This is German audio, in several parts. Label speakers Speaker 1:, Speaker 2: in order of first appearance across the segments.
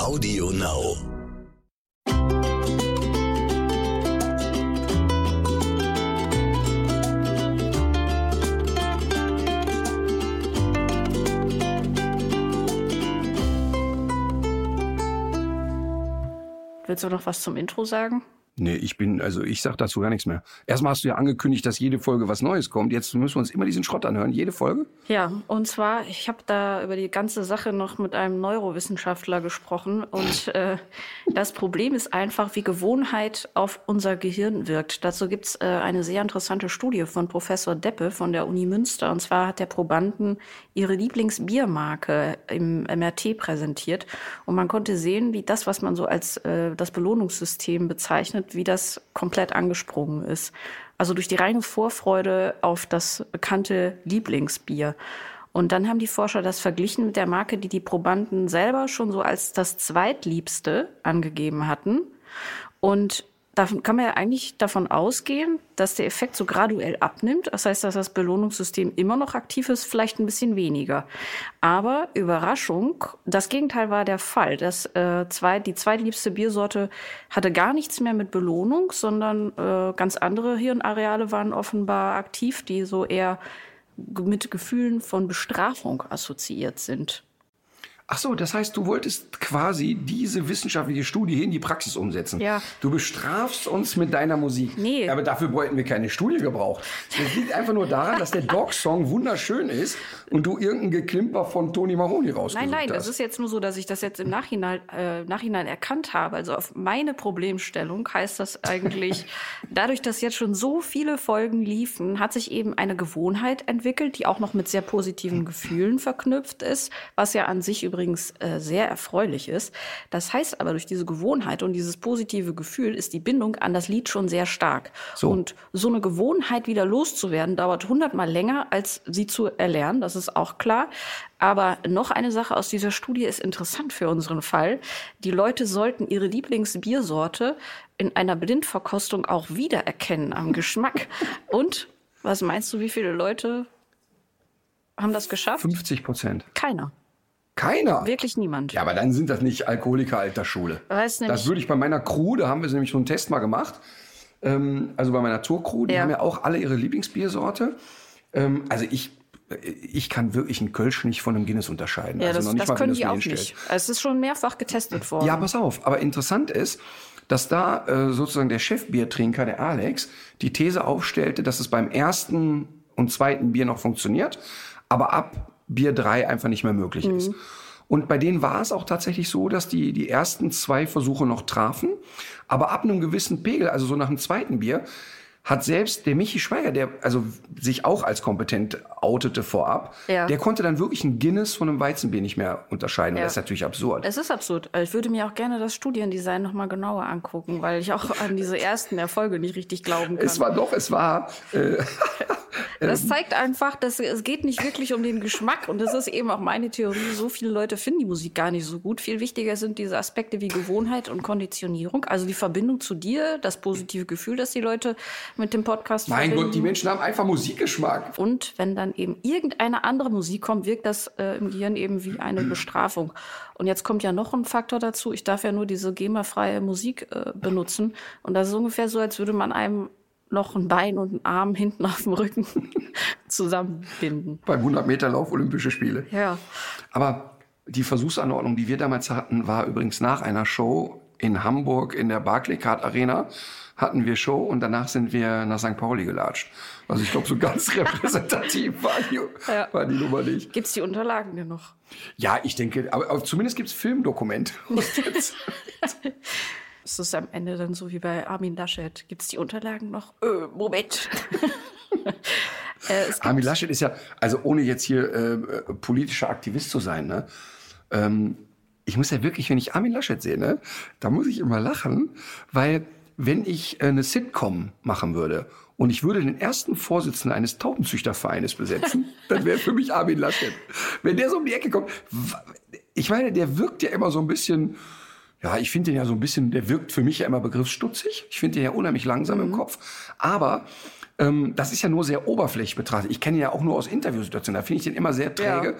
Speaker 1: Audio Now.
Speaker 2: Willst du noch was zum Intro sagen?
Speaker 3: Nee, ich bin, also ich sag dazu gar nichts mehr. Erstmal hast du ja angekündigt, dass jede Folge was Neues kommt. Jetzt müssen wir uns immer diesen Schrott anhören, jede Folge.
Speaker 2: Ja, und zwar, ich habe da über die ganze Sache noch mit einem Neurowissenschaftler gesprochen. Und äh, das Problem ist einfach, wie Gewohnheit auf unser Gehirn wirkt. Dazu gibt's äh, eine sehr interessante Studie von Professor Deppe von der Uni Münster. Und zwar hat der Probanden ihre Lieblingsbiermarke im MRT präsentiert. Und man konnte sehen, wie das, was man so als äh, das Belohnungssystem bezeichnet, wie das komplett angesprungen ist. Also durch die reine Vorfreude auf das bekannte Lieblingsbier. Und dann haben die Forscher das verglichen mit der Marke, die die Probanden selber schon so als das zweitliebste angegeben hatten. Und davon kann man ja eigentlich davon ausgehen, dass der Effekt so graduell abnimmt. Das heißt, dass das Belohnungssystem immer noch aktiv ist, vielleicht ein bisschen weniger. Aber Überraschung, das Gegenteil war der Fall. Das, äh, zwei, die zweitliebste Biersorte hatte gar nichts mehr mit Belohnung, sondern äh, ganz andere Hirnareale waren offenbar aktiv, die so eher mit Gefühlen von Bestrafung assoziiert sind.
Speaker 3: Ach so, das heißt, du wolltest quasi diese wissenschaftliche Studie in die Praxis umsetzen.
Speaker 2: Ja.
Speaker 3: Du bestrafst uns mit deiner Musik.
Speaker 2: Nee.
Speaker 3: Aber dafür wollten wir keine Studie gebraucht. Das liegt einfach nur daran, dass der Dog-Song wunderschön ist und du irgendein Geklimper von Tony Maroni rausgesucht
Speaker 2: Nein, nein,
Speaker 3: hast.
Speaker 2: das ist jetzt nur so, dass ich das jetzt im Nachhinein, äh, Nachhinein erkannt habe. Also auf meine Problemstellung heißt das eigentlich, dadurch, dass jetzt schon so viele Folgen liefen, hat sich eben eine Gewohnheit entwickelt, die auch noch mit sehr positiven Gefühlen verknüpft ist, was ja an sich übrigens äh, sehr erfreulich ist. Das heißt aber, durch diese Gewohnheit und dieses positive Gefühl ist die Bindung an das Lied schon sehr stark.
Speaker 3: So.
Speaker 2: Und so eine Gewohnheit wieder loszuwerden, dauert hundertmal länger, als sie zu erlernen. Das ist auch klar. Aber noch eine Sache aus dieser Studie ist interessant für unseren Fall. Die Leute sollten ihre Lieblingsbiersorte in einer Blindverkostung auch wiedererkennen am Geschmack. Und was meinst du, wie viele Leute haben das geschafft?
Speaker 3: 50 Prozent.
Speaker 2: Keiner.
Speaker 3: Keiner.
Speaker 2: Wirklich niemand.
Speaker 3: Ja, aber dann sind das nicht Alkoholiker alter Schule.
Speaker 2: Weiß nämlich-
Speaker 3: das würde ich bei meiner Crew, da haben wir nämlich so einen Test mal gemacht. Ähm, also bei meiner Tour-Crew, die
Speaker 2: Ja.
Speaker 3: haben ja auch alle ihre Lieblingsbiersorte. Ähm, also ich, ich kann wirklich einen Kölsch nicht von einem Guinness unterscheiden.
Speaker 2: Ja,
Speaker 3: also
Speaker 2: das,
Speaker 3: noch nicht
Speaker 2: das
Speaker 3: mal,
Speaker 2: können die auch
Speaker 3: hinstellst.
Speaker 2: nicht. Es ist schon mehrfach getestet worden.
Speaker 3: Ja, pass auf. Aber interessant ist, dass da äh, sozusagen der Chefbiertrinker, der Alex, die These aufstellte, dass es beim ersten und zweiten Bier noch funktioniert, aber ab Bier drei einfach nicht mehr möglich
Speaker 2: Mhm.
Speaker 3: ist. Und bei denen war es auch tatsächlich so, dass die die ersten zwei Versuche noch trafen, aber ab einem gewissen Pegel, also so nach dem zweiten Bier, hat selbst der Michi Schweiger, der also sich auch als kompetent outete vorab,
Speaker 2: Ja.
Speaker 3: der konnte dann wirklich ein Guinness von einem Weizenbier nicht mehr unterscheiden.
Speaker 2: Ja.
Speaker 3: Das ist natürlich absurd.
Speaker 2: Es ist absurd. Ich würde mir auch gerne das Studiendesign noch mal genauer angucken, weil ich auch an diese ersten Erfolge nicht richtig glauben kann.
Speaker 3: Es war doch, es war. Äh,
Speaker 2: Das zeigt einfach, dass es geht nicht wirklich um den Geschmack und das ist eben auch meine Theorie. So viele Leute finden die Musik gar nicht so gut. Viel wichtiger sind diese Aspekte wie Gewohnheit und Konditionierung, also die Verbindung zu dir, das positive Gefühl, das die Leute mit dem Podcast
Speaker 3: mein
Speaker 2: verbinden.
Speaker 3: Gott, die Menschen haben einfach Musikgeschmack.
Speaker 2: Und wenn dann eben irgendeine andere Musik kommt, wirkt das äh, im Gehirn eben wie eine Bestrafung. Und jetzt kommt ja noch ein Faktor dazu. Ich darf ja nur diese GEMA-freie Musik äh, benutzen. Und das ist ungefähr so, als würde man einem noch ein Bein und einen Arm hinten auf dem Rücken zusammenbinden.
Speaker 3: Beim 100-Meter-Lauf Olympische Spiele.
Speaker 2: Ja.
Speaker 3: Aber die Versuchsanordnung, die wir damals hatten, war übrigens nach einer Show in Hamburg in der Barclaycard Arena. Hatten wir Show und danach sind wir nach St. Pauli gelatscht. Also ich glaube, so ganz repräsentativ war die,
Speaker 2: Ja.
Speaker 3: war die Nummer nicht.
Speaker 2: Gibt's die Unterlagen denn noch?
Speaker 3: Ja, ich denke, aber, aber zumindest gibt's Filmdokument.
Speaker 2: Ist das am Ende dann so wie bei Armin Laschet? Gibt's die Unterlagen noch? Äh, Moment. äh, es gibt
Speaker 3: Armin Laschet ist ja, also ohne jetzt hier äh, politischer Aktivist zu sein, ne? Ähm, ich muss ja wirklich, wenn ich Armin Laschet sehe, ne, da muss ich immer lachen, weil wenn ich äh, eine Sitcom machen würde und ich würde den ersten Vorsitzenden eines Taubenzüchtervereines besetzen, dann wäre für mich Armin Laschet. Wenn der so um die Ecke kommt, ich meine, der wirkt ja immer so ein bisschen, ja, ich finde den ja so ein bisschen, der wirkt für mich ja immer begriffsstutzig. Ich finde den ja unheimlich langsam im Kopf. Aber ähm, das ist ja nur sehr oberflächlich betrachtet. Ich kenne ihn ja auch nur aus Interviewsituationen. Da finde ich den immer sehr träge.
Speaker 2: Ja.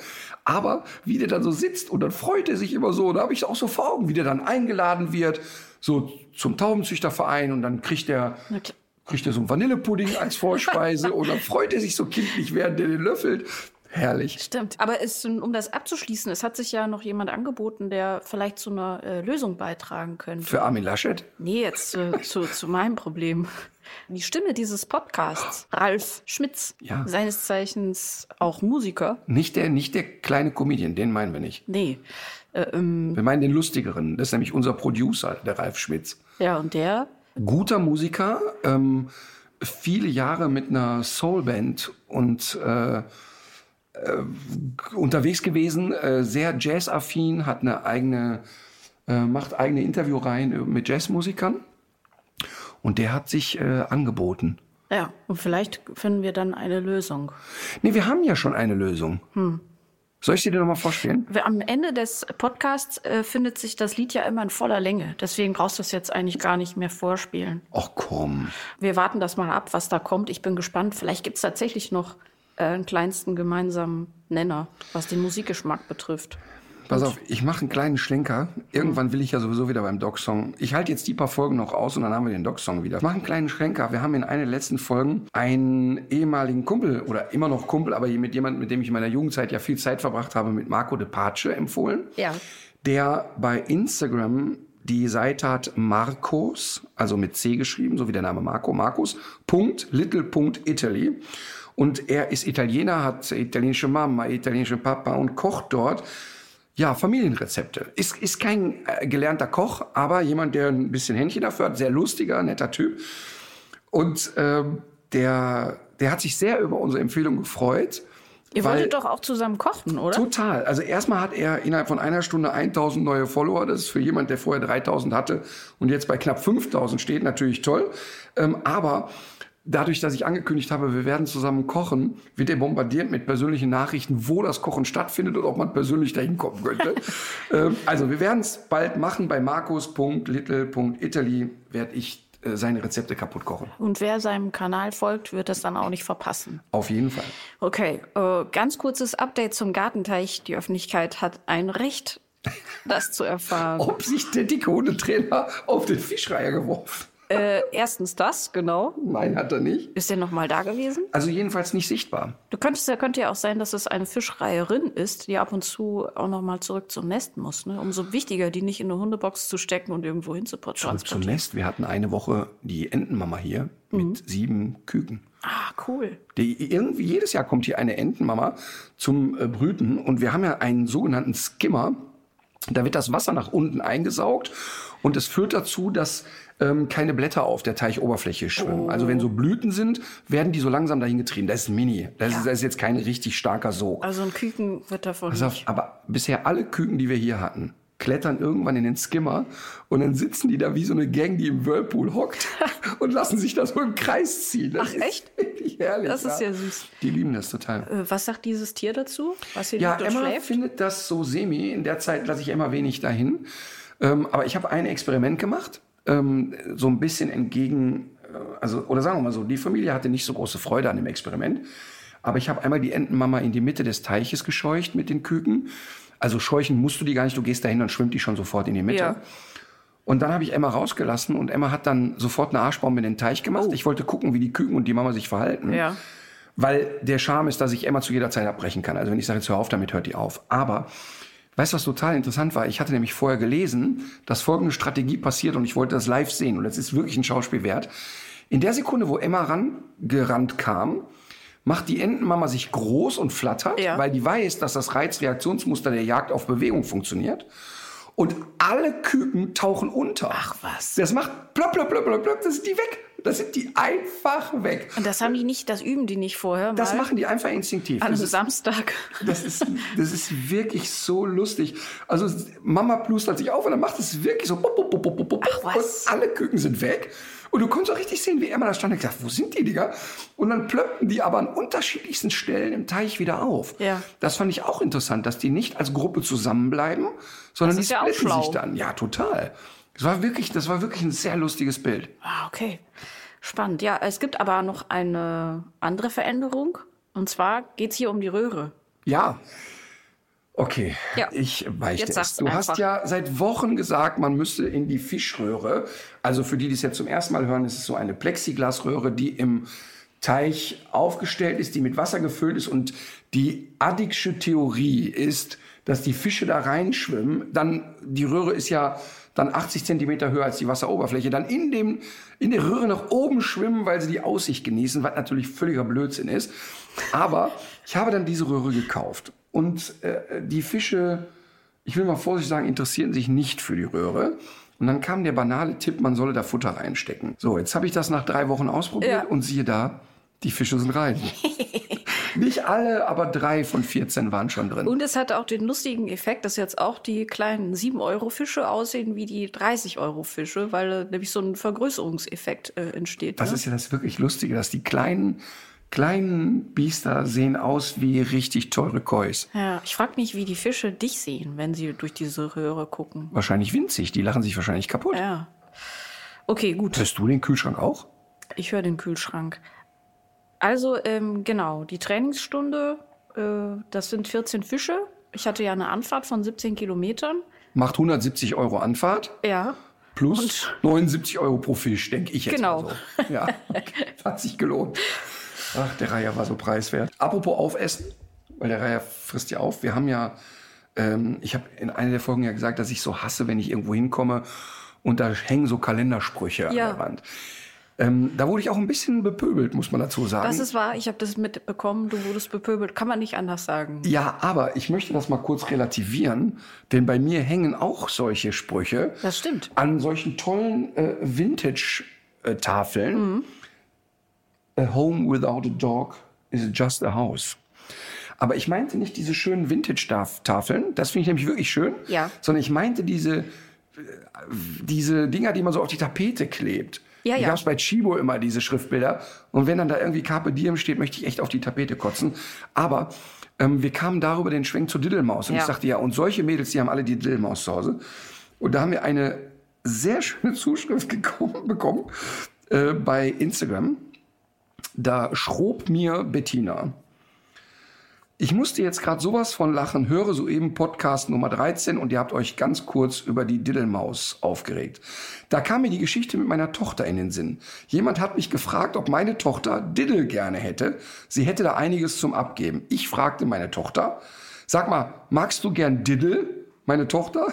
Speaker 3: Aber wie der dann so sitzt und dann freut er sich immer so, da habe ich auch so vor Augen, wie der dann eingeladen wird, so zum Taubenzüchterverein und dann kriegt er kriegt er so einen Vanillepudding als Vorspeise dann freut er sich so kindlich, während er den löffelt. Herrlich.
Speaker 2: Stimmt. Aber es, um das abzuschließen, es hat sich ja noch jemand angeboten, der vielleicht zu einer äh, Lösung beitragen könnte.
Speaker 3: Für Armin Laschet?
Speaker 2: Nee, jetzt äh, zu, zu meinem Problem. Die Stimme dieses Podcasts, Ralf Schmitz,
Speaker 3: Ja.
Speaker 2: seines Zeichens auch Musiker.
Speaker 3: Nicht der, nicht der kleine Comedian, den meinen wir nicht.
Speaker 2: Nee. Äh, ähm,
Speaker 3: Wir meinen den lustigeren. Das ist nämlich unser Producer, der Ralf Schmitz.
Speaker 2: ja, und der,
Speaker 3: Guter Musiker, ähm, viele Jahre mit einer Soulband und äh, äh, unterwegs gewesen, äh, sehr jazzaffin, hat eine eigene, macht eigene Interviewreihen mit Jazzmusikern. Und der hat sich angeboten.
Speaker 2: ja, und vielleicht finden wir dann eine Lösung.
Speaker 3: Nee, wir haben ja schon eine Lösung. Soll ich sie dir nochmal vorstellen?
Speaker 2: Wir- Am Ende des Podcasts äh, findet sich das Lied ja immer in voller Länge. Deswegen brauchst du es jetzt eigentlich gar nicht mehr vorspielen.
Speaker 3: Ach komm.
Speaker 2: Wir warten das mal ab, was da kommt. Ich bin gespannt. Vielleicht gibt es tatsächlich noch äh, einen kleinsten gemeinsamen Nenner, was den Musikgeschmack betrifft.
Speaker 3: Pass auf, ich mache einen kleinen Schlenker. Irgendwann will ich ja sowieso wieder beim Doc-Song. Ich halte jetzt die paar Folgen noch aus und dann haben wir den Doc-Song wieder. Ich mache einen kleinen Schlenker. Wir haben in einer der letzten Folgen einen ehemaligen Kumpel oder immer noch Kumpel, aber mit jemandem, mit dem ich in meiner Jugendzeit ja viel Zeit verbracht habe, mit Marco de Pace empfohlen.
Speaker 2: Ja.
Speaker 3: Der bei Instagram die Seite hat Marcos, also mit C geschrieben, so wie der Name Marco, Marcos, Punkt, little, Punkt, Italy. Und er ist Italiener, hat italienische Mama, italienische Papa und kocht dort. Ja, Familienrezepte. Ist, ist kein äh, gelernter Koch, aber jemand, der ein bisschen Händchen dafür hat. Sehr lustiger, netter Typ. Und ähm, der, der hat sich sehr über unsere Empfehlung gefreut.
Speaker 2: Ihr
Speaker 3: weil-
Speaker 2: wolltet doch auch zusammen kochen, oder?
Speaker 3: Total. Also erstmal hat er innerhalb von einer Stunde 1000 neue Follower. Das ist für jemand, der vorher 3000 hatte und jetzt bei knapp 5000 steht, natürlich toll. Ähm, aber dadurch, dass ich angekündigt habe, wir werden zusammen kochen, wird er bombardiert mit persönlichen Nachrichten, wo das Kochen stattfindet und ob man persönlich dahin kommen könnte. ähm, also wir werden es bald machen. Bei markus.little.italy werde ich äh, seine Rezepte kaputt kochen.
Speaker 2: Und wer seinem Kanal folgt, wird das dann auch nicht verpassen.
Speaker 3: Auf jeden Fall.
Speaker 2: Okay, äh, ganz kurzes Update zum Gartenteich. Die Öffentlichkeit hat ein Recht, das zu erfahren.
Speaker 3: Ob sich der dicke Hundetrainer auf den Fischreiher geworfen?
Speaker 2: Äh, erstens das, genau.
Speaker 3: Nein, hat er nicht.
Speaker 2: Ist der noch mal da gewesen?
Speaker 3: Also jedenfalls nicht sichtbar.
Speaker 2: Du könntest, ja- könnte ja auch sein, dass es eine Fischreiherin ist, die ab und zu auch noch mal zurück zum Nest muss. Ne? Umso wichtiger, die nicht in eine Hundebox zu stecken und irgendwo hin zu
Speaker 3: Zurück zum. Nest. Wir hatten eine Woche die Entenmama hier mit sieben Küken.
Speaker 2: Ah, cool.
Speaker 3: Die, irgendwie jedes Jahr kommt hier eine Entenmama zum äh, Brüten und wir haben ja einen sogenannten Skimmer. Da wird das Wasser nach unten eingesaugt und es führt dazu, dass ähm, keine Blätter auf der Teichoberfläche schwimmen. Also wenn so Blüten sind, werden die so langsam dahin getrieben. Das ist mini. Das, ist, das ist jetzt kein richtig starker Sog.
Speaker 2: Also ein Küken wird davon nicht.
Speaker 3: aber bisher alle Küken, die wir hier hatten, klettern irgendwann in den Skimmer und dann sitzen die da wie so eine Gang, die im Whirlpool hockt und lassen sich da so im Kreis ziehen. Das
Speaker 2: Ach,
Speaker 3: ist
Speaker 2: echt?
Speaker 3: Wirklich herrlich.
Speaker 2: Das ist ja süß.
Speaker 3: Die lieben das total.
Speaker 2: Äh, was sagt dieses Tier dazu? Was hier
Speaker 3: Ja, Emma
Speaker 2: schläft?
Speaker 3: findet das so semi. In der Zeit lasse ich Emma wenig dahin. Ähm, aber ich habe ein Experiment gemacht, ähm, so ein bisschen entgegen, äh, also oder sagen wir mal so, die Familie hatte nicht so große Freude an dem Experiment. Aber ich habe einmal die Entenmama in die Mitte des Teiches gescheucht mit den Küken. Also scheuchen musst du die gar nicht, du gehst dahin, dann schwimmt die schon sofort in die Mitte.
Speaker 2: Ja.
Speaker 3: Und dann habe ich Emma rausgelassen und Emma hat dann sofort eine Arschbombe in den Teich gemacht. Ich wollte gucken, wie die Küken und die Mama sich verhalten.
Speaker 2: Oh. Ja.
Speaker 3: Weil der Charme ist, dass ich Emma zu jeder Zeit abbrechen kann. Also wenn ich sage, jetzt hör auf damit, hört die auf. Aber weißt du, was total interessant war? Ich hatte nämlich vorher gelesen, dass folgende Strategie passiert und ich wollte das live sehen. Und das ist wirklich ein Schauspiel wert. In der Sekunde, wo Emma rangerannt kam, macht die Entenmama sich groß und flattert,
Speaker 2: Ja.
Speaker 3: weil die weiß, dass das Reizreaktionsmuster der Jagd auf Bewegung funktioniert. Und alle Küken tauchen unter.
Speaker 2: Ach, was.
Speaker 3: Das macht plopp, plopp, plopp, plopp, plopp, das sind die weg. Das sind die einfach weg.
Speaker 2: Und das haben die nicht, das üben die nicht vorher.
Speaker 3: Das machen die einfach instinktiv.
Speaker 2: an einem Samstag.
Speaker 3: das, ist, das ist wirklich so lustig. Also Mama plustert sich auf und dann macht es wirklich so.
Speaker 2: Ach, was?
Speaker 3: Und alle Küken sind weg. Und du konntest auch richtig sehen, wie Emma da stand und gesagt, wo sind die, Digga? Und dann plöppten die aber an unterschiedlichsten Stellen im Teich wieder auf.
Speaker 2: Ja.
Speaker 3: Das fand ich auch interessant, dass die nicht als Gruppe zusammenbleiben, sondern die
Speaker 2: ja
Speaker 3: splitten sich dann. Ja, total. Das war wirklich, das war wirklich ein sehr lustiges Bild.
Speaker 2: Ah, okay. Spannend. Ja, es gibt aber noch eine andere Veränderung. Und zwar geht es hier um die Röhre.
Speaker 3: Ja. Okay,
Speaker 2: Ja.
Speaker 3: ich
Speaker 2: sag's
Speaker 3: es. Du
Speaker 2: einfach.
Speaker 3: hast ja seit Wochen gesagt, man müsste in die Fischröhre. Also für die, die es jetzt zum ersten Mal hören, ist es so eine Plexiglasröhre, die im Teich aufgestellt ist, die mit Wasser gefüllt ist. Und die Addigsche Theorie ist, dass die Fische da reinschwimmen. Dann, die Röhre ist ja dann 80 Zentimeter höher als die Wasseroberfläche, dann in, dem, in der Röhre nach oben schwimmen, weil sie die Aussicht genießen, was natürlich völliger Blödsinn ist. Aber ich habe dann diese Röhre gekauft. Und äh, die Fische, ich will mal vorsichtig sagen, interessierten sich nicht für die Röhre. Und dann kam der banale Tipp, man solle da Futter reinstecken. So, jetzt habe ich das nach drei Wochen ausprobiert
Speaker 2: Ja.
Speaker 3: und siehe da, die Fische sind rein. nicht alle, aber drei von 14 waren schon drin.
Speaker 2: Und es hat auch den lustigen Effekt, dass jetzt auch die kleinen 7-Euro-Fische aussehen wie die 30-Euro-Fische, weil äh, nämlich so ein Vergrößerungseffekt äh, entsteht.
Speaker 3: Das
Speaker 2: ne?
Speaker 3: ist ja das wirklich Lustige, dass die kleinen, kleinen Biester sehen aus wie richtig teure Kois.
Speaker 2: ja, ich frage mich, wie die Fische dich sehen, wenn sie durch diese Röhre gucken.
Speaker 3: Wahrscheinlich winzig, die lachen sich wahrscheinlich kaputt.
Speaker 2: Ja. Okay, gut.
Speaker 3: Hörst du den Kühlschrank auch?
Speaker 2: Ich höre den Kühlschrank. Also, ähm, genau, die Trainingsstunde, äh, das sind 14 Fische. Ich hatte ja eine Anfahrt von 17 Kilometern.
Speaker 3: Macht 170 Euro Anfahrt
Speaker 2: Ja.
Speaker 3: plus 79 Euro pro Fisch, denke ich jetzt
Speaker 2: Genau.
Speaker 3: mal so. Ja, hat sich gelohnt. Ach, der Reiher war so preiswert. Apropos Aufessen, weil der Reiher frisst ja auf. Wir haben ja, ähm, ich habe in einer der Folgen ja gesagt, dass ich so hasse, wenn ich irgendwo hinkomme und da hängen so Kalendersprüche an
Speaker 2: Ja.
Speaker 3: der Wand. Ähm, da wurde ich auch ein bisschen bepöbelt, muss man dazu sagen.
Speaker 2: Das ist wahr, ich habe das mitbekommen, du wurdest bepöbelt. Kann man nicht anders sagen.
Speaker 3: ja, aber ich möchte das mal kurz relativieren, denn bei mir hängen auch solche Sprüche
Speaker 2: Das stimmt.
Speaker 3: an solchen tollen äh, Vintage-Tafeln. A home without a dog is just a house. Aber ich meinte nicht diese schönen Vintage-Tafeln, das finde ich nämlich wirklich schön,
Speaker 2: Ja.
Speaker 3: sondern ich meinte diese, äh, diese Dinger, die man so auf die Tapete klebt.
Speaker 2: Ja, ja.
Speaker 3: gab es bei Chibo immer, diese Schriftbilder. Und wenn dann da irgendwie Carpe Diem steht, möchte ich echt auf die Tapete kotzen. Aber ähm, wir kamen darüber den Schwenk zur Diddelmaus. Und
Speaker 2: Ja.
Speaker 3: ich sagte, ja, und solche Mädels, die haben alle die Diddelmaus zu Hause. Und da haben wir eine sehr schöne Zuschrift gekommen, bekommen äh, bei Instagram. Da schrob mir Bettina. Ich musste jetzt gerade sowas von lachen, höre soeben Podcast Nummer 13 und ihr habt euch ganz kurz über die Diddelmaus aufgeregt. Da kam mir die Geschichte mit meiner Tochter in den Sinn. Jemand hat mich gefragt, ob meine Tochter Diddle gerne hätte. Sie hätte da einiges zum Abgeben. Ich fragte meine Tochter, sag mal, magst du gern Diddle, meine Tochter?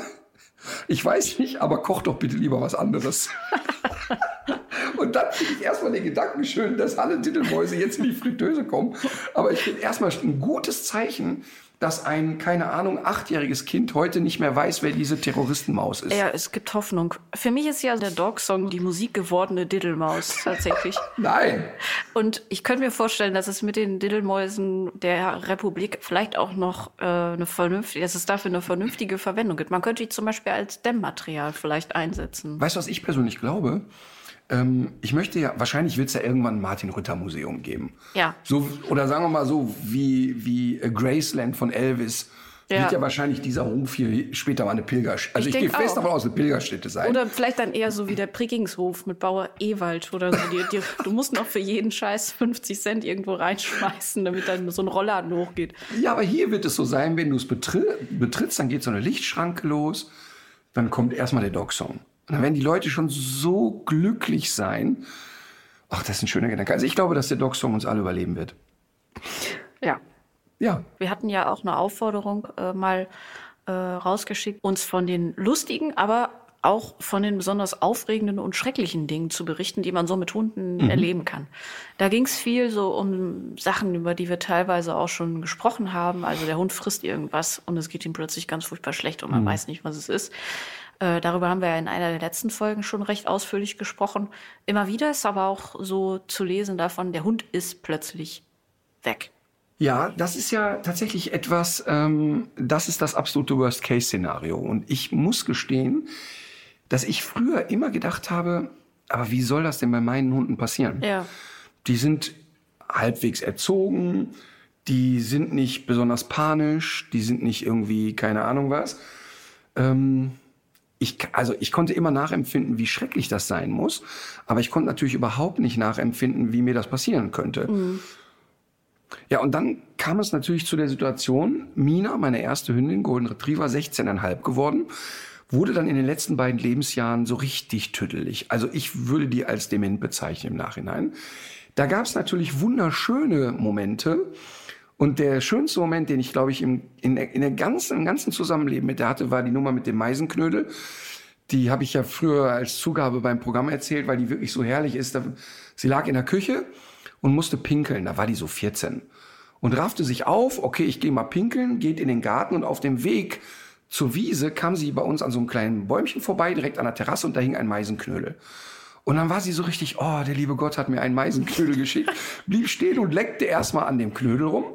Speaker 3: Ich weiß nicht, aber koch doch bitte lieber was anderes. Und dann finde ich erstmal den Gedanken schön, dass alle Diddelmäuse jetzt in die Fritteuse kommen. Aber ich finde erstmal ein gutes Zeichen, dass ein, keine Ahnung, achtjähriges Kind heute nicht mehr weiß, wer diese Terroristenmaus ist.
Speaker 2: Ja, es gibt Hoffnung. Für mich ist ja der Dog-Song die Musik gewordene Diddelmaus tatsächlich.
Speaker 3: Nein.
Speaker 2: Und ich könnte mir vorstellen, dass es mit den Diddelmäusen der Republik vielleicht auch noch äh, eine vernünftige, dass es dafür eine vernünftige Verwendung gibt. Man könnte die zum Beispiel als Dämmmaterial vielleicht einsetzen.
Speaker 3: Weißt du, was ich persönlich glaube? Ähm, ich möchte ja, wahrscheinlich wird es ja irgendwann ein Martin-Rütter-Museum geben.
Speaker 2: Ja.
Speaker 3: So, oder sagen wir mal so, wie, wie äh, Graceland von Elvis.
Speaker 2: Ja.
Speaker 3: Wird ja wahrscheinlich dieser Hof hier später mal eine Pilgerstätte. Also
Speaker 2: Ich
Speaker 3: ich, gehe fest
Speaker 2: auch.
Speaker 3: davon aus, eine Pilgerstätte sein.
Speaker 2: Oder vielleicht dann eher so wie der Prickingshof mit Bauer Ewald oder so. Die, die, du musst noch für jeden Scheiß 50 Cent irgendwo reinschmeißen, damit dann so ein Rollladen hochgeht.
Speaker 3: Ja, aber hier wird es so sein, wenn du es betri betrittst, dann geht so eine Lichtschranke los, dann kommt erstmal der Dog-Song. Und dann werden die Leute schon so glücklich sein. Ach, das ist ein schöner Gedanke. Also ich glaube, dass der Dog-Song uns alle überleben wird.
Speaker 2: Ja.
Speaker 3: Ja,
Speaker 2: Wir hatten ja auch eine Aufforderung äh, mal äh, rausgeschickt, uns von den lustigen, aber auch von den besonders aufregenden und schrecklichen Dingen zu berichten, die man so mit Hunden erleben kann. Da ging es viel so um Sachen, über die wir teilweise auch schon gesprochen haben. Also der Hund frisst irgendwas und es geht ihm plötzlich ganz furchtbar schlecht und man weiß nicht, was es ist. Äh, darüber haben wir ja in einer der letzten Folgen schon recht ausführlich gesprochen. Immer wieder ist aber auch so zu lesen davon, der Hund ist plötzlich weg.
Speaker 3: Ja, das ist ja tatsächlich etwas, ähm, das ist das absolute Worst-Case-Szenario. Und ich muss gestehen, dass ich früher immer gedacht habe, aber wie soll das denn bei meinen Hunden passieren?
Speaker 2: Ja.
Speaker 3: Die sind halbwegs erzogen, die sind nicht besonders panisch, die sind nicht irgendwie keine Ahnung was. Ähm, ich, also ich konnte immer nachempfinden, wie schrecklich das sein muss, aber ich konnte natürlich überhaupt nicht nachempfinden, wie mir das passieren könnte. Mhm. Ja, und dann kam es natürlich zu der Situation, Mina, meine erste Hündin, Golden Retriever, 16,5 geworden, wurde dann in den letzten beiden Lebensjahren so richtig tüdelig. Also ich würde die als dement bezeichnen im Nachhinein. Da gab es natürlich wunderschöne Momente. Und der schönste Moment, den ich, glaube ich, im, in, in der ganzen, im ganzen Zusammenleben mit der hatte, war die Nummer mit dem Meisenknödel. Die habe ich ja früher als Zugabe beim Programm erzählt, weil die wirklich so herrlich ist. Sie lag in der Küche und musste pinkeln. Da war die so 14. Und raffte sich auf, okay, ich gehe mal pinkeln, geht in den Garten und auf dem Weg zur Wiese kam sie bei uns an so einem kleinen Bäumchen vorbei, direkt an der Terrasse und da hing ein Meisenknödel. Und dann war sie so richtig, oh, der liebe Gott hat mir einen Meisenknödel geschickt, blieb stehen und leckte erstmal an dem Knödel rum.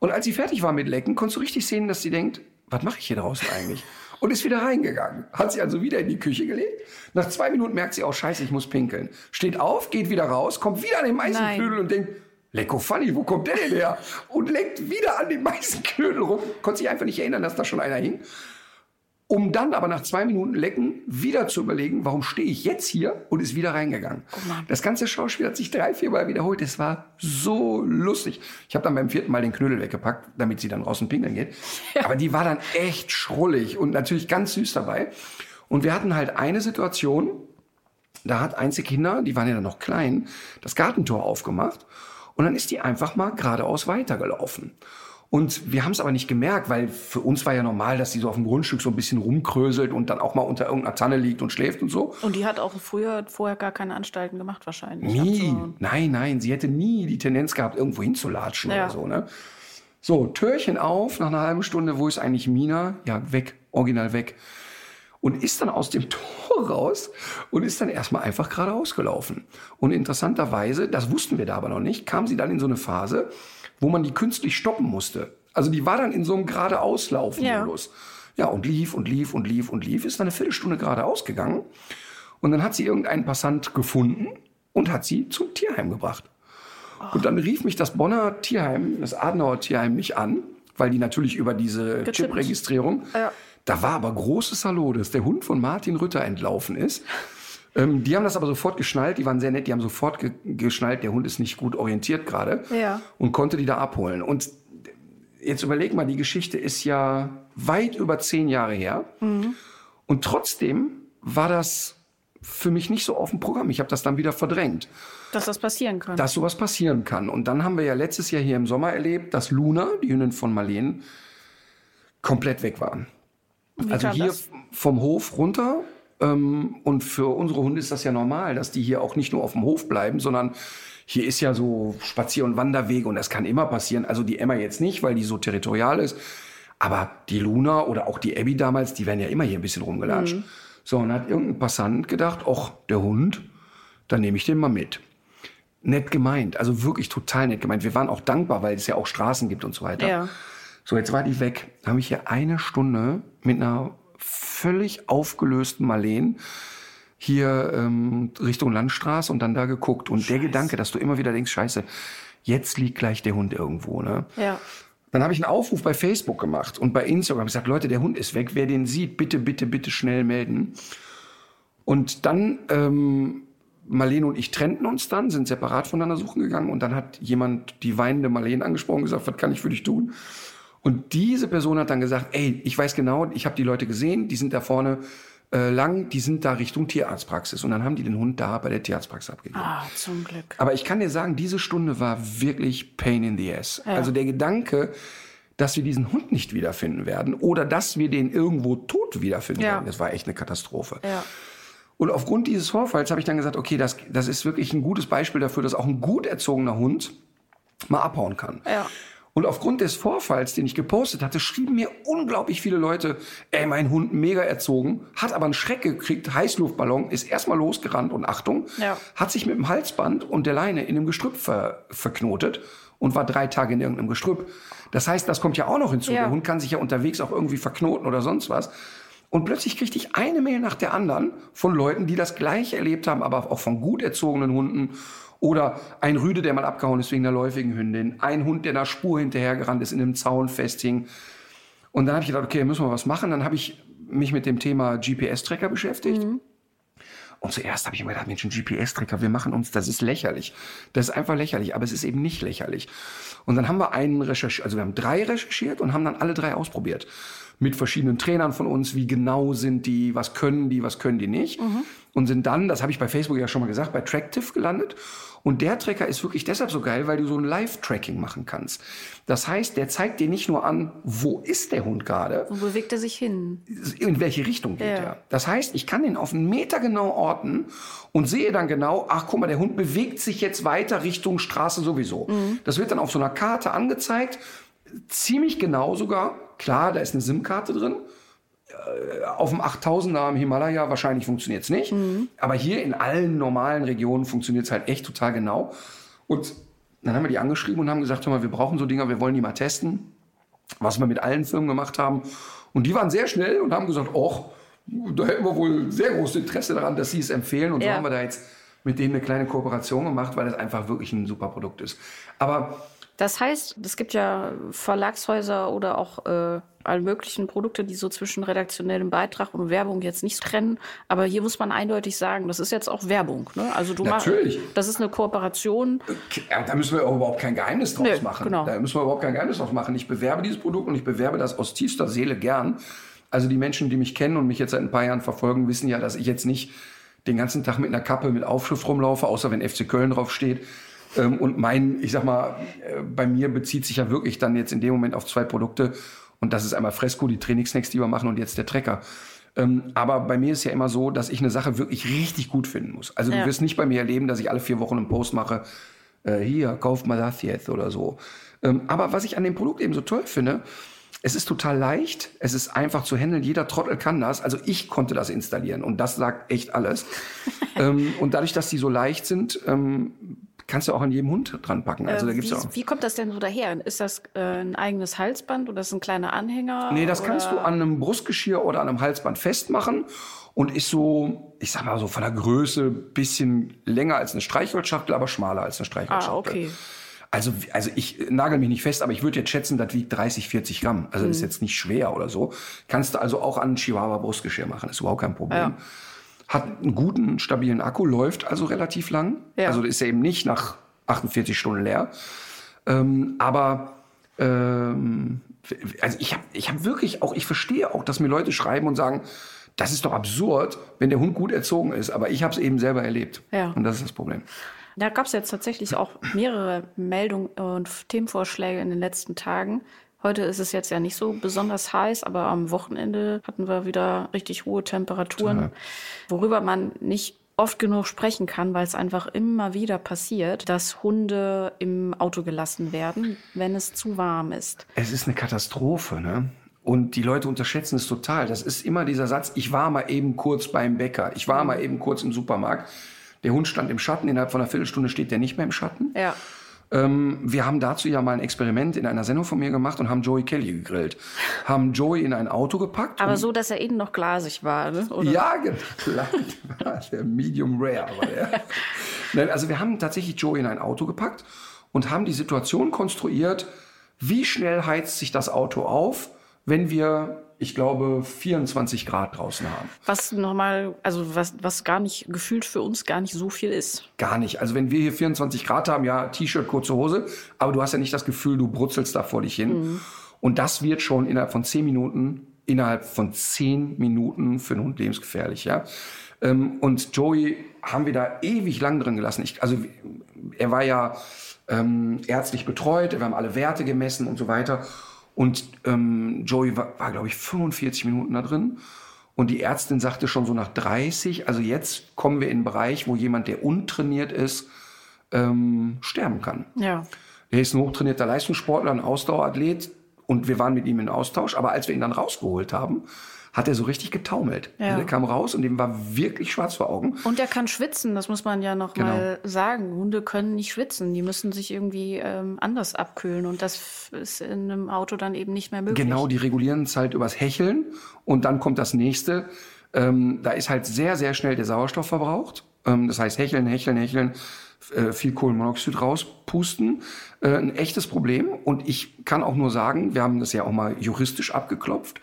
Speaker 3: Und als sie fertig war mit Lecken, konntest du richtig sehen, dass sie denkt, was mache ich hier draußen eigentlich? Und ist wieder reingegangen. Hat sie also wieder in die Küche gelegt. Nach zwei Minuten merkt sie auch, scheiße, ich muss pinkeln. Steht auf, geht wieder raus, kommt wieder an den Meisenknödel und denkt, Lecko funny, wo kommt der denn her? Und leckt wieder an den Meisenknödel rum. Konnte sich einfach nicht erinnern, dass da schon einer hing um dann aber nach zwei Minuten Lecken wieder zu überlegen, warum stehe ich jetzt hier und ist wieder reingegangen. Oh das ganze Schauspiel hat sich drei, vier Mal wiederholt. Es war so lustig. Ich habe dann beim vierten Mal den Knödel weggepackt, damit sie dann draußen pinkeln geht. Ja. Aber die war dann echt schrullig und natürlich ganz süß dabei. Und wir hatten halt eine Situation, da hat Einzelkinder, die waren ja dann noch klein, das Gartentor aufgemacht und dann ist die einfach mal geradeaus weitergelaufen. Und wir haben es aber nicht gemerkt, weil für uns war ja normal, dass die so auf dem Grundstück so ein bisschen rumkröselt und dann auch mal unter irgendeiner Tanne liegt und schläft und so.
Speaker 2: Und die hat auch früher vorher gar keine Anstalten gemacht wahrscheinlich.
Speaker 3: Nie. Nein, nein, sie hätte nie die Tendenz gehabt, irgendwo hinzulatschen ja. oder so. Ne? So, Türchen auf, nach einer halben Stunde, wo ist eigentlich Mina? Ja, weg, original weg. Und ist dann aus dem Tor raus und ist dann erstmal einfach geradeaus gelaufen. Und interessanterweise, das wussten wir da aber noch nicht, kam sie dann in so eine Phase, wo man die künstlich stoppen musste. Also die war dann in so einem geradeauslaufen-Modus. Ja. ja, und lief und lief und lief und lief, ist dann eine Viertelstunde geradeaus gegangen. Und dann hat sie irgendeinen Passant gefunden und hat sie zum Tierheim gebracht. Oh. Und dann rief mich das Bonner Tierheim, das Adenauer Tierheim, mich an, weil die natürlich über diese Chip-Registrierung. Ja. Da war aber großes Hallo, dass der Hund von Martin Rütter entlaufen ist. Ähm, die haben das aber sofort geschnallt, die waren sehr nett, die haben sofort ge geschnallt, der Hund ist nicht gut orientiert gerade ja. und konnte die da abholen. Und jetzt überleg mal, die Geschichte ist ja weit über zehn Jahre her. Mhm. Und trotzdem war das für mich nicht so auf dem Programm. Ich habe das dann wieder verdrängt.
Speaker 2: Dass das passieren kann.
Speaker 3: Dass sowas passieren kann. Und dann haben wir ja letztes Jahr hier im Sommer erlebt, dass Luna, die Hündin von Marleen, komplett weg waren. Wie also hier das? vom Hof runter und für unsere Hunde ist das ja normal, dass die hier auch nicht nur auf dem Hof bleiben, sondern hier ist ja so Spazier- und Wanderwege und das kann immer passieren. Also die Emma jetzt nicht, weil die so territorial ist. Aber die Luna oder auch die Abby damals, die werden ja immer hier ein bisschen rumgelatscht. Mhm. So, und hat irgendein Passant gedacht, ach, der Hund, dann nehme ich den mal mit. Nett gemeint, also wirklich total nett gemeint. Wir waren auch dankbar, weil es ja auch Straßen gibt und so weiter. Ja. So, jetzt war die weg. Da habe ich hier eine Stunde mit einer völlig aufgelösten Marleen hier ähm, Richtung Landstraße und dann da geguckt. Und scheiße. der Gedanke, dass du immer wieder denkst, scheiße, jetzt liegt gleich der Hund irgendwo. Ne? Ja. Dann habe ich einen Aufruf bei Facebook gemacht und bei Instagram gesagt, Leute, der Hund ist weg. Wer den sieht, bitte, bitte, bitte schnell melden. Und dann, ähm, Marlene und ich trennten uns dann, sind separat voneinander suchen gegangen und dann hat jemand die weinende Marlene angesprochen und gesagt, was kann ich für dich tun? Und diese Person hat dann gesagt, ey, ich weiß genau, ich habe die Leute gesehen, die sind da vorne äh, lang, die sind da Richtung Tierarztpraxis. Und dann haben die den Hund da bei der Tierarztpraxis abgegeben.
Speaker 2: Ah, zum Glück.
Speaker 3: Aber ich kann dir sagen, diese Stunde war wirklich pain in the ass. Ja. Also der Gedanke, dass wir diesen Hund nicht wiederfinden werden oder dass wir den irgendwo tot wiederfinden ja. werden, das war echt eine Katastrophe. Ja. Und aufgrund dieses Vorfalls habe ich dann gesagt, okay, das, das ist wirklich ein gutes Beispiel dafür, dass auch ein gut erzogener Hund mal abhauen kann. Ja. Und aufgrund des Vorfalls, den ich gepostet hatte, schrieben mir unglaublich viele Leute, ey, mein Hund mega erzogen, hat aber einen Schreck gekriegt, Heißluftballon, ist erstmal losgerannt und Achtung, ja. hat sich mit dem Halsband und der Leine in dem Gestrüpp ver verknotet und war drei Tage in irgendeinem Gestrüpp. Das heißt, das kommt ja auch noch hinzu. Ja. Der Hund kann sich ja unterwegs auch irgendwie verknoten oder sonst was. Und plötzlich kriegte ich eine Mail nach der anderen von Leuten, die das gleiche erlebt haben, aber auch von gut erzogenen Hunden oder ein Rüde, der mal abgehauen ist wegen einer läufigen Hündin. Ein Hund, der einer Spur hinterhergerannt ist, in einem Zaun festhing. Und dann habe ich gedacht, okay, müssen wir was machen. Dann habe ich mich mit dem Thema GPS-Tracker beschäftigt. Mhm. Und zuerst habe ich immer gedacht, Mensch, ein GPS-Tracker, wir machen uns, das ist lächerlich. Das ist einfach lächerlich, aber es ist eben nicht lächerlich. Und dann haben wir einen recherchiert, also wir haben drei recherchiert und haben dann alle drei ausprobiert mit verschiedenen Trainern von uns, wie genau sind die, was können die, was können die nicht. Mhm. Und sind dann, das habe ich bei Facebook ja schon mal gesagt, bei Tractive gelandet. Und der Tracker ist wirklich deshalb so geil, weil du so ein Live-Tracking machen kannst. Das heißt, der zeigt dir nicht nur an, wo ist der Hund gerade.
Speaker 2: Wo bewegt er sich hin?
Speaker 3: In welche Richtung geht ja. er? Das heißt, ich kann den auf einen Meter genau orten und sehe dann genau, ach guck mal, der Hund bewegt sich jetzt weiter Richtung Straße sowieso. Mhm. Das wird dann auf so einer Karte angezeigt, ziemlich genau sogar. Klar, da ist eine SIM-Karte drin. Äh, auf dem 8000er im Himalaya wahrscheinlich funktioniert es nicht. Mhm. Aber hier in allen normalen Regionen funktioniert es halt echt total genau. Und dann haben wir die angeschrieben und haben gesagt, hör mal, wir brauchen so Dinger, wir wollen die mal testen. Was wir mit allen Firmen gemacht haben. Und die waren sehr schnell und haben gesagt, och, da hätten wir wohl sehr großes Interesse daran, dass sie es empfehlen. Und ja. so haben wir da jetzt mit denen eine kleine Kooperation gemacht, weil das einfach wirklich ein super Produkt ist. Aber
Speaker 2: das heißt, es gibt ja Verlagshäuser oder auch äh, alle möglichen Produkte, die so zwischen redaktionellem Beitrag und Werbung jetzt nicht trennen. Aber hier muss man eindeutig sagen, das ist jetzt auch Werbung. Ne? Also du
Speaker 3: Natürlich.
Speaker 2: Mach, das ist eine Kooperation.
Speaker 3: Ja, da müssen wir überhaupt kein Geheimnis draus nee, machen. Genau. Da müssen wir überhaupt kein Geheimnis draus machen. Ich bewerbe dieses Produkt und ich bewerbe das aus tiefster Seele gern. Also die Menschen, die mich kennen und mich jetzt seit ein paar Jahren verfolgen, wissen ja, dass ich jetzt nicht den ganzen Tag mit einer Kappe mit Aufschrift rumlaufe, außer wenn FC Köln drauf steht. Ähm, und mein, ich sag mal, äh, bei mir bezieht sich ja wirklich dann jetzt in dem Moment auf zwei Produkte. Und das ist einmal Fresco, die Trainingssnacks, die wir machen, und jetzt der Trecker. Ähm, aber bei mir ist ja immer so, dass ich eine Sache wirklich richtig gut finden muss. Also ja. du wirst nicht bei mir erleben, dass ich alle vier Wochen einen Post mache, äh, hier, kauft mal das jetzt oder so. Ähm, aber was ich an dem Produkt eben so toll finde, es ist total leicht, es ist einfach zu handeln, jeder Trottel kann das. Also ich konnte das installieren und das sagt echt alles. ähm, und dadurch, dass die so leicht sind, ähm, kannst du auch an jedem Hund dran packen. Also da
Speaker 2: äh,
Speaker 3: gibt's
Speaker 2: wie,
Speaker 3: auch.
Speaker 2: wie kommt das denn so daher? Ist das äh, ein eigenes Halsband oder ist das ein kleiner Anhänger?
Speaker 3: Nee, das oder? kannst du an einem Brustgeschirr oder an einem Halsband festmachen und ist so, ich sag mal so von der Größe bisschen länger als eine Streichholzschachtel, aber schmaler als eine Streichholzschachtel. Ah, okay. Also, also ich nagel mich nicht fest, aber ich würde jetzt schätzen, das wiegt 30, 40 Gramm. Also das ist mhm. jetzt nicht schwer oder so. Kannst du also auch an ein Chihuahua Brustgeschirr machen, ist überhaupt kein Problem. Ja hat einen guten, stabilen Akku, läuft also relativ lang. Ja. Also ist er eben nicht nach 48 Stunden leer. Ähm, aber ähm, also ich habe ich hab wirklich auch, ich verstehe auch, dass mir Leute schreiben und sagen, das ist doch absurd, wenn der Hund gut erzogen ist. Aber ich habe es eben selber erlebt. Ja. Und das ist das Problem.
Speaker 2: Da gab es jetzt tatsächlich auch mehrere Meldungen und Themenvorschläge in den letzten Tagen. Heute ist es jetzt ja nicht so besonders heiß, aber am Wochenende hatten wir wieder richtig hohe Temperaturen, ja. worüber man nicht oft genug sprechen kann, weil es einfach immer wieder passiert, dass Hunde im Auto gelassen werden, wenn es zu warm ist.
Speaker 3: Es ist eine Katastrophe, ne? Und die Leute unterschätzen es total. Das ist immer dieser Satz, ich war mal eben kurz beim Bäcker, ich war mal eben kurz im Supermarkt. Der Hund stand im Schatten, innerhalb von einer Viertelstunde steht der nicht mehr im Schatten. Ja. Ähm, wir haben dazu ja mal ein Experiment in einer Sendung von mir gemacht und haben Joey Kelly gegrillt. Haben Joey in ein Auto gepackt.
Speaker 2: Aber so, dass er innen noch glasig war, ne?
Speaker 3: Oder? Ja, genau. der Medium Rare war der. Nein, also wir haben tatsächlich Joey in ein Auto gepackt und haben die Situation konstruiert, wie schnell heizt sich das Auto auf, wenn wir ich glaube, 24 Grad draußen haben.
Speaker 2: Was nochmal, also was, was gar nicht gefühlt für uns gar nicht so viel ist.
Speaker 3: Gar nicht. Also wenn wir hier 24 Grad haben, ja, T-Shirt, kurze Hose, aber du hast ja nicht das Gefühl, du brutzelst da vor dich hin. Mhm. Und das wird schon innerhalb von 10 Minuten, innerhalb von 10 Minuten für einen Hund lebensgefährlich, ja. Ähm, und Joey haben wir da ewig lang drin gelassen. Ich, also er war ja ähm, ärztlich betreut, wir haben alle Werte gemessen und so weiter. Und ähm, Joey war, war glaube ich, 45 Minuten da drin. Und die Ärztin sagte schon so nach 30, also jetzt kommen wir in einen Bereich, wo jemand, der untrainiert ist, ähm, sterben kann. Ja. Er ist ein hochtrainierter Leistungssportler, ein Ausdauerathlet und wir waren mit ihm in Austausch. Aber als wir ihn dann rausgeholt haben, hat er so richtig getaumelt. Ja. Der kam raus und dem war wirklich schwarz vor Augen.
Speaker 2: Und er kann schwitzen, das muss man ja noch genau. mal sagen. Hunde können nicht schwitzen, die müssen sich irgendwie ähm, anders abkühlen und das ist in einem Auto dann eben nicht mehr möglich.
Speaker 3: Genau, die regulieren es halt übers Hecheln und dann kommt das nächste. Ähm, da ist halt sehr, sehr schnell der Sauerstoff verbraucht. Ähm, das heißt hecheln, hecheln, hecheln äh, viel Kohlenmonoxid rauspusten. Äh, ein echtes Problem. Und ich kann auch nur sagen, wir haben das ja auch mal juristisch abgeklopft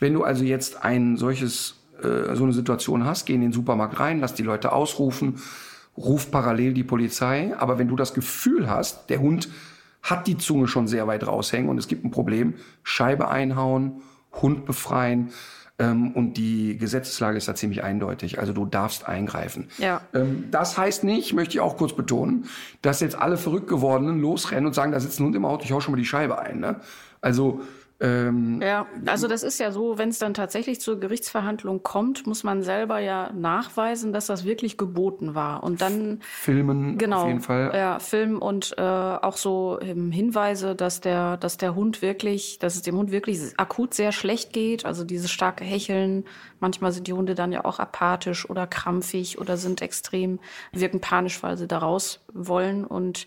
Speaker 3: Wenn du also jetzt ein solches, äh, so eine Situation hast, geh in den Supermarkt rein, lass die Leute ausrufen, ruf parallel die Polizei. Aber wenn du das Gefühl hast, der Hund hat die Zunge schon sehr weit raushängen und es gibt ein Problem, Scheibe einhauen, Hund befreien. Ähm, und die Gesetzeslage ist da ziemlich eindeutig. Also du darfst eingreifen.
Speaker 2: Ja.
Speaker 3: Ähm, das heißt nicht, möchte ich auch kurz betonen, dass jetzt alle verrückt gewordenen losrennen und sagen, da sitzt ein Hund im Auto, ich hau schon mal die Scheibe ein. Ne? Also ähm,
Speaker 2: ja, also das ist ja so, wenn es dann tatsächlich zur Gerichtsverhandlung kommt, muss man selber ja nachweisen, dass das wirklich geboten war. Und dann
Speaker 3: Filmen
Speaker 2: genau,
Speaker 3: auf jeden Fall.
Speaker 2: Ja, Filmen und äh, auch so ähm, Hinweise, dass der, dass der Hund wirklich, dass es dem Hund wirklich akut sehr schlecht geht. Also dieses starke Hecheln. Manchmal sind die Hunde dann ja auch apathisch oder krampfig oder sind extrem, wirken panisch, weil sie da raus wollen und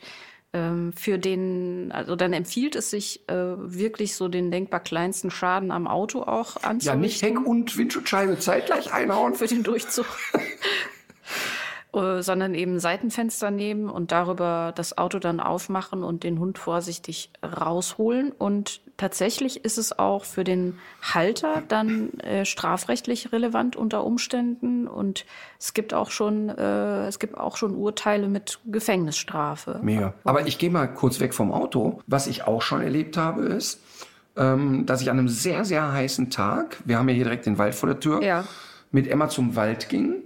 Speaker 2: für den, also dann empfiehlt es sich äh, wirklich so den denkbar kleinsten Schaden am Auto auch anzurichten.
Speaker 3: Ja, nicht Heck und Windschutzscheibe zeitgleich einhauen.
Speaker 2: Für den Durchzug. Äh, sondern eben Seitenfenster nehmen und darüber das Auto dann aufmachen und den Hund vorsichtig rausholen. Und tatsächlich ist es auch für den Halter dann äh, strafrechtlich relevant unter Umständen. Und es gibt auch schon, äh, es gibt auch schon Urteile mit Gefängnisstrafe.
Speaker 3: Mega. Aber ich gehe mal kurz weg vom Auto. Was ich auch schon erlebt habe, ist, ähm, dass ich an einem sehr, sehr heißen Tag, wir haben ja hier direkt den Wald vor der Tür,
Speaker 2: Ja.
Speaker 3: mit Emma zum Wald ging.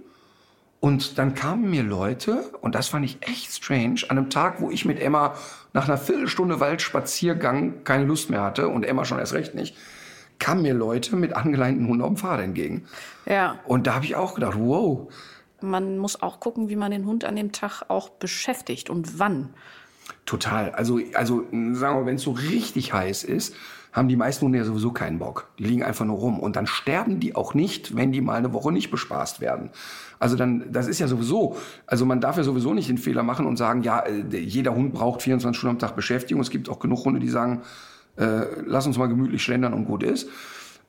Speaker 3: Und dann kamen mir Leute, und das fand ich echt strange, an einem Tag, wo ich mit Emma nach einer Viertelstunde Waldspaziergang keine Lust mehr hatte und Emma schon erst recht nicht, kamen mir Leute mit angeleinten Hunden auf dem Fahrrad entgegen.
Speaker 2: Ja,
Speaker 3: Und da habe ich auch gedacht, wow,
Speaker 2: man muss auch gucken, wie man den Hund an dem Tag auch beschäftigt und wann.
Speaker 3: total. Also, also sagen wir mal, wenn es so richtig heiß ist, haben die meisten Hunde ja sowieso keinen Bock. Die liegen einfach nur rum. Und dann sterben die auch nicht, wenn die mal eine Woche nicht bespaßt werden. Also dann, das ist ja sowieso, also man darf ja sowieso nicht den Fehler machen und sagen, ja, äh, jeder Hund braucht 24 Stunden am Tag Beschäftigung. Es gibt auch genug Hunde, die sagen, äh, lass uns mal gemütlich schlendern und gut ist.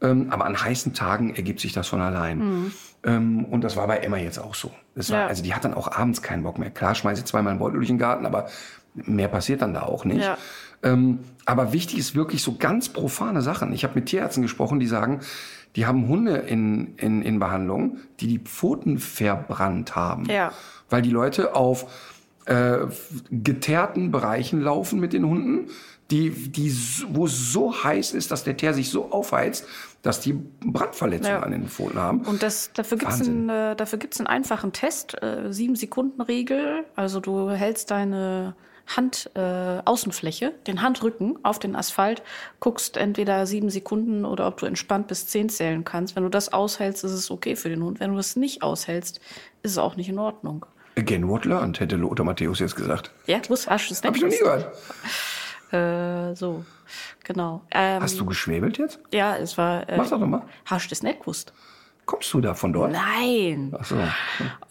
Speaker 3: Ähm, aber an heißen Tagen ergibt sich das von allein. Ähm, und das war bei Emma jetzt auch so. Das war,
Speaker 2: Ja.
Speaker 3: Also die hat dann auch abends keinen Bock mehr. Klar, schmeiße ich zweimal einen Beutel durch den Garten, aber mehr passiert dann da auch nicht.
Speaker 2: Ja.
Speaker 3: Ähm, aber wichtig ist wirklich so ganz profane Sachen. Ich habe mit Tierärzten gesprochen, die sagen, die haben Hunde in, in, in Behandlung, die die Pfoten verbrannt haben.
Speaker 2: Ja.
Speaker 3: Weil die Leute auf äh, geteerten Bereichen laufen mit den Hunden, die, die, wo es so heiß ist, dass der Teer sich so aufheizt, dass die Brandverletzungen
Speaker 2: Ja.
Speaker 3: an den Pfoten haben.
Speaker 2: Und das, dafür gibt's
Speaker 3: Wahnsinn.
Speaker 2: einen, äh, dafür gibt's einen einfachen Test, äh, sieben Sekunden Regel. Also du hältst deine Hand äh, Außenfläche, den Handrücken auf den Asphalt, guckst entweder sieben Sekunden oder ob du entspannt bis zehn zählen kannst. Wenn du das aushältst, ist es okay für den Hund. Wenn du das nicht aushältst, ist es auch nicht in Ordnung.
Speaker 3: Again what learned, hätte Lothar Matthäus jetzt gesagt.
Speaker 2: Ja, du hast es
Speaker 3: Hab ich noch nie gehört.
Speaker 2: Äh, so, genau. Ähm,
Speaker 3: Hast du geschwäbelt jetzt?
Speaker 2: ja, es war. Äh,
Speaker 3: Mach doch doch mal.
Speaker 2: hast du das nicht gewusst?
Speaker 3: Kommst du da von dort?
Speaker 2: Nein.
Speaker 3: Ach so.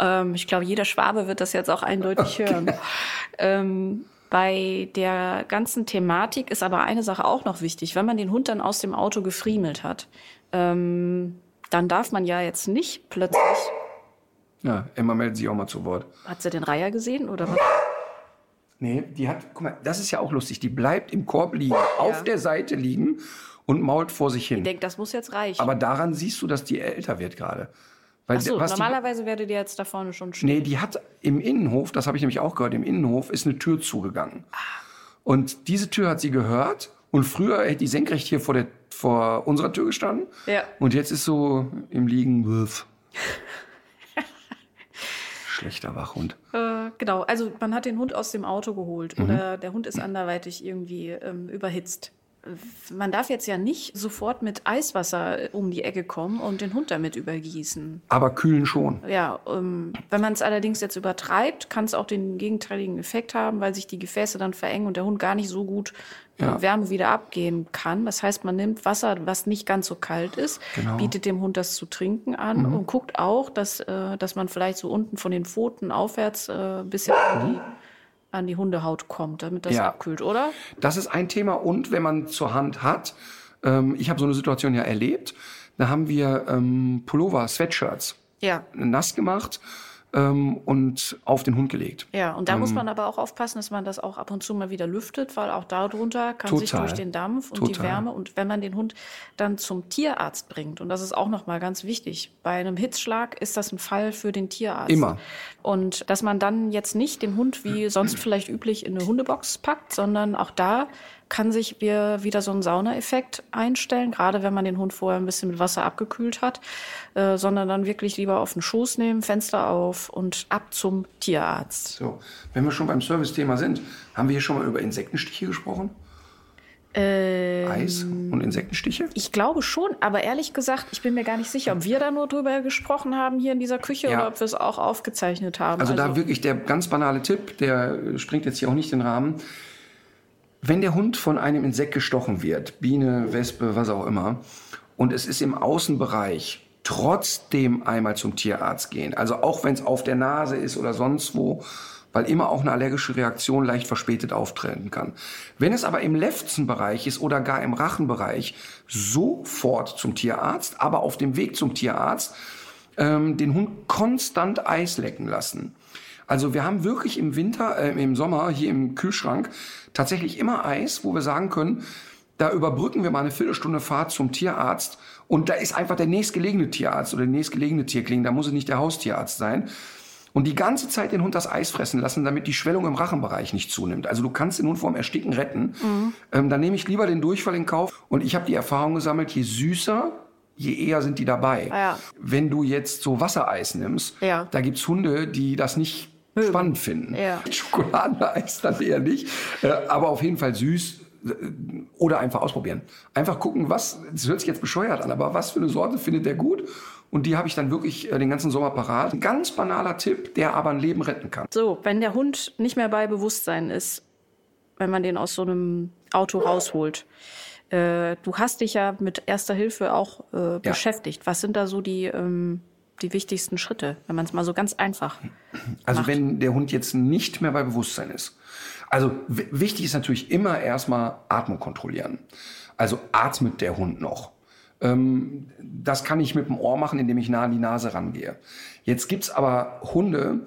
Speaker 2: Ähm, ich glaube, jeder Schwabe wird das jetzt auch eindeutig hören. Ähm, bei der ganzen Thematik ist aber eine Sache auch noch wichtig. Wenn man den Hund dann aus dem Auto gefriemelt hat, ähm, dann darf man ja jetzt nicht plötzlich.
Speaker 3: Ja, Emma meldet sich auch mal zu Wort.
Speaker 2: Hat sie den Reiher gesehen oder was?
Speaker 3: Nee, die hat, guck mal, das ist ja auch lustig. Die bleibt im Korb liegen, auf der Seite liegen und mault vor sich hin.
Speaker 2: Ich denke, das muss jetzt reichen.
Speaker 3: Aber daran siehst du, dass die älter wird gerade. Weil
Speaker 2: so,
Speaker 3: die,
Speaker 2: normalerweise werdet ihr jetzt da vorne schon stehen.
Speaker 3: Nee, die hat im Innenhof, das habe ich nämlich auch gehört, im Innenhof ist eine Tür zugegangen. Und diese Tür hat sie gehört und früher hätte die senkrecht hier vor, der, vor unserer Tür gestanden.
Speaker 2: Ja.
Speaker 3: Und jetzt ist so im Liegen. Schlechter Wachhund.
Speaker 2: Äh, genau, also man hat den Hund aus dem Auto geholt
Speaker 3: Mhm.
Speaker 2: oder der Hund ist anderweitig irgendwie ähm, überhitzt. Man darf jetzt ja nicht sofort mit Eiswasser um die Ecke kommen und den Hund damit übergießen.
Speaker 3: Aber kühlen schon.
Speaker 2: Ja, ähm, wenn man es allerdings jetzt übertreibt, kann es auch den gegenteiligen Effekt haben, weil sich die Gefäße dann verengen und der Hund gar nicht so gut äh,
Speaker 3: Ja.
Speaker 2: Wärme wieder abgeben kann. Das heißt, man nimmt Wasser, was nicht ganz so kalt ist,
Speaker 3: Genau.
Speaker 2: bietet dem Hund das zu trinken an und guckt auch, dass, äh, dass man vielleicht so unten von den Pfoten aufwärts äh, ein bisschen die, an die Hundehaut kommt, damit das
Speaker 3: Ja.
Speaker 2: abkühlt, oder?
Speaker 3: Das ist ein Thema. Und wenn man zur Hand hat, ähm, ich habe so eine Situation ja erlebt, da haben wir ähm, Pullover, Sweatshirts
Speaker 2: Ja.
Speaker 3: nass gemacht, ähm, und auf den Hund gelegt.
Speaker 2: Ja, und da
Speaker 3: Ähm.
Speaker 2: muss man aber auch aufpassen, dass man das auch ab und zu mal wieder lüftet, weil auch darunter kann sich
Speaker 3: Total.
Speaker 2: durch den Dampf und die
Speaker 3: Total.
Speaker 2: Wärme und wenn man den Hund dann zum Tierarzt bringt, und das ist auch nochmal ganz wichtig, bei einem Hitzschlag ist das ein Fall für den Tierarzt.
Speaker 3: Immer.
Speaker 2: Und dass man dann jetzt nicht den Hund wie sonst vielleicht üblich in eine Hundebox packt, sondern auch da kann sich wieder so ein Saunaeffekt einstellen, gerade wenn man den Hund vorher ein bisschen mit Wasser abgekühlt hat, äh, sondern dann wirklich lieber auf den Schoß nehmen, Fenster auf und ab zum Tierarzt.
Speaker 3: So, wenn wir schon beim Service-Thema sind, haben wir hier schon mal über Insektenstiche gesprochen?
Speaker 2: Ähm,
Speaker 3: Eis und Insektenstiche?
Speaker 2: Ich glaube schon, aber ehrlich gesagt, ich bin mir gar nicht sicher, ob wir da nur drüber gesprochen haben hier in dieser Küche
Speaker 3: Ja.
Speaker 2: oder ob wir es auch aufgezeichnet haben.
Speaker 3: Also, da wirklich der ganz banale Tipp, der springt jetzt hier auch nicht den Rahmen. Wenn der Hund von einem Insekt gestochen wird, Biene, Wespe, was auch immer, und es ist im Außenbereich, trotzdem einmal zum Tierarzt gehen. Also auch wenn es auf der Nase ist oder sonst wo, weil immer auch eine allergische Reaktion leicht verspätet auftreten kann. Wenn es aber im Lefzenbereich ist oder gar im Rachenbereich, sofort zum Tierarzt, aber auf dem Weg zum Tierarzt ähm, den Hund konstant Eis lecken lassen. Also wir haben wirklich im Winter, äh, im Sommer hier im Kühlschrank tatsächlich immer Eis, wo wir sagen können, da überbrücken wir mal eine Viertelstunde Fahrt zum Tierarzt und da ist einfach der nächstgelegene Tierarzt oder der nächstgelegene Tierklinik, da muss es nicht der Haustierarzt sein. Und die ganze Zeit den Hund das Eis fressen lassen, damit die Schwellung im Rachenbereich nicht zunimmt. Also du kannst den Hund vorm Ersticken retten. Ähm, dann nehme ich lieber den Durchfall in Kauf. Und ich habe die Erfahrung gesammelt, je süßer, je eher sind die dabei.
Speaker 2: Ja.
Speaker 3: Wenn du jetzt so Wassereis nimmst,
Speaker 2: Ja.
Speaker 3: da gibt's Hunde, die das nicht spannend finden.
Speaker 2: Ja.
Speaker 3: Schokoladeneis dann eher nicht. Äh, aber auf jeden Fall süß äh, oder einfach ausprobieren. Einfach gucken, was, das hört sich jetzt bescheuert an, aber was für eine Sorte findet der gut? Und die habe ich dann wirklich äh, den ganzen Sommer parat. Ein ganz banaler Tipp, der aber ein Leben retten kann.
Speaker 2: So, wenn der Hund nicht mehr bei Bewusstsein ist, wenn man den aus so einem Auto rausholt. Äh, du hast dich ja mit Erster Hilfe auch äh, beschäftigt. Was sind da so die, ähm, die wichtigsten Schritte, wenn man es mal so ganz einfach
Speaker 3: Also
Speaker 2: macht?
Speaker 3: wenn der Hund jetzt nicht mehr bei Bewusstsein ist. Also wichtig ist natürlich immer erstmal Atmung kontrollieren. Also atmet der Hund noch. Ähm, das kann ich mit dem Ohr machen, indem ich nah an die Nase rangehe. Jetzt gibt's aber Hunde,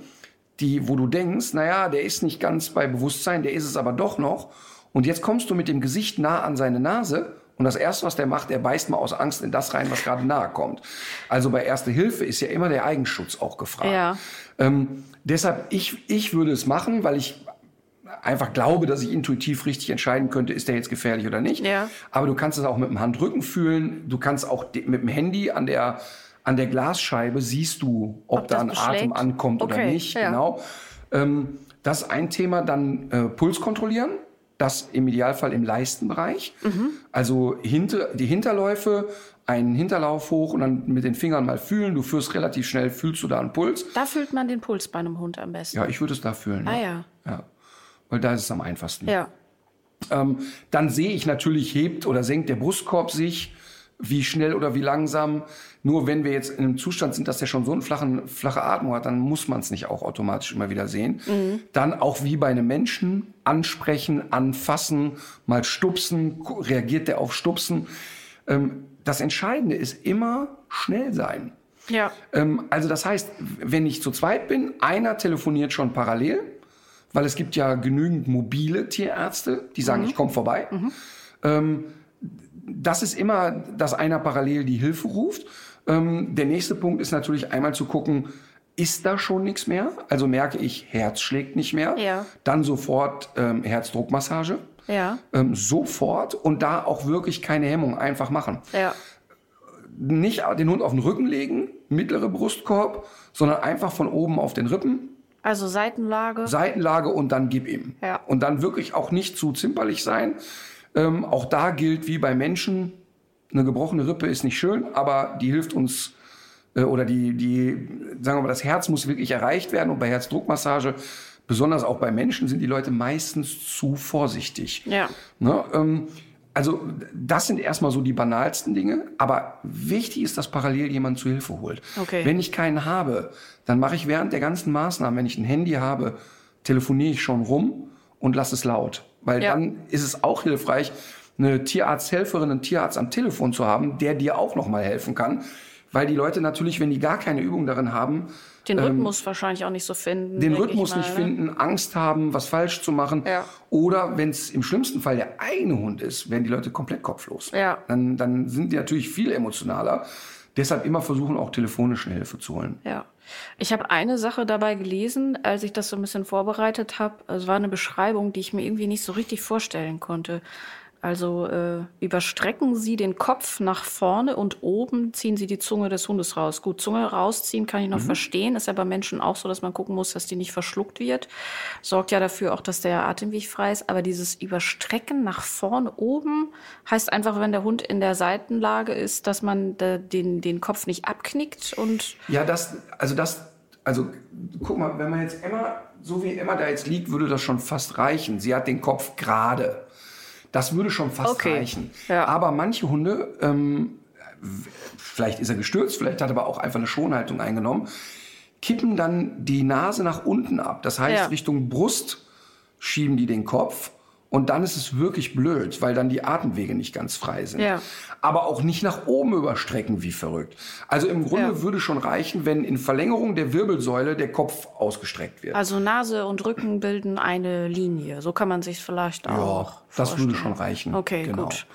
Speaker 3: die, wo du denkst, naja, der ist nicht ganz bei Bewusstsein, der ist es aber doch noch. Und jetzt kommst du mit dem Gesicht nah an seine Nase und das Erste, was der macht, er beißt mal aus Angst in das rein, was gerade nahe kommt. Also bei Erste Hilfe ist ja immer der Eigenschutz auch gefragt.
Speaker 2: Ja.
Speaker 3: Ähm, deshalb, ich, ich würde es machen, weil ich einfach glaube, dass ich intuitiv richtig entscheiden könnte, ist der jetzt gefährlich oder nicht.
Speaker 2: Ja.
Speaker 3: Aber du kannst es auch mit dem Handrücken fühlen. Du kannst auch mit dem Handy an der, an der Glasscheibe siehst du, ob,
Speaker 2: Ob
Speaker 3: da ein Atem
Speaker 2: beschlägt?
Speaker 3: ankommt oder
Speaker 2: Okay,
Speaker 3: nicht.
Speaker 2: ja.
Speaker 3: Genau. Ähm, das ist ein Thema. Dann äh, Puls kontrollieren. Das im Idealfall im Leistenbereich.
Speaker 2: Mhm.
Speaker 3: Also hinter, die Hinterläufe, einen Hinterlauf hoch und dann mit den Fingern mal fühlen. Du führst relativ schnell, fühlst du da einen Puls.
Speaker 2: Da fühlt man den Puls bei einem Hund am besten.
Speaker 3: Ja, ich würde es da fühlen.
Speaker 2: Ah ja.
Speaker 3: ja. Weil da ist es am einfachsten.
Speaker 2: Ja.
Speaker 3: Ähm, dann sehe ich natürlich, hebt oder senkt der Brustkorb sich, wie schnell oder wie langsam. Nur wenn wir jetzt in einem Zustand sind, dass der schon so eine flachen, flache Atmung hat, dann muss man es nicht auch automatisch immer wieder sehen. Dann auch wie bei einem Menschen ansprechen, anfassen, mal stupsen, reagiert der auf Stupsen. Ähm, das Entscheidende ist immer schnell sein.
Speaker 2: Ja.
Speaker 3: Ähm, also das heißt, wenn ich zu zweit bin, einer telefoniert schon parallel, weil es gibt ja genügend mobile Tierärzte, die sagen, ich komme vorbei. Ähm, das ist immer, dass einer parallel die Hilfe ruft. Ähm, der nächste Punkt ist natürlich einmal zu gucken, ist da schon nichts mehr? Also merke ich, Herz schlägt nicht mehr.
Speaker 2: Ja.
Speaker 3: Dann sofort ähm, Herzdruckmassage.
Speaker 2: Ja.
Speaker 3: Ähm, sofort und da auch wirklich keine Hemmung einfach machen
Speaker 2: Ja.
Speaker 3: nicht den Hund auf den Rücken legen, mittlere Brustkorb, sondern einfach von oben auf den Rippen,
Speaker 2: Also Seitenlage.
Speaker 3: Seitenlage und dann gib ihm.
Speaker 2: Ja.
Speaker 3: Und dann wirklich auch nicht zu zimperlich sein. Ähm, auch da gilt wie bei Menschen, eine gebrochene Rippe ist nicht schön, aber die hilft uns äh, oder die, die, sagen wir mal, das Herz muss wirklich erreicht werden und bei Herzdruckmassage, besonders auch bei Menschen, sind die Leute meistens zu vorsichtig.
Speaker 2: Ja.
Speaker 3: Ne, ähm, also das sind erstmal so die banalsten Dinge, aber wichtig ist, dass parallel jemand zu Hilfe holt.
Speaker 2: Okay.
Speaker 3: Wenn ich keinen habe, dann mache ich während der ganzen Maßnahmen, wenn ich ein Handy habe, telefoniere ich schon rum und lasse es laut. Weil
Speaker 2: Ja.
Speaker 3: dann ist es auch hilfreich, eine Tierarzthelferin, einen Tierarzt am Telefon zu haben, der dir auch noch mal helfen kann. weil die Leute natürlich, wenn die gar keine Übung darin haben,
Speaker 2: Den Rhythmus wahrscheinlich auch nicht so finden.
Speaker 3: Ähm, den Rhythmus
Speaker 2: mal,
Speaker 3: nicht
Speaker 2: ne?
Speaker 3: finden, Angst haben, was falsch zu machen.
Speaker 2: Ja.
Speaker 3: Oder wenn es im schlimmsten Fall der eigene Hund ist, werden die Leute komplett kopflos.
Speaker 2: Ja.
Speaker 3: Dann, dann sind die natürlich viel emotionaler. Deshalb immer versuchen, auch telefonische Hilfe zu holen.
Speaker 2: Ja. Ich habe eine Sache dabei gelesen, als ich das so ein bisschen vorbereitet habe. Es war eine Beschreibung, die ich mir irgendwie nicht so richtig vorstellen konnte. Also äh, überstrecken Sie den Kopf nach vorne und oben ziehen Sie die Zunge des Hundes raus. Gut, Zunge rausziehen kann ich noch verstehen. Ist ja bei Menschen auch so, dass man gucken muss, dass die nicht verschluckt wird. Sorgt ja dafür auch, dass der Atemweg frei ist. Aber dieses Überstrecken nach vorne oben heißt einfach, wenn der Hund in der Seitenlage ist, dass man da den, den Kopf nicht abknickt und
Speaker 3: Ja, das, also das, also guck mal, wenn man jetzt Emma, so wie Emma da jetzt liegt, würde das schon fast reichen. Sie hat den Kopf gerade. Das würde schon fast
Speaker 2: Okay,
Speaker 3: reichen.
Speaker 2: ja.
Speaker 3: Aber manche Hunde, ähm, vielleicht ist er gestürzt, vielleicht hat er aber auch einfach eine Schonhaltung eingenommen, kippen dann die Nase nach unten ab. Das heißt,
Speaker 2: Ja.
Speaker 3: Richtung Brust schieben die den Kopf. Und dann ist es wirklich blöd, weil dann die Atemwege nicht ganz frei sind.
Speaker 2: Ja.
Speaker 3: Aber auch nicht nach oben überstrecken wie verrückt. Also im Grunde
Speaker 2: Ja.
Speaker 3: würde schon reichen, wenn in Verlängerung der Wirbelsäule der Kopf ausgestreckt wird.
Speaker 2: Also Nase und Rücken bilden eine Linie. So kann man sich vielleicht auch.
Speaker 3: das würde
Speaker 2: vorstellen.
Speaker 3: schon reichen.
Speaker 2: Okay,
Speaker 3: Genau.
Speaker 2: gut.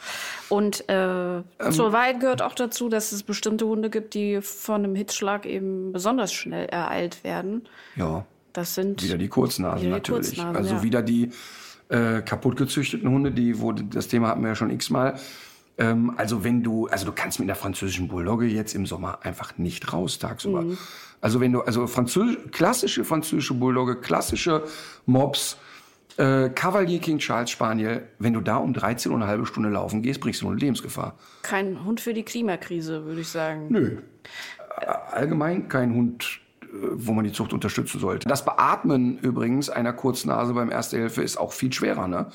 Speaker 2: Und äh, zur Wahrheit gehört auch dazu, dass es bestimmte Hunde gibt, die von einem Hitzschlag eben besonders schnell ereilt werden.
Speaker 3: Ja,
Speaker 2: Das sind
Speaker 3: wieder die Kurznasen
Speaker 2: Wieder die
Speaker 3: natürlich.
Speaker 2: Kurznasen,
Speaker 3: also
Speaker 2: ja.
Speaker 3: wieder die äh, kaputt gezüchteten Hunde, die, wo das Thema hatten wir ja schon x-mal. Ähm, also wenn du, also du kannst mit einer französischen Bulldogge jetzt im Sommer einfach nicht raus tagsüber.
Speaker 2: Mhm.
Speaker 3: Also wenn du, also französisch, klassische französische Bulldogge, klassische Mobs, äh, Cavalier King Charles Spaniel, wenn du da um 13 Uhr eine halbe Stunde laufen gehst, bringst du nur eine Lebensgefahr.
Speaker 2: kein Hund für die Klimakrise, würde ich sagen.
Speaker 3: Nö. Äh, Allgemein kein Hund, wo man die Zucht unterstützen sollte. Das Beatmen übrigens einer Kurznase beim Erste Hilfe ist auch viel schwerer. Ne?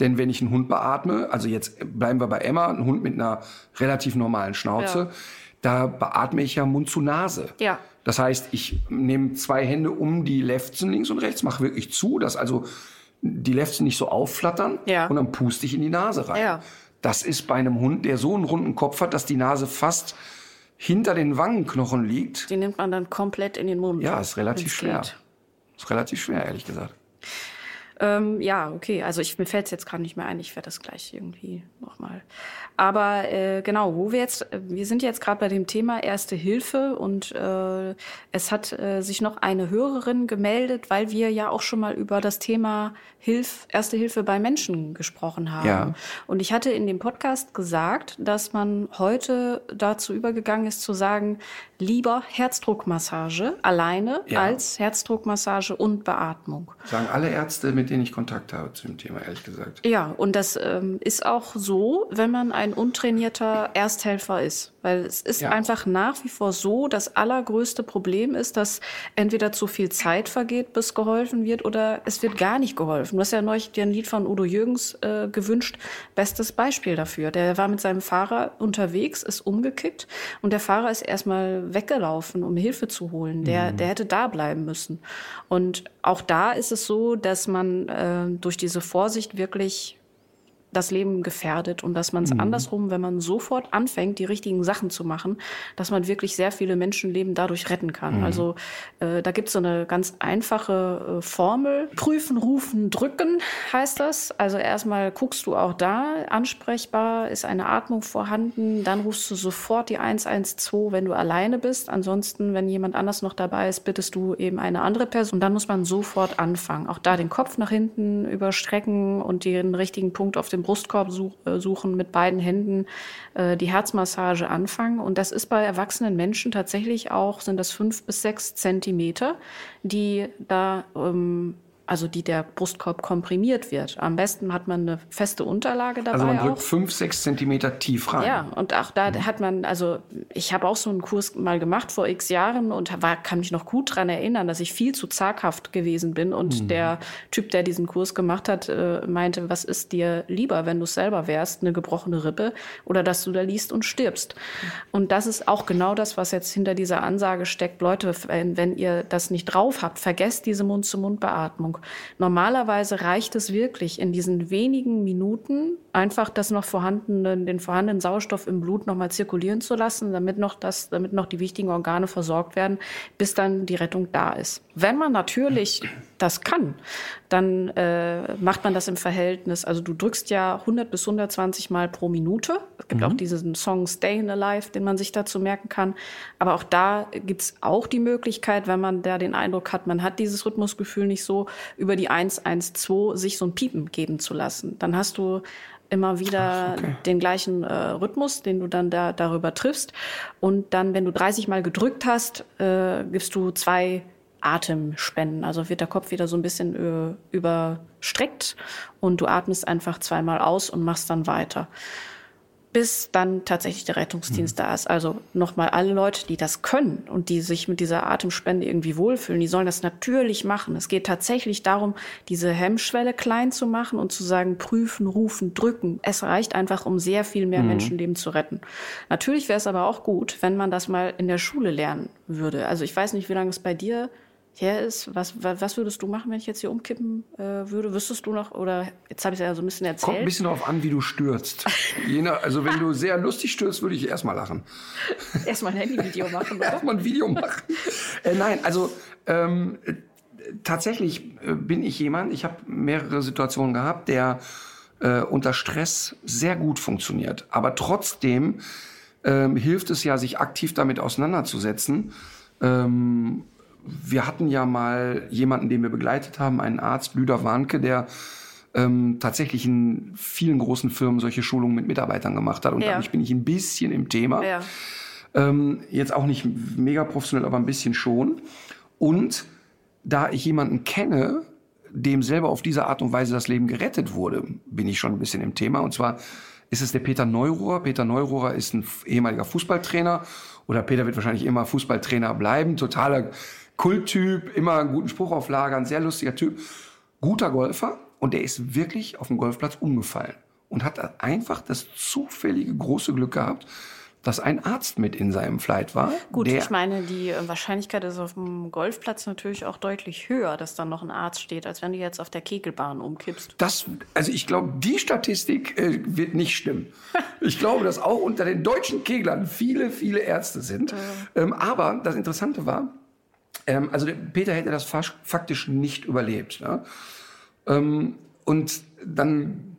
Speaker 3: Denn wenn ich einen Hund beatme, also jetzt bleiben wir bei Emma, ein Hund mit einer relativ normalen Schnauze,
Speaker 2: Ja.
Speaker 3: da beatme ich ja Mund zu Nase.
Speaker 2: Ja.
Speaker 3: Das heißt, ich nehme zwei Hände um die Lefzen links und rechts, mache wirklich zu, dass also die Lefzen nicht so aufflattern
Speaker 2: Ja.
Speaker 3: und dann puste ich in die Nase rein.
Speaker 2: Ja.
Speaker 3: Das ist bei einem Hund, der so einen runden Kopf hat, dass die Nase fast hinter den Wangenknochen liegt.
Speaker 2: Die nimmt man dann komplett in den Mund.
Speaker 3: Ja, ist relativ schwer.
Speaker 2: geht.
Speaker 3: Ist relativ schwer, ehrlich gesagt.
Speaker 2: Ähm, ja, okay. Also ich, mir fällt es jetzt gerade nicht mehr ein. Ich werde das gleich irgendwie nochmal. Aber äh, genau, wo wir jetzt, äh, wir sind jetzt gerade bei dem Thema Erste Hilfe und äh, es hat äh, sich noch eine Hörerin gemeldet, weil wir ja auch schon mal über das Thema Hilf, Erste Hilfe bei Menschen gesprochen haben.
Speaker 3: Ja.
Speaker 2: Und ich hatte in dem Podcast gesagt, dass man heute dazu übergegangen ist zu sagen, lieber Herzdruckmassage alleine
Speaker 3: Ja.
Speaker 2: als Herzdruckmassage und Beatmung.
Speaker 3: Sagen alle Ärzte, mit denen ich Kontakt habe zu dem Thema, ehrlich gesagt.
Speaker 2: Ja, und das ähm, ist auch so, wenn man ein untrainierter Ersthelfer ist. Weil es ist
Speaker 3: Ja.
Speaker 2: einfach nach wie vor so, das allergrößte Problem ist, dass entweder zu viel Zeit vergeht, bis geholfen wird, oder es wird gar nicht geholfen. Du hast ja neulich dir ein Lied von Udo Jürgens äh, gewünscht. Bestes Beispiel dafür. Der war mit seinem Fahrer unterwegs, ist umgekippt und der Fahrer ist erstmal weggelaufen, um Hilfe zu holen. Der, der hätte da bleiben müssen. Und auch da ist es so, dass man äh, durch diese Vorsicht wirklich das Leben gefährdet und dass man es andersrum, wenn man sofort anfängt, die richtigen Sachen zu machen, dass man wirklich sehr viele Menschenleben dadurch retten kann. Also äh, da gibt es so eine ganz einfache äh, Formel. Prüfen, rufen, drücken heißt das. Also erstmal guckst du auch da, ansprechbar, ist eine Atmung vorhanden, dann rufst du sofort die 112, wenn du alleine bist. Ansonsten, wenn jemand anders noch dabei ist, bittest du eben eine andere Person. Dann muss man sofort anfangen. Auch da den Kopf nach hinten überstrecken und den richtigen Punkt auf dem Brustkorb such, äh, suchen, mit beiden Händen äh, die Herzmassage anfangen. Und das ist bei erwachsenen Menschen tatsächlich auch, sind das fünf bis sechs Zentimeter, die da ähm, also die der Brustkorb komprimiert wird. Am besten hat man eine feste Unterlage dabei
Speaker 3: Also man
Speaker 2: auch.
Speaker 3: drückt fünf, sechs Zentimeter tief rein.
Speaker 2: Ja, und auch da hat man, also ich habe auch so einen Kurs mal gemacht vor x Jahren und war, kann mich noch gut dran erinnern, dass ich viel zu zaghaft gewesen bin. Und der Typ, der diesen Kurs gemacht hat, äh, meinte, was ist dir lieber, wenn du es selber wärst, eine gebrochene Rippe oder dass du da liest und stirbst. Und das ist auch genau das, was jetzt hinter dieser Ansage steckt. Leute, wenn, wenn ihr das nicht drauf habt, vergesst diese Mund-zu-Mund-Beatmung. Atmung. Normalerweise reicht es wirklich in diesen wenigen Minuten einfach das noch vorhandene, den vorhandenen Sauerstoff im Blut nochmal zirkulieren zu lassen, damit noch das, damit noch die wichtigen Organe versorgt werden, bis dann die Rettung da ist. Wenn man natürlich das kann, dann äh, macht man das im Verhältnis. Also du drückst ja 100 bis 120 Mal pro Minute. Es gibt mhm. auch diesen Song Stayin' Alive, den man sich dazu merken kann. Aber auch da gibt's auch die Möglichkeit, wenn man da den Eindruck hat, man hat dieses Rhythmusgefühl nicht so, über die 112 sich so ein Piepen geben zu lassen. Dann hast du immer wieder Ach, okay. den gleichen äh, Rhythmus, den du dann da, darüber triffst. Und dann, wenn du 30 Mal gedrückt hast, äh, gibst du zwei Atemspenden. Also wird der Kopf wieder so ein bisschen äh, überstreckt und du atmest einfach zweimal aus und machst dann weiter bis dann tatsächlich der Rettungsdienst mhm. da ist. Also nochmal alle Leute, die das können und die sich mit dieser Atemspende irgendwie wohlfühlen, die sollen das natürlich machen. Es geht tatsächlich darum, diese Hemmschwelle klein zu machen und zu sagen, prüfen, rufen, drücken. Es reicht einfach, um sehr viel mehr mhm. Menschenleben zu retten. Natürlich wäre es aber auch gut, wenn man das mal in der Schule lernen würde. Also ich weiß nicht, wie lange es bei dir her ist. Was, was würdest du machen, wenn ich jetzt hier umkippen äh, würde? Wüsstest du noch, oder jetzt habe ich es ja so ein bisschen erzählt.
Speaker 3: Kommt ein bisschen darauf an, wie du stürzt. Nach, also wenn du sehr lustig stürzt, würde ich erstmal lachen.
Speaker 2: Erstmal ein Handyvideo machen.
Speaker 3: erstmal ein Video machen. äh, nein, also ähm, tatsächlich äh, bin ich jemand, ich habe mehrere Situationen gehabt, der äh, unter Stress sehr gut funktioniert. Aber trotzdem ähm, hilft es ja, sich aktiv damit auseinanderzusetzen. Ähm, wir hatten ja mal jemanden, den wir begleitet haben, einen Arzt, Lüder Warnke, der ähm, tatsächlich in vielen großen Firmen solche Schulungen mit Mitarbeitern gemacht hat. Und ja. dadurch bin ich ein bisschen im Thema. Ja. Ähm, jetzt auch nicht mega professionell, aber ein bisschen schon. Und da ich jemanden kenne, dem selber auf diese Art und Weise das Leben gerettet wurde, bin ich schon ein bisschen im Thema. Und zwar ist es der Peter Neurohrer. Peter Neurohrer ist ein ehemaliger Fußballtrainer oder Peter wird wahrscheinlich immer Fußballtrainer bleiben. Totaler Kulttyp, immer einen guten Spruch auf Lager, ein sehr lustiger Typ, guter Golfer und der ist wirklich auf dem Golfplatz umgefallen und hat einfach das zufällige große Glück gehabt, dass ein Arzt mit in seinem Flight war.
Speaker 2: Gut, ich meine, die äh, Wahrscheinlichkeit ist auf dem Golfplatz natürlich auch deutlich höher, dass dann noch ein Arzt steht, als wenn du jetzt auf der Kegelbahn umkippst.
Speaker 3: Das, also ich glaube, die Statistik äh, wird nicht stimmen. ich glaube, dass auch unter den deutschen Keglern viele, viele Ärzte sind. Ähm, aber das Interessante war, ähm, also Peter hätte das faktisch nicht überlebt. Ne? Ähm, und dann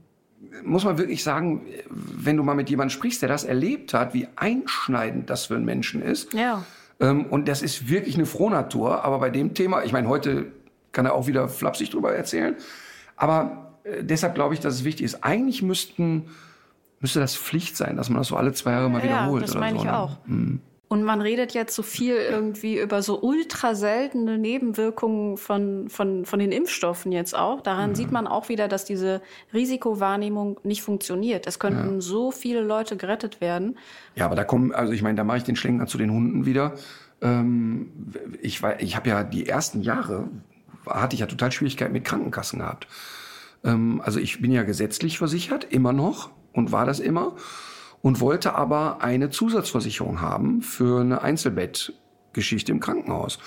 Speaker 3: muss man wirklich sagen, wenn du mal mit jemandem sprichst, der das erlebt hat, wie einschneidend das für einen Menschen ist. Ja. Ähm, und das ist wirklich eine Frohnatur. Aber bei dem Thema, ich meine, heute kann er auch wieder flapsig drüber erzählen. Aber äh, deshalb glaube ich, dass es wichtig ist. Eigentlich müssten, müsste das Pflicht sein, dass man das so alle zwei Jahre mal wiederholt.
Speaker 2: Ja, das meine so, ich ne? auch. Hm. Und man redet jetzt so viel irgendwie über so ultra seltene Nebenwirkungen von, von, von den Impfstoffen jetzt auch. Daran ja. sieht man auch wieder, dass diese Risikowahrnehmung nicht funktioniert. Es könnten ja. so viele Leute gerettet werden.
Speaker 3: Ja, aber da kommen, also ich meine, da mache ich den Schlenker zu den Hunden wieder. Ähm, ich ich habe ja die ersten Jahre, hatte ich ja total Schwierigkeiten mit Krankenkassen gehabt. Ähm, also ich bin ja gesetzlich versichert, immer noch und war das immer und wollte aber eine Zusatzversicherung haben für eine Einzelbettgeschichte im Krankenhaus.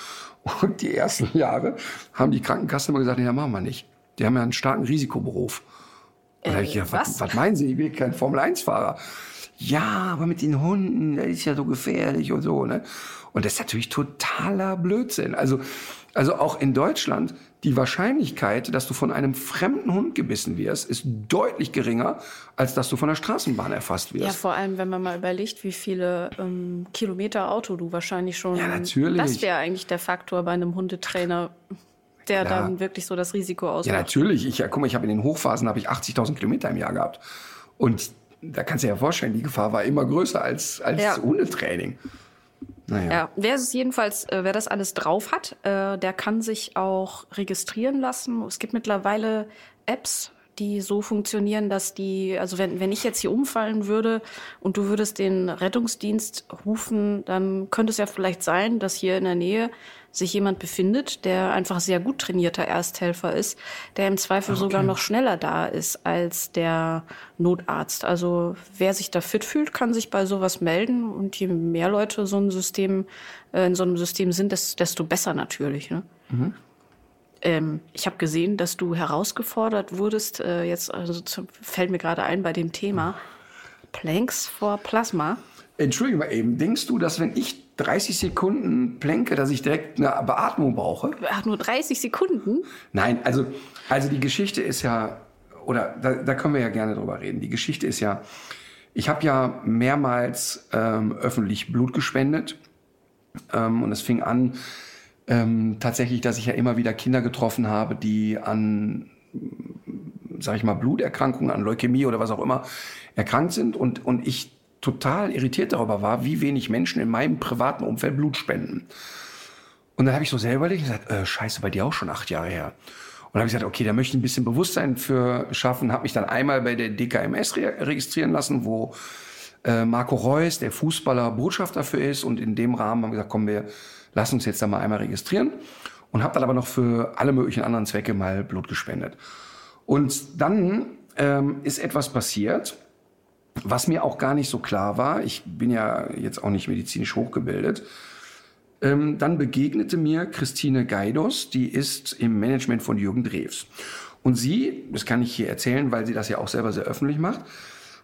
Speaker 3: Und die ersten Jahre haben die Krankenkassen immer gesagt, nee, das machen wir nicht. Die haben ja einen starken Risikoberuf. Und äh, ich gedacht, was? was meinen Sie, ich bin kein Formel-1-Fahrer. Ja, aber mit den Hunden, das ist ja so gefährlich und so, ne? Und das ist natürlich totaler Blödsinn. Also, also auch in Deutschland die Wahrscheinlichkeit, dass du von einem fremden Hund gebissen wirst, ist deutlich geringer, als dass du von der Straßenbahn erfasst wirst. Ja,
Speaker 2: vor allem, wenn man mal überlegt, wie viele ähm, Kilometer Auto du wahrscheinlich schon.
Speaker 3: Ja, natürlich.
Speaker 2: Das wäre eigentlich der Faktor bei einem Hundetrainer, der Klar. dann wirklich so das Risiko ausmacht.
Speaker 3: Ja, natürlich. Ich, ja, guck mal, ich habe in den Hochphasen habe ich 80.000 Kilometer im Jahr gehabt. Und da kannst du dir ja vorstellen, die Gefahr war immer größer als, als ja. Hundetraining.
Speaker 2: Naja. Ja, wer es jedenfalls, äh, wer das alles drauf hat, äh, der kann sich auch registrieren lassen. Es gibt mittlerweile Apps, die so funktionieren, dass die, also wenn, wenn ich jetzt hier umfallen würde und du würdest den Rettungsdienst rufen, dann könnte es ja vielleicht sein, dass hier in der Nähe sich jemand befindet, der einfach sehr gut trainierter Ersthelfer ist, der im Zweifel okay. sogar noch schneller da ist als der Notarzt. Also wer sich da fit fühlt, kann sich bei sowas melden und je mehr Leute so ein System äh, in so einem System sind, desto besser natürlich. Ne? Mhm. Ähm, ich habe gesehen, dass du herausgefordert wurdest, äh, jetzt also zu, fällt mir gerade ein bei dem Thema Planks for Plasma.
Speaker 3: Entschuldige mal eben, denkst du, dass wenn ich 30 Sekunden plänke, dass ich direkt eine Beatmung brauche?
Speaker 2: Ach, nur 30 Sekunden?
Speaker 3: Nein, also, also die Geschichte ist ja, oder da, da können wir ja gerne drüber reden. Die Geschichte ist ja, ich habe ja mehrmals ähm, öffentlich Blut gespendet. Ähm, und es fing an ähm, tatsächlich, dass ich ja immer wieder Kinder getroffen habe, die an, sag ich mal, Bluterkrankungen, an Leukämie oder was auch immer erkrankt sind. Und, und ich total irritiert darüber war, wie wenig Menschen in meinem privaten Umfeld Blut spenden. Und dann habe ich so selber überlegt und gesagt, äh, scheiße, bei dir auch schon acht Jahre her. Und habe ich gesagt, okay, da möchte ich ein bisschen Bewusstsein für schaffen. Habe mich dann einmal bei der DKMS re registrieren lassen, wo äh, Marco Reus, der Fußballer, Botschafter für ist. Und in dem Rahmen haben wir gesagt, komm, wir lassen uns jetzt da mal einmal registrieren. Und habe dann aber noch für alle möglichen anderen Zwecke mal Blut gespendet. Und dann ähm, ist etwas passiert, was mir auch gar nicht so klar war, ich bin ja jetzt auch nicht medizinisch hochgebildet, ähm, dann begegnete mir Christine Geidos, die ist im Management von Jürgen Drews. Und sie, das kann ich hier erzählen, weil sie das ja auch selber sehr öffentlich macht,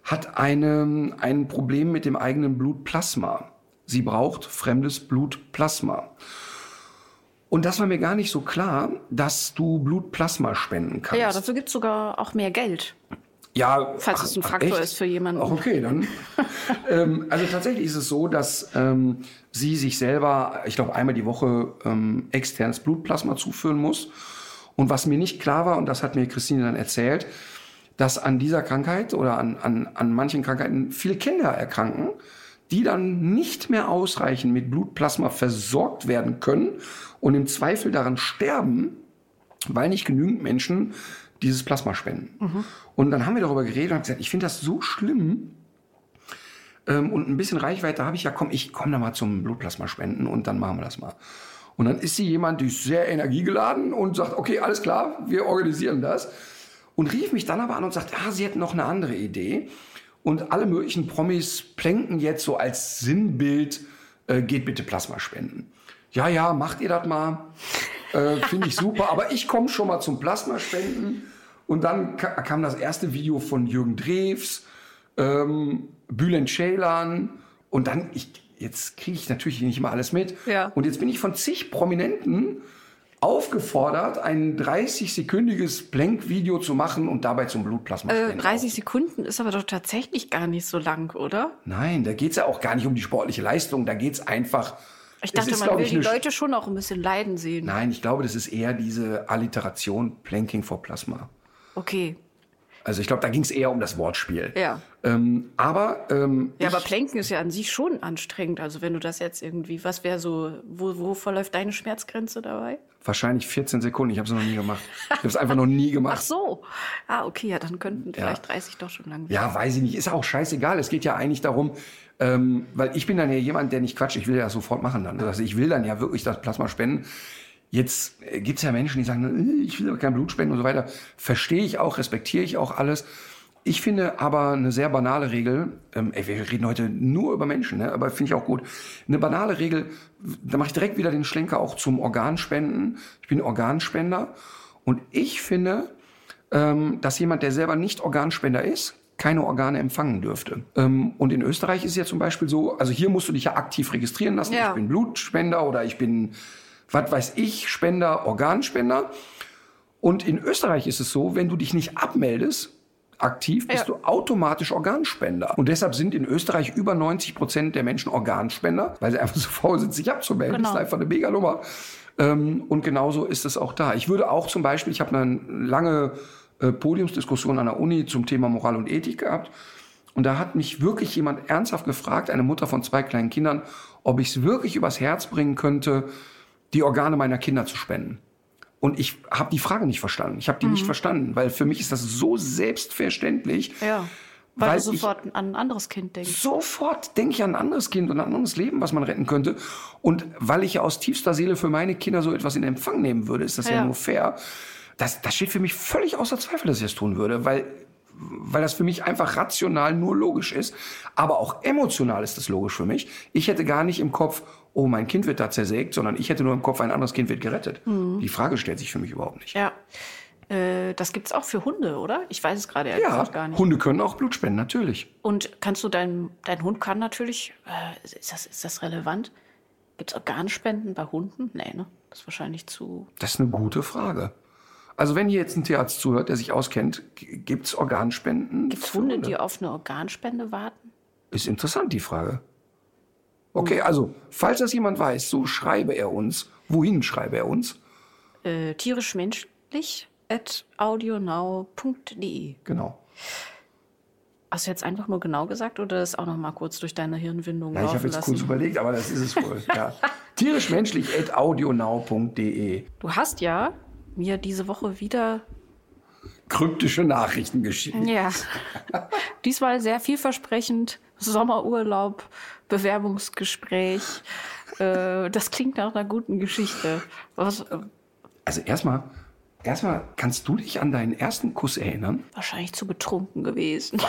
Speaker 3: hat eine, ein Problem mit dem eigenen Blutplasma. Sie braucht fremdes Blutplasma. Und das war mir gar nicht so klar, dass du Blutplasma spenden kannst.
Speaker 2: Ja, dafür gibt es sogar auch mehr Geld.
Speaker 3: Ja,
Speaker 2: falls es ein Faktor ach, ist für jemanden.
Speaker 3: Ach, okay, dann. ähm, also tatsächlich ist es so, dass ähm, sie sich selber, ich glaube, einmal die Woche ähm, externes Blutplasma zuführen muss. Und was mir nicht klar war, und das hat mir Christine dann erzählt, dass an dieser Krankheit oder an, an, an manchen Krankheiten viele Kinder erkranken, die dann nicht mehr ausreichend mit Blutplasma versorgt werden können und im Zweifel daran sterben, weil nicht genügend Menschen dieses Plasma spenden. Mhm. Und dann haben wir darüber geredet und haben gesagt, ich finde das so schlimm. Ähm, und ein bisschen Reichweite habe ich ja, komm, ich komme da mal zum Blutplasma spenden und dann machen wir das mal. Und dann ist sie jemand, die ist sehr energiegeladen und sagt, okay, alles klar, wir organisieren das. Und rief mich dann aber an und sagt, ah, sie hätten noch eine andere Idee. Und alle möglichen Promis plänken jetzt so als Sinnbild, äh, geht bitte Plasma spenden. Ja, ja, macht ihr das mal. Äh, Finde ich super. Aber ich komme schon mal zum Plasmaspenden. Und dann kam das erste Video von Jürgen Drews, ähm, Bülent Ceylan. Und dann, ich, jetzt kriege ich natürlich nicht immer alles mit.
Speaker 2: Ja.
Speaker 3: Und jetzt bin ich von zig Prominenten aufgefordert, ein 30-sekündiges Blink-Video zu machen und dabei zum Blutplasma
Speaker 2: äh, 30 Sekunden ist aber doch tatsächlich gar nicht so lang, oder?
Speaker 3: Nein, da geht es ja auch gar nicht um die sportliche Leistung. Da geht es einfach
Speaker 2: ich dachte, ist, man will die Leute schon auch ein bisschen leiden sehen.
Speaker 3: Nein, ich glaube, das ist eher diese Alliteration Planking for Plasma.
Speaker 2: Okay.
Speaker 3: Also ich glaube, da ging es eher um das Wortspiel.
Speaker 2: Ja.
Speaker 3: Ähm, aber ähm,
Speaker 2: ja, aber Planken ist ja an sich schon anstrengend. Also wenn du das jetzt irgendwie, was wäre so, wo, wo verläuft deine Schmerzgrenze dabei?
Speaker 3: Wahrscheinlich 14 Sekunden. Ich habe es noch nie gemacht. Ich habe es einfach noch nie gemacht.
Speaker 2: Ach so. Ah, okay, ja, dann könnten vielleicht ja. 30 doch schon lang.
Speaker 3: werden. Ja, weiß ich nicht. Ist auch scheißegal. Es geht ja eigentlich darum, ähm, weil ich bin dann ja jemand, der nicht quatscht. Ich will ja sofort machen dann. Also ich will dann ja wirklich das Plasma spenden. Jetzt äh, gibt's ja Menschen, die sagen, äh, ich will aber kein Blut spenden und so weiter. Verstehe ich auch, respektiere ich auch alles. Ich finde aber eine sehr banale Regel, ähm, ey, wir reden heute nur über Menschen, ne? aber finde ich auch gut. Eine banale Regel, da mache ich direkt wieder den Schlenker auch zum Organspenden. Ich bin Organspender und ich finde, ähm, dass jemand, der selber nicht Organspender ist, keine Organe empfangen dürfte. Ähm, und in Österreich ist es ja zum Beispiel so, also hier musst du dich ja aktiv registrieren lassen. Ja. Ich bin Blutspender oder ich bin, was weiß ich, Spender, Organspender. Und in Österreich ist es so, wenn du dich nicht abmeldest, aktiv, bist ja. du automatisch Organspender. Und deshalb sind in Österreich über 90 Prozent der Menschen Organspender, weil sie einfach so faul sind, sich abzumelden. Genau. Das ist einfach eine mega Nummer. Ähm, und genauso ist es auch da. Ich würde auch zum Beispiel, ich habe eine lange äh, Podiumsdiskussion an der Uni zum Thema Moral und Ethik gehabt. Und da hat mich wirklich jemand ernsthaft gefragt, eine Mutter von zwei kleinen Kindern, ob ich es wirklich übers Herz bringen könnte, die Organe meiner Kinder zu spenden. Und ich habe die Frage nicht verstanden. Ich habe die mhm. nicht verstanden, weil für mich ist das so selbstverständlich.
Speaker 2: Ja. Weil, weil du sofort an ein anderes Kind denkst.
Speaker 3: Sofort denke ich an ein anderes Kind und ein anderes Leben, was man retten könnte. Und weil ich ja aus tiefster Seele für meine Kinder so etwas in Empfang nehmen würde, ist das ja, ja nur fair. Das, das steht für mich völlig außer Zweifel, dass ich das tun würde, weil weil das für mich einfach rational nur logisch ist. Aber auch emotional ist das logisch für mich. Ich hätte gar nicht im Kopf, oh, mein Kind wird da zersägt, sondern ich hätte nur im Kopf, ein anderes Kind wird gerettet. Die Frage stellt sich für mich überhaupt nicht.
Speaker 2: Ja. Äh, das gibt's auch für Hunde, oder? Ich weiß es gerade
Speaker 3: Ja,
Speaker 2: gar nicht.
Speaker 3: Hunde können auch Blut spenden, natürlich.
Speaker 2: Und kannst du dein, dein Hund kann natürlich, äh, ist, das, ist das relevant? Gibt es Organspenden bei Hunden? Nee, ne? Das ist wahrscheinlich zu.
Speaker 3: Das ist eine gute Frage. Also wenn hier jetzt ein Tierarzt zuhört, der sich auskennt, gibt es Organspenden?
Speaker 2: Gibt es Hunde, die auf eine Organspende warten?
Speaker 3: Ist interessant, die Frage. Okay, also, falls das jemand weiß, so schreibe er uns. Wohin schreibe er uns?
Speaker 2: Äh, tierisch-menschlich at audionow.de.
Speaker 3: Genau.
Speaker 2: Hast du jetzt einfach nur genau gesagt oder das auch noch mal kurz durch deine Hirnwindung
Speaker 3: Ja, ich habe jetzt
Speaker 2: lassen?
Speaker 3: kurz überlegt, aber das ist es wohl. ja. Tierischmenschlich.audionow.de
Speaker 2: Du hast ja mir diese Woche wieder,
Speaker 3: Kryptische Nachrichten geschickt.
Speaker 2: ja, diesmal sehr vielversprechend, Sommerurlaub, Bewerbungsgespräch. Äh, das klingt nach einer guten Geschichte. Was, äh,
Speaker 3: Also erstmal, erstmal, kannst du dich an deinen ersten Kuss erinnern?
Speaker 2: wahrscheinlich zu betrunken gewesen.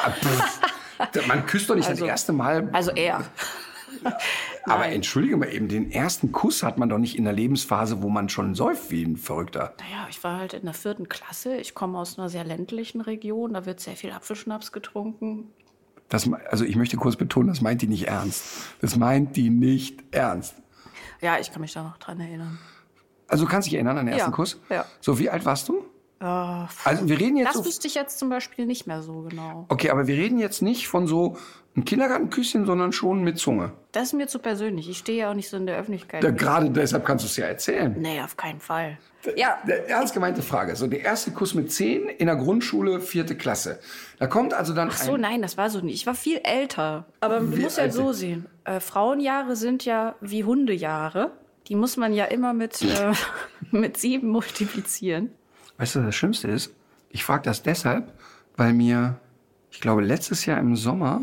Speaker 3: Man küsst doch nicht
Speaker 2: Also-
Speaker 3: das erste Mal.
Speaker 2: Also er.
Speaker 3: aber
Speaker 2: nein.
Speaker 3: entschuldige mal eben, den ersten Kuss hat man doch nicht in der Lebensphase, wo man schon säuft wie ein Verrückter.
Speaker 2: Naja, ich war halt in der vierten Klasse. Ich komme aus einer sehr ländlichen Region. Da wird sehr viel Apfelschnaps getrunken.
Speaker 3: Das, also ich möchte kurz betonen, das meint die nicht ernst. Das meint die nicht ernst.
Speaker 2: Ja, ich kann mich da noch dran erinnern.
Speaker 3: Also du kannst dich erinnern an den ersten
Speaker 2: Ja,
Speaker 3: Kuss?
Speaker 2: ja.
Speaker 3: So, wie alt warst du?
Speaker 2: Äh,
Speaker 3: Also wir reden jetzt
Speaker 2: das
Speaker 3: so,
Speaker 2: wüsste ich jetzt zum Beispiel nicht mehr so genau.
Speaker 3: Okay, aber wir reden jetzt nicht von so einem Kindergartenküsschen, sondern schon mit Zunge.
Speaker 2: Das ist mir zu persönlich. Ich stehe ja auch nicht so in der Öffentlichkeit.
Speaker 3: Da, gerade deshalb kannst du es ja erzählen.
Speaker 2: nee, auf keinen Fall. Ja,
Speaker 3: Der ernst gemeinte Frage. So, der erste Kuss mit zehn in der Grundschule, vierte Klasse. Da kommt also dann
Speaker 2: ach so,
Speaker 3: ein...
Speaker 2: nein, das war so nicht. Ich war viel älter. Aber du musst ja so sehen. Äh, Frauenjahre sind ja wie Hundejahre. Die muss man ja immer mit, äh, mit sieben multiplizieren.
Speaker 3: Weißt du, das Schlimmste ist, ich frage das deshalb, weil mir, ich glaube, letztes Jahr im Sommer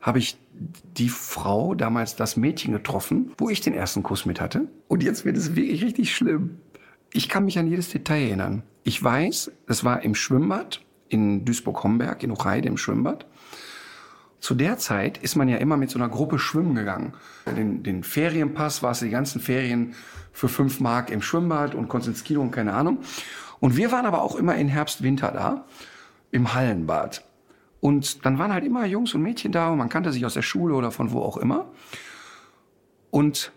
Speaker 3: habe ich die Frau, damals das Mädchen getroffen, wo ich den ersten Kuss mit hatte. Und jetzt wird es wirklich richtig schlimm. Ich kann mich an jedes Detail erinnern. Ich weiß, es war im Schwimmbad in Duisburg-Homberg, in Hochheide im Schwimmbad. Zu der Zeit ist man ja immer mit so einer Gruppe schwimmen gegangen. Den, den Ferienpass war es die ganzen Ferien für fünf Mark im Schwimmbad und konntest ins Kino und keine Ahnung. Und wir waren aber auch immer in Herbst, Winter da, im Hallenbad. Und dann waren halt immer Jungs und Mädchen da und man kannte sich aus der Schule oder von wo auch immer. Und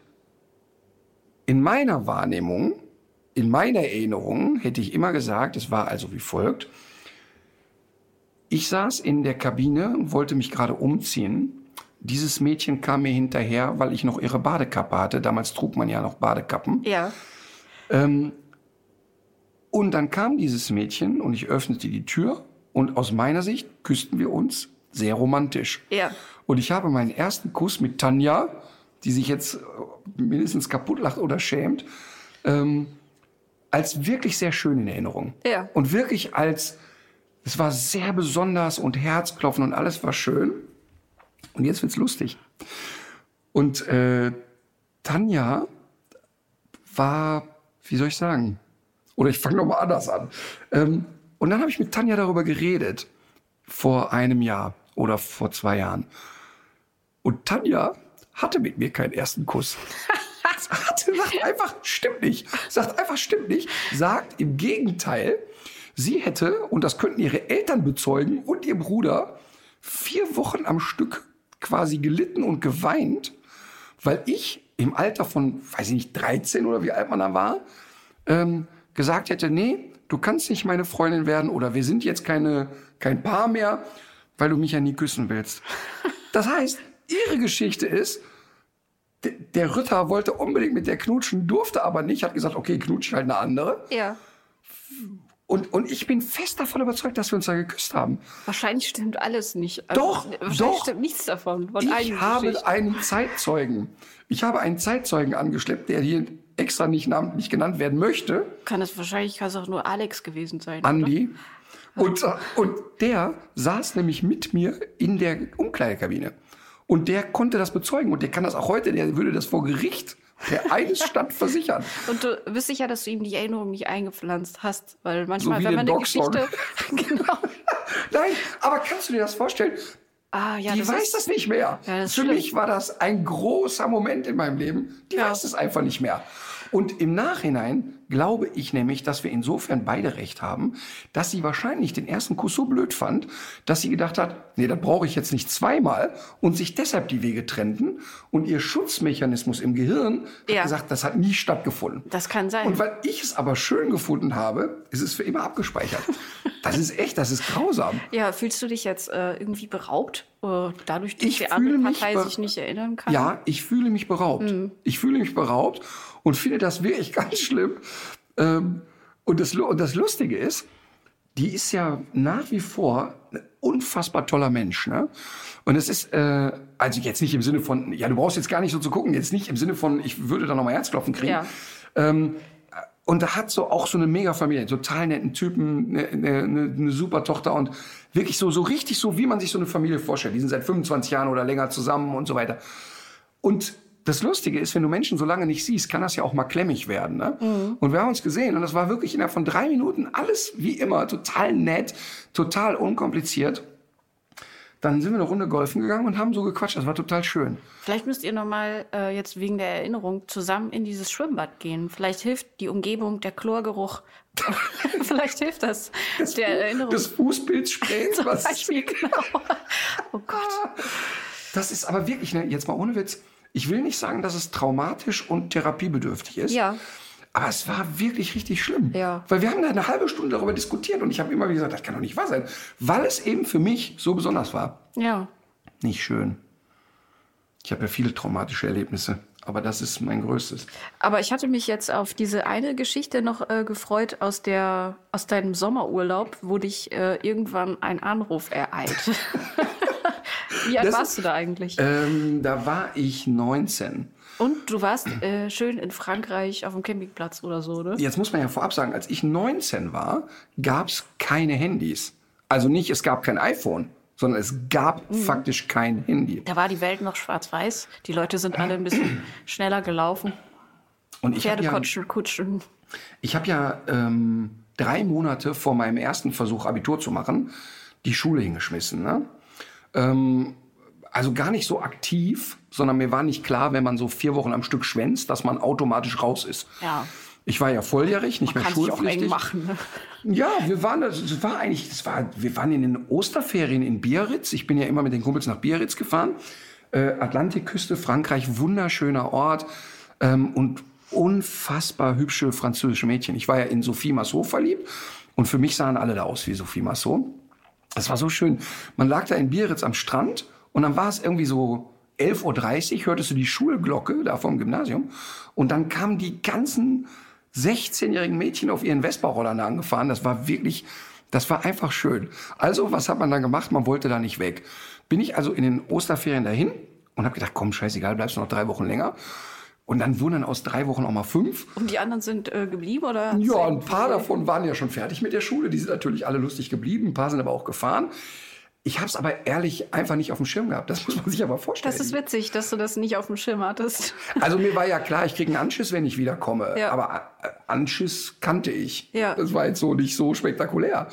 Speaker 3: in meiner Wahrnehmung, in meiner Erinnerung hätte ich immer gesagt, es war also wie folgt. Ich saß in der Kabine und wollte mich gerade umziehen. Dieses Mädchen kam mir hinterher, weil ich noch ihre Badekappe hatte. Damals trug man ja noch Badekappen.
Speaker 2: Ja.
Speaker 3: Und dann kam dieses Mädchen und ich öffnete die Tür und aus meiner Sicht küssten wir uns sehr romantisch.
Speaker 2: Ja.
Speaker 3: Und ich habe meinen ersten Kuss mit Tanja, die sich jetzt äh, mindestens kaputt lacht oder schämt, ähm, als wirklich sehr schön in Erinnerung.
Speaker 2: Ja.
Speaker 3: Und wirklich als, es war sehr besonders und Herzklopfen und alles war schön. Und jetzt wird's lustig. Und äh, Tanja war, wie soll ich sagen? Oder ich fange noch mal anders an. Ähm, und dann habe ich mit Tanja darüber geredet vor einem Jahr oder vor zwei Jahren. Und Tanja hatte mit mir keinen ersten Kuss. hatte, sagt einfach, stimmt nicht. Sagt einfach, stimmt nicht. Sagt im Gegenteil, sie hätte, und das könnten ihre Eltern bezeugen und ihr Bruder, vier Wochen am Stück quasi gelitten und geweint, weil ich im Alter von, weiß ich nicht, 13 oder wie alt man da war, ähm, gesagt hätte, nee, du kannst nicht meine Freundin werden oder wir sind jetzt keine, kein Paar mehr, weil du mich ja nie küssen willst. Das heißt, ihre Geschichte ist, der Ritter wollte unbedingt mit der knutschen, durfte aber nicht, hat gesagt, okay, knutsch halt eine andere.
Speaker 2: Ja.
Speaker 3: Und, und ich bin fest davon überzeugt, dass wir uns da geküsst haben.
Speaker 2: Wahrscheinlich stimmt alles nicht.
Speaker 3: Doch,
Speaker 2: wahrscheinlich
Speaker 3: doch.
Speaker 2: stimmt nichts davon. Von
Speaker 3: Ich habe
Speaker 2: Geschichten.
Speaker 3: einen Zeitzeugen. Ich habe einen Zeitzeugen angeschleppt, der hier extra nicht namentlich genannt werden möchte.
Speaker 2: Kann das wahrscheinlich kann es auch nur Alex gewesen sein.
Speaker 3: Andi. Und, und der saß nämlich mit mir in der Umkleidekabine. Und der konnte das bezeugen. Und der kann das auch heute, der würde das vor Gericht der Eidesstadt versichern.
Speaker 2: Und du bist sicher, dass du ihm die Erinnerung nicht eingepflanzt hast, weil
Speaker 3: So
Speaker 2: manchmal,
Speaker 3: wie
Speaker 2: wenn man eine. Geschichte, genau,
Speaker 3: Nein, aber kannst du dir das vorstellen?
Speaker 2: Ah, ja,
Speaker 3: die weiß das nicht mehr.
Speaker 2: Ja, das
Speaker 3: Für
Speaker 2: schlimm.
Speaker 3: mich war das ein großer Moment in meinem Leben. Die
Speaker 2: Ja.
Speaker 3: weiß es einfach nicht mehr. Und im Nachhinein glaube ich nämlich, dass wir insofern beide recht haben, dass sie wahrscheinlich den ersten Kuss so blöd fand, dass sie gedacht hat, nee, das brauche ich jetzt nicht zweimal und sich deshalb die Wege trennten und ihr Schutzmechanismus im Gehirn
Speaker 2: Ja.
Speaker 3: hat gesagt, das hat nie stattgefunden.
Speaker 2: Das kann sein.
Speaker 3: Und weil ich es aber schön gefunden habe, ist es für immer abgespeichert. Das ist echt, das ist grausam.
Speaker 2: ja, fühlst du dich jetzt äh, irgendwie beraubt, äh, dadurch, dass
Speaker 3: Ich
Speaker 2: die andere Partei sich nicht erinnern kann?
Speaker 3: Ja, ich fühle mich beraubt. Ich fühle mich beraubt und finde das wirklich ganz schlimm. Ähm, und, das, und das Lustige ist, die ist ja nach wie vor ein unfassbar toller Mensch. Ne? Und es ist, äh, also jetzt nicht im Sinne von, ja, du brauchst jetzt gar nicht so zu gucken, jetzt nicht im Sinne von, ich würde da nochmal Herzklopfen kriegen.
Speaker 2: Ja.
Speaker 3: Ähm, und da hat so auch so eine Mega-Familie, total netten Typen, eine, eine, eine, eine super Tochter und wirklich so, so richtig so, wie man sich so eine Familie vorstellt. Die sind seit 25 Jahren oder länger zusammen und so weiter. Und das Lustige ist, wenn du Menschen so lange nicht siehst, kann das ja auch mal klemmig werden. Ne? Und wir haben uns gesehen und das war wirklich innerhalb von drei Minuten alles wie immer, total nett, total unkompliziert. Dann sind wir eine Runde golfen gegangen und haben so gequatscht. Das war total schön.
Speaker 2: Vielleicht müsst ihr nochmal äh, jetzt wegen der Erinnerung zusammen in dieses Schwimmbad gehen. Vielleicht hilft die Umgebung, der Chlorgeruch. Vielleicht hilft das, der Erinnerung.
Speaker 3: Das Fußbildspray,
Speaker 2: Zum
Speaker 3: was
Speaker 2: Beispiel, genau. Oh Gott.
Speaker 3: Das ist aber wirklich, ne, jetzt mal ohne Witz. Ich will nicht sagen, dass es traumatisch und therapiebedürftig ist.
Speaker 2: Ja.
Speaker 3: Aber es war wirklich richtig schlimm.
Speaker 2: Ja.
Speaker 3: Weil wir haben da eine halbe Stunde darüber diskutiert und ich habe immer wieder gesagt, das kann doch nicht wahr sein. Weil es eben für mich so besonders war.
Speaker 2: Ja.
Speaker 3: Nicht schön. Ich habe ja viele traumatische Erlebnisse, aber das ist mein größtes.
Speaker 2: Aber ich hatte mich jetzt auf diese eine Geschichte noch äh, gefreut aus, der, aus deinem Sommerurlaub, wo dich äh, irgendwann ein Anruf ereilt. Wie alt
Speaker 3: Das-
Speaker 2: warst du da eigentlich?
Speaker 3: Ähm, da war ich 19.
Speaker 2: Und du warst äh, schön in Frankreich auf dem Campingplatz oder so, ne?
Speaker 3: Jetzt muss man ja vorab sagen, als ich 19 war, gab es keine Handys. Also nicht, es gab kein iPhone, sondern es gab
Speaker 2: Mhm.
Speaker 3: faktisch kein Handy.
Speaker 2: Da war die Welt noch schwarz-weiß. Die Leute sind alle ein bisschen schneller gelaufen.
Speaker 3: Und ich habe ja,
Speaker 2: Pferdekutschen, Kutschen.
Speaker 3: ich hab ja ähm, drei Monate vor meinem ersten Versuch, Abitur zu machen, die Schule hingeschmissen. Ne? Ähm, also gar nicht so aktiv, sondern mir war nicht klar, wenn man so vier Wochen am Stück schwänzt, dass man automatisch raus ist.
Speaker 2: Ja.
Speaker 3: Ich war ja volljährig, nicht mehr
Speaker 2: sich auch
Speaker 3: schulpflichtig.
Speaker 2: eng machen. Ne?
Speaker 3: Ja, wir waren, das war eigentlich, das war, wir waren in den Osterferien in Biarritz. Ich bin ja immer mit den Kumpels nach Biarritz gefahren. Äh, Atlantikküste, Frankreich, wunderschöner Ort ähm, und unfassbar hübsche französische Mädchen. Ich war ja in Sophie Massot verliebt und für mich sahen alle da aus wie Sophie Massot. Das war so schön. Man lag da in Biarritz am Strand und dann war es irgendwie so 11.30 Uhr, hörtest du die Schulglocke da vom Gymnasium und dann kamen die ganzen 16-jährigen Mädchen auf ihren Vespa-Rollern angefahren. Das war wirklich, das war einfach schön. Also, was hat man dann gemacht? Man wollte da nicht weg. Bin ich also in den Osterferien dahin und habe gedacht, komm, scheißegal, bleibst du noch drei Wochen länger. Und dann wurden dann aus drei Wochen auch mal fünf.
Speaker 2: Und die anderen sind äh, geblieben, oder?
Speaker 3: Ja, ein paar davon waren ja schon fertig mit der Schule. Die sind natürlich alle lustig geblieben. Ein paar sind aber auch gefahren. Ich habe es aber ehrlich einfach nicht auf dem Schirm gehabt. Das muss man sich aber vorstellen.
Speaker 2: Das ist witzig, dass du das nicht auf dem Schirm hattest.
Speaker 3: Also mir war ja klar, ich kriege einen Anschiss, wenn ich wiederkomme.
Speaker 2: Ja.
Speaker 3: Aber äh, Anschiss kannte ich.
Speaker 2: Ja.
Speaker 3: Das war jetzt so nicht so spektakulär.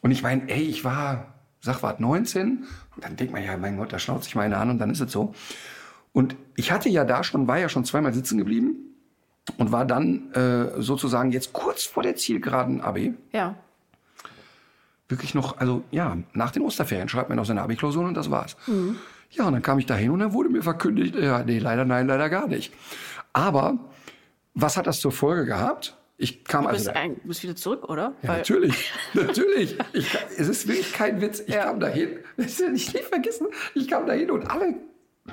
Speaker 3: Und ich meine, ey, ich war, sag was, 19. Und dann denkt man ja, mein Gott, da schnauzt sich mal einer an und dann ist es so. Und ich hatte ja da schon, war ja schon zweimal sitzen geblieben und war dann äh, sozusagen jetzt kurz vor der Zielgeraden AB
Speaker 2: Ja.
Speaker 3: wirklich noch, also ja, nach den Osterferien schreibt man noch seine Abi-Klausuren und das war's. Ja, und dann kam ich da hin und dann wurde mir verkündigt, ja, nee, leider nein, leider gar nicht. Aber was hat das zur Folge gehabt? Ich kam
Speaker 2: Du
Speaker 3: also
Speaker 2: bist,
Speaker 3: da,
Speaker 2: ein, du bist wieder zurück, oder?
Speaker 3: ja, natürlich, natürlich. Ich, es ist wirklich kein Witz. Ich
Speaker 2: Ja.
Speaker 3: kam dahin, das werde ich nie vergessen. Ich kam dahin und alle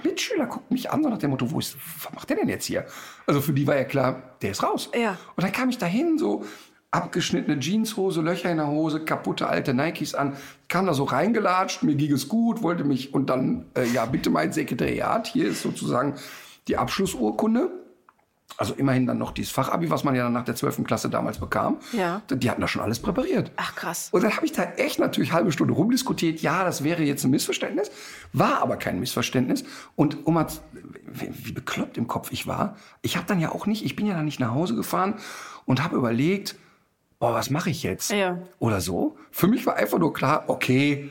Speaker 3: Mitschüler guckten mich an so nach dem Motto, wo ist, was macht der denn jetzt hier? Also für die war ja klar, der ist raus.
Speaker 2: Ja.
Speaker 3: Und dann kam ich dahin, so abgeschnittene Jeanshose, Löcher in der Hose, kaputte alte Nikes an, kam da so reingelatscht, mir ging es gut, wollte mich und dann, äh, ja, bitte mein Sekretariat, hier ist sozusagen die Abschlussurkunde. Also immerhin dann noch dieses Fachabi, was man ja dann nach der 12. Klasse damals bekam.
Speaker 2: Ja.
Speaker 3: Die hatten da schon alles präpariert.
Speaker 2: Ach, krass.
Speaker 3: Und dann habe ich da echt natürlich halbe Stunde rumdiskutiert. Ja, das wäre jetzt ein Missverständnis. War aber kein Missverständnis. Und um mal, wie, bekloppt im Kopf ich war, ich habe dann ja auch nicht, ich bin ja dann nicht nach Hause gefahren und habe überlegt, boah, was mache ich jetzt?
Speaker 2: Ja.
Speaker 3: Oder so. Für mich war einfach nur klar, okay,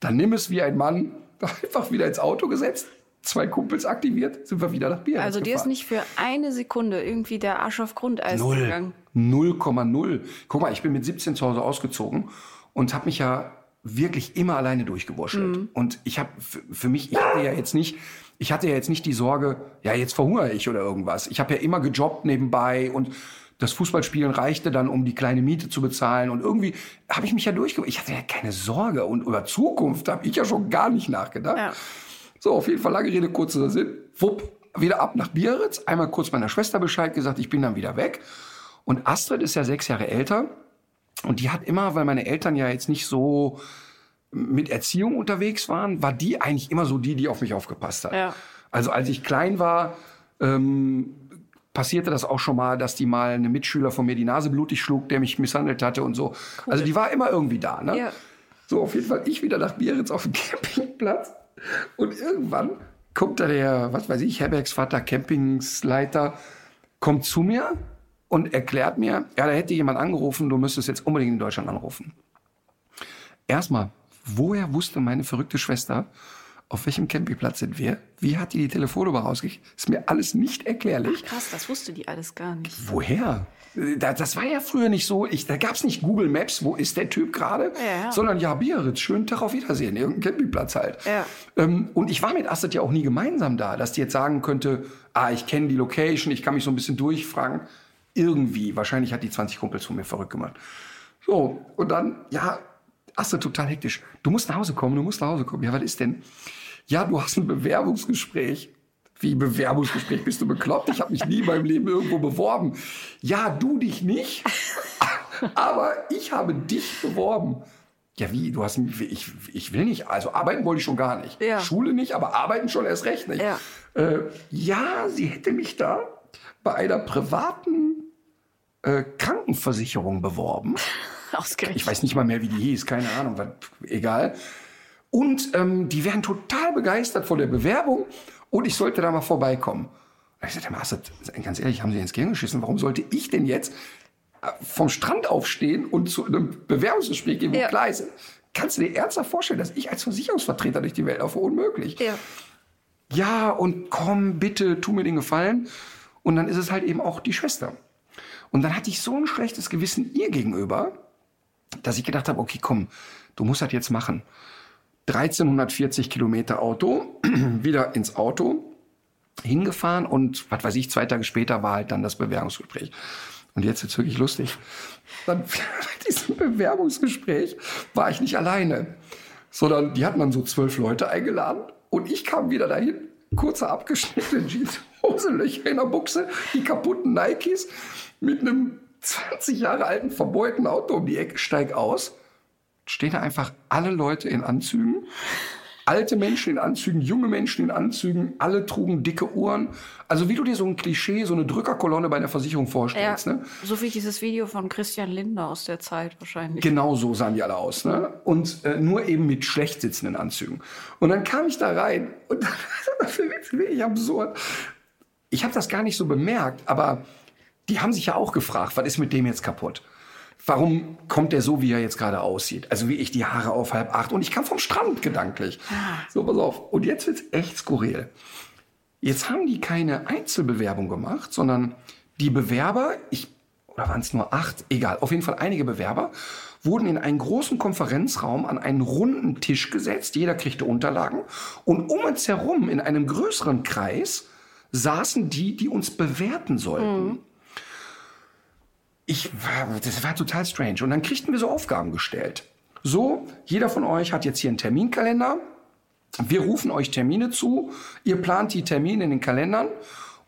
Speaker 3: dann nimm es wie ein Mann, einfach wieder ins Auto gesetzt, zwei Kumpels aktiviert, sind wir wieder nach Biarritz
Speaker 2: Also dir ist nicht für eine Sekunde irgendwie der Arsch auf Grundeis
Speaker 3: Null.
Speaker 2: gegangen.
Speaker 3: 0,0. Guck mal, ich bin mit 17 zu Hause ausgezogen und habe mich ja wirklich immer alleine durchgewurschtelt.
Speaker 2: Mhm.
Speaker 3: Und ich habe für mich, ich hatte ja jetzt nicht, ich hatte ja jetzt nicht die Sorge, ja, jetzt verhungere ich oder irgendwas. Ich habe ja immer gejobbt nebenbei und das Fußballspielen reichte dann, um die kleine Miete zu bezahlen. Und irgendwie habe ich mich ja durchgewurschtelt. Ich hatte ja keine Sorge. Und über Zukunft habe ich ja schon gar nicht nachgedacht.
Speaker 2: Ja.
Speaker 3: So, auf jeden Fall lange Rede, kurzer Sinn. Wupp, wieder ab nach Biarritz. Einmal kurz meiner Schwester Bescheid gesagt, ich bin dann wieder weg. Und Astrid ist ja sechs Jahre älter. Und die hat immer, weil meine Eltern ja jetzt nicht so mit Erziehung unterwegs waren, war die eigentlich immer so die, die auf mich aufgepasst hat.
Speaker 2: Ja.
Speaker 3: Also als ich klein war, ähm, passierte das auch schon mal, dass die mal eine Mitschüler von mir die Nase blutig schlug, der mich misshandelt hatte und so. Also die war immer irgendwie da. Ne?
Speaker 2: Ja.
Speaker 3: So, auf jeden Fall ich wieder nach Biarritz auf dem Campingplatz. Und irgendwann kommt da der, was weiß ich, Herbergsvater, Campingsleiter, kommt zu mir und erklärt mir, ja, da hätte jemand angerufen, du müsstest jetzt unbedingt in Deutschland anrufen. Erstmal, woher wusste meine verrückte Schwester, auf welchem Campingplatz sind wir? Wie hat die die Telefonnummer rausgekriegt? Ist mir alles nicht erklärlich.
Speaker 2: Krass, das wusste die alles gar nicht.
Speaker 3: Woher? Da- Das war ja früher nicht so. Ich, da gab's nicht Google Maps, wo ist der Typ gerade?
Speaker 2: Ja.
Speaker 3: Sondern ja, Biarritz, schönen Tag auf Wiedersehen, irgendein Campingplatz halt.
Speaker 2: Ja.
Speaker 3: Ähm, und ich war mit Astrid ja auch nie gemeinsam da, dass die jetzt sagen könnte, ah, ich kenne die Location, ich kann mich so ein bisschen durchfragen. Irgendwie, wahrscheinlich hat die 20 Kumpels von mir verrückt gemacht. So, und dann, ja, Astrid total hektisch. Du musst nach Hause kommen, du musst nach Hause kommen. Ja, was ist denn? Ja, du hast ein Bewerbungsgespräch. Wie Bewerbungsgespräch? Bist du bekloppt? Ich habe mich nie in meinem Leben irgendwo beworben. Ja, du dich nicht, aber ich habe dich beworben. Ja, wie? Du hast mich, ich, ich will nicht. Also arbeiten wollte ich schon gar nicht.
Speaker 2: Ja.
Speaker 3: Schule nicht, aber arbeiten schon erst recht nicht.
Speaker 2: Ja.
Speaker 3: Äh, ja, sie hätte mich da bei einer privaten äh, Krankenversicherung beworben.
Speaker 2: Ausgerechnet.
Speaker 3: Ich weiß nicht mal mehr, wie die hieß, keine Ahnung, egal. Und ähm, die wären total begeistert von der Bewerbung und ich sollte da mal vorbeikommen. Hab ich gesagt, Herr Master, ganz ehrlich, haben Sie ins Gehirn geschissen? Warum sollte ich denn jetzt äh, vom Strand aufstehen und zu einem Bewerbungsgespräch gehen, wo
Speaker 2: Ja.
Speaker 3: klar ist, kannst du dir ernsthaft vorstellen, dass ich als Versicherungsvertreter durch die Welt laufe? Unmöglich.
Speaker 2: ja.
Speaker 3: Ja, und komm, bitte, tu mir den Gefallen. Und dann ist es halt eben auch die Schwester. Und dann hatte ich so ein schlechtes Gewissen ihr gegenüber, dass ich gedacht habe, okay, komm, du musst das jetzt machen. 1340 Kilometer Auto, wieder ins Auto, hingefahren und was weiß ich, zwei Tage später war halt dann das Bewerbungsgespräch. Und jetzt wird's wirklich lustig. Dann bei diesem Bewerbungsgespräch war ich nicht alleine, sondern die hatten dann so zwölf Leute eingeladen und ich kam wieder dahin, kurze abgeschnittene Jeans, Hosenlöcher in der Buchse, die kaputten Nikes mit einem 20 Jahre alten verbeulten Auto um die Ecke, steig aus. Stehen da einfach alle Leute in Anzügen, alte Menschen in Anzügen, junge Menschen in Anzügen, alle trugen dicke Uhren. Also wie du dir so ein Klischee, so eine Drückerkolonne bei einer Versicherung
Speaker 2: Ja,
Speaker 3: vorstellst. Ne?
Speaker 2: so wie dieses Video von Christian Lindner aus der Zeit wahrscheinlich.
Speaker 3: Genau so sahen die alle aus. Ne? Und äh, nur eben mit schlecht sitzenden Anzügen. Und dann kam ich da rein und das ist wirklich absurd. Ich habe das gar nicht so bemerkt, aber die haben sich ja auch gefragt, was ist mit dem jetzt kaputt? Warum kommt der so, wie er jetzt gerade aussieht? Also wie ich die Haare auf halb acht und ich kam vom Strand gedanklich. So, pass auf. Und jetzt wird's echt skurril. Jetzt haben die keine Einzelbewerbung gemacht, sondern die Bewerber, ich, oder waren es nur acht, egal, auf jeden Fall einige Bewerber, wurden in einen großen Konferenzraum an einen runden Tisch gesetzt. Jeder kriegte Unterlagen. Und um uns herum, in einem größeren Kreis, saßen die, die uns bewerten sollten. Ich war, das war total strange. Und dann kriegten wir so Aufgaben gestellt. So, jeder von euch hat jetzt hier einen Terminkalender. Wir rufen euch Termine zu. Ihr plant die Termine in den Kalendern.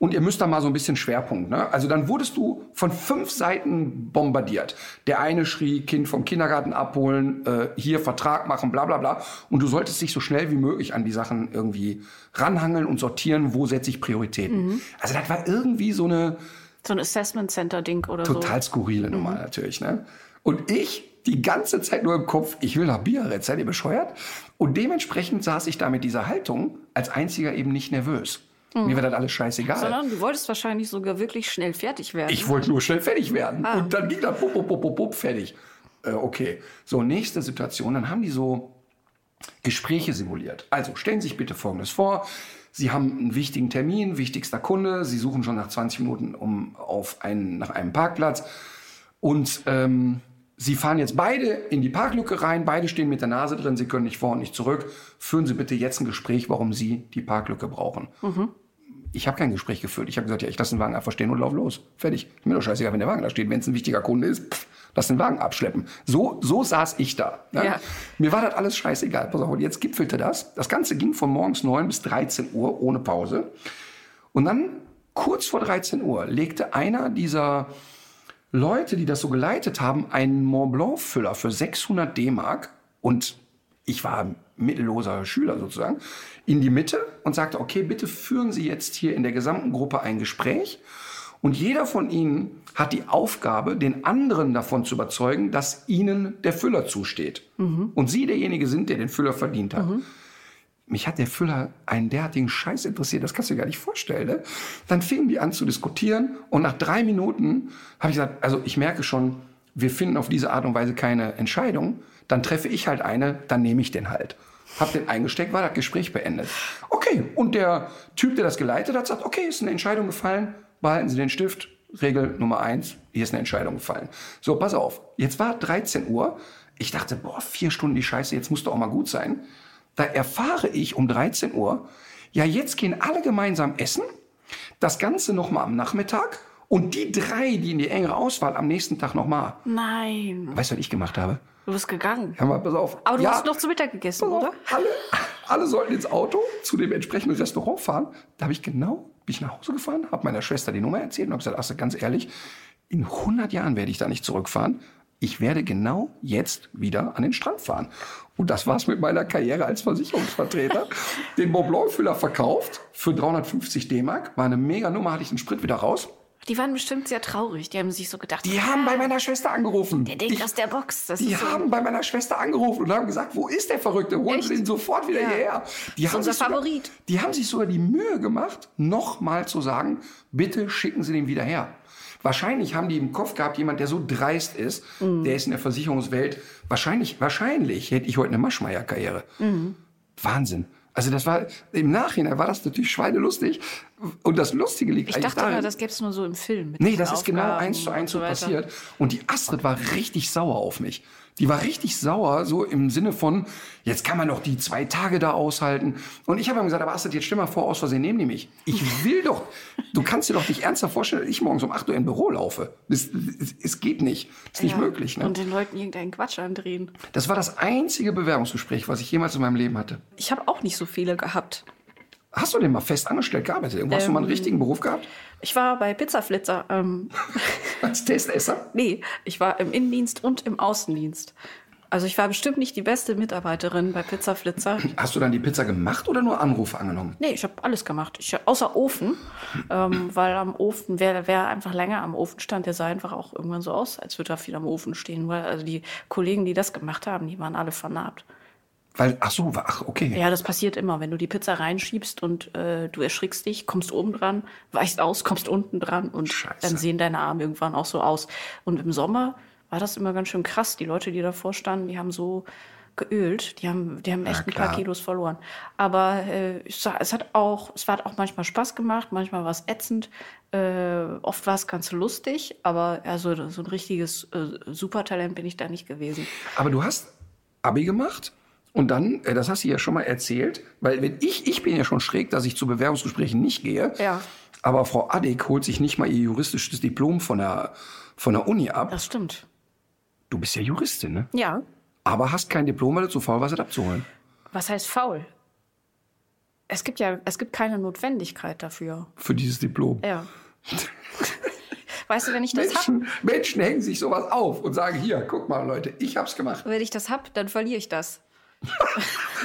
Speaker 3: Und ihr müsst da mal so ein bisschen Schwerpunkt. Ne? Also dann wurdest du von fünf Seiten bombardiert. Der eine schrie, Kind vom Kindergarten abholen, äh, hier Vertrag machen, bla bla bla. Und du solltest dich so schnell wie möglich an die Sachen irgendwie ranhangeln und sortieren, wo setze ich Prioritäten. Also das war irgendwie so eine,
Speaker 2: So ein Assessment Center Ding oder
Speaker 3: Total
Speaker 2: so.
Speaker 3: skurrile Nummer natürlich, ne? Und ich die ganze Zeit nur im Kopf, ich will nach Biarritz, seid ihr bescheuert? Und dementsprechend saß ich da mit dieser Haltung als einziger eben nicht nervös. Mir war das alles scheißegal.
Speaker 2: Sondern du wolltest wahrscheinlich sogar wirklich schnell fertig werden.
Speaker 3: Ich wollte nur schnell fertig werden. Und dann ging das pup, pup, pup, pup, fertig. Äh, okay. So, nächste Situation. Dann haben die so Gespräche simuliert. Also stellen Sie sich bitte Folgendes vor. Sie haben einen wichtigen Termin, wichtigster Kunde. Sie suchen schon nach 20 Minuten um, auf einen, nach einem Parkplatz. Und ähm, Sie fahren jetzt beide in die Parklücke rein. Beide stehen mit der Nase drin. Sie können nicht vor und nicht zurück. Führen Sie bitte jetzt ein Gespräch, warum Sie die Parklücke brauchen. Ich habe kein Gespräch geführt. Ich habe gesagt, ja, ich lasse den Wagen einfach stehen und lauf los. Fertig. Ist mir doch scheißegal, wenn der Wagen da steht. Wenn es ein wichtiger Kunde ist, pff, lass den Wagen abschleppen. So, so saß ich da. Ne?
Speaker 2: Ja.
Speaker 3: Mir war das alles scheißegal. Pass auf, und jetzt gipfelte das. Das Ganze ging von morgens 9 bis 13 Uhr ohne Pause. Und dann, kurz vor 13 Uhr, legte einer dieser Leute, die das so geleitet haben, einen Mont Blanc-Füller für 600 D-Mark und ich war mittelloser Schüler sozusagen, in die Mitte und sagte, okay, bitte führen Sie jetzt hier in der gesamten Gruppe ein Gespräch und jeder von Ihnen hat die Aufgabe, den anderen davon zu überzeugen, dass Ihnen der Füller zusteht. Und Sie derjenige sind, der den Füller verdient hat. Mich hat der Füller einen derartigen Scheiß interessiert, das kannst du dir gar nicht vorstellen. Ne? Dann fingen die an zu diskutieren und nach drei Minuten habe ich gesagt, also ich merke schon, wir finden auf diese Art und Weise keine Entscheidung. Dann treffe ich halt eine, dann nehme ich den halt. Hab den eingesteckt, war das Gespräch beendet. Okay, und der Typ, der das geleitet hat, sagt, okay, ist eine Entscheidung gefallen, behalten Sie den Stift. Regel Nummer eins, hier ist eine Entscheidung gefallen. So, pass auf, jetzt war 13 Uhr. Ich dachte, boah, vier Stunden die Scheiße, jetzt muss doch auch mal gut sein. Da erfahre ich um 13 Uhr, ja, jetzt gehen alle gemeinsam essen, das Ganze nochmal am Nachmittag und die drei, die in die engere Auswahl am nächsten Tag nochmal.
Speaker 2: Nein.
Speaker 3: Weißt du, was ich gemacht habe?
Speaker 2: Du bist gegangen.
Speaker 3: Hör mal, pass auf.
Speaker 2: Aber du
Speaker 3: Ja,
Speaker 2: hast noch zu Mittag gegessen,
Speaker 3: auf,
Speaker 2: oder?
Speaker 3: Alle, alle sollten ins Auto zu dem entsprechenden Restaurant fahren. Da habe ich genau, bin ich nach Hause gefahren, habe meiner Schwester die Nummer erzählt und habe gesagt, ach, ganz ehrlich, in 100 Jahren werde ich da nicht zurückfahren. Ich werde genau jetzt wieder an den Strand fahren. Und das war's mit meiner Karriere als Versicherungsvertreter. den Mont Blanc-Füller verkauft für 350 D-Mark. War eine mega Nummer, hatte ich den Sprit wieder raus.
Speaker 2: Die waren bestimmt sehr traurig. Die haben sich so gedacht,
Speaker 3: Die haben bei meiner Schwester angerufen.
Speaker 2: der denkt
Speaker 3: Die-
Speaker 2: aus der Box. Das
Speaker 3: Die
Speaker 2: so,
Speaker 3: haben bei meiner Schwester angerufen und haben gesagt, wo ist der Verrückte? Holen Sie den sofort wieder
Speaker 2: Ja.
Speaker 3: hierher. Die
Speaker 2: ist unser
Speaker 3: sich sogar,
Speaker 2: Favorit.
Speaker 3: Die haben sich sogar die Mühe gemacht, nochmal zu sagen, bitte schicken Sie den wieder her. Wahrscheinlich haben die im Kopf gehabt, jemand, der so dreist ist,
Speaker 2: Mhm.
Speaker 3: der ist in der Versicherungswelt. Wahrscheinlich, wahrscheinlich hätte ich heute eine Maschmeyer-Karriere.
Speaker 2: Mhm.
Speaker 3: Wahnsinn. Also das war, im Nachhinein war das natürlich schweinelustig. Und das Lustige liegt
Speaker 2: ich
Speaker 3: eigentlich
Speaker 2: dachte
Speaker 3: darin.
Speaker 2: immer, das gäbe es nur so im Film. mit
Speaker 3: Nee, das ist genau eins zu eins so passiert. Und die Astrid war richtig sauer auf mich. Die war richtig sauer, so im Sinne von, jetzt kann man doch die zwei Tage da aushalten. Und ich habe ihm gesagt, aber Astrid, jetzt stell mal vor, aus Versehen nehmen die mich. Ich will doch, du kannst dir doch nicht ernsthaft vorstellen, dass ich morgens um 8 Uhr im Büro laufe. Es, es geht nicht. ist nicht
Speaker 2: Ja.
Speaker 3: möglich. Ne?
Speaker 2: Und den Leuten irgendeinen Quatsch andrehen.
Speaker 3: Das war das einzige Bewerbungsgespräch, was ich jemals in meinem Leben hatte.
Speaker 2: Ich habe auch nicht so viele gehabt.
Speaker 3: Hast du denn mal fest angestellt gearbeitet? Irgendwo hast du mal einen
Speaker 2: Ähm.
Speaker 3: richtigen Beruf gehabt?
Speaker 2: Ich war bei Pizzaflitzer. Ähm,
Speaker 3: Als Testesser?
Speaker 2: nee, ich war im Innendienst und im Außendienst. Also ich war bestimmt nicht die beste Mitarbeiterin bei Pizzaflitzer.
Speaker 3: Hast du dann die Pizza gemacht oder nur Anrufe angenommen?
Speaker 2: Nee, ich habe alles gemacht. Ich, außer Ofen. Ähm, weil am Ofen, wer, wer einfach länger am Ofen stand, der sah einfach auch irgendwann so aus, als würde er viel am Ofen stehen. Weil also die Kollegen, die das gemacht haben, die waren alle vernarbt.
Speaker 3: Weil, ach so, ach, okay.
Speaker 2: Ja, das passiert immer. Wenn du die Pizza reinschiebst und äh, du erschrickst dich, kommst oben dran, weichst aus, kommst unten dran und
Speaker 3: Scheiße.
Speaker 2: dann sehen deine Arme irgendwann auch so aus. Und im Sommer war das immer ganz schön krass. Die Leute, die davor standen, die haben so geölt. Die haben, die haben echt ein paar. Kilos verloren. Aber äh, ich sag, es hat auch, es hat auch manchmal Spaß gemacht, manchmal war es ätzend. Äh, oft war es ganz lustig, aber ja, so, so ein richtiges äh, Supertalent bin ich da nicht gewesen.
Speaker 3: Aber du hast Abi gemacht und dann, äh, das hast du ja schon mal erzählt, weil wenn ich, ich bin ja schon schräg, dass ich zu Bewerbungsgesprächen nicht gehe.
Speaker 2: Ja.
Speaker 3: Aber Frau Adek holt sich nicht mal ihr juristisches Diplom von der, von der Uni ab.
Speaker 2: Das stimmt.
Speaker 3: Du bist ja Juristin, ne?
Speaker 2: Ja.
Speaker 3: Aber hast kein Diplom, weil du zu faul warst, es abzuholen.
Speaker 2: Was heißt faul? Es gibt ja, es gibt keine Notwendigkeit dafür.
Speaker 3: Für dieses Diplom.
Speaker 2: Ja. weißt du, wenn ich das hab,
Speaker 3: Menschen, Menschen hängen sich sowas auf und sagen, hier, guck mal, Leute, ich hab's gemacht.
Speaker 2: wenn ich das hab, dann verliere ich das.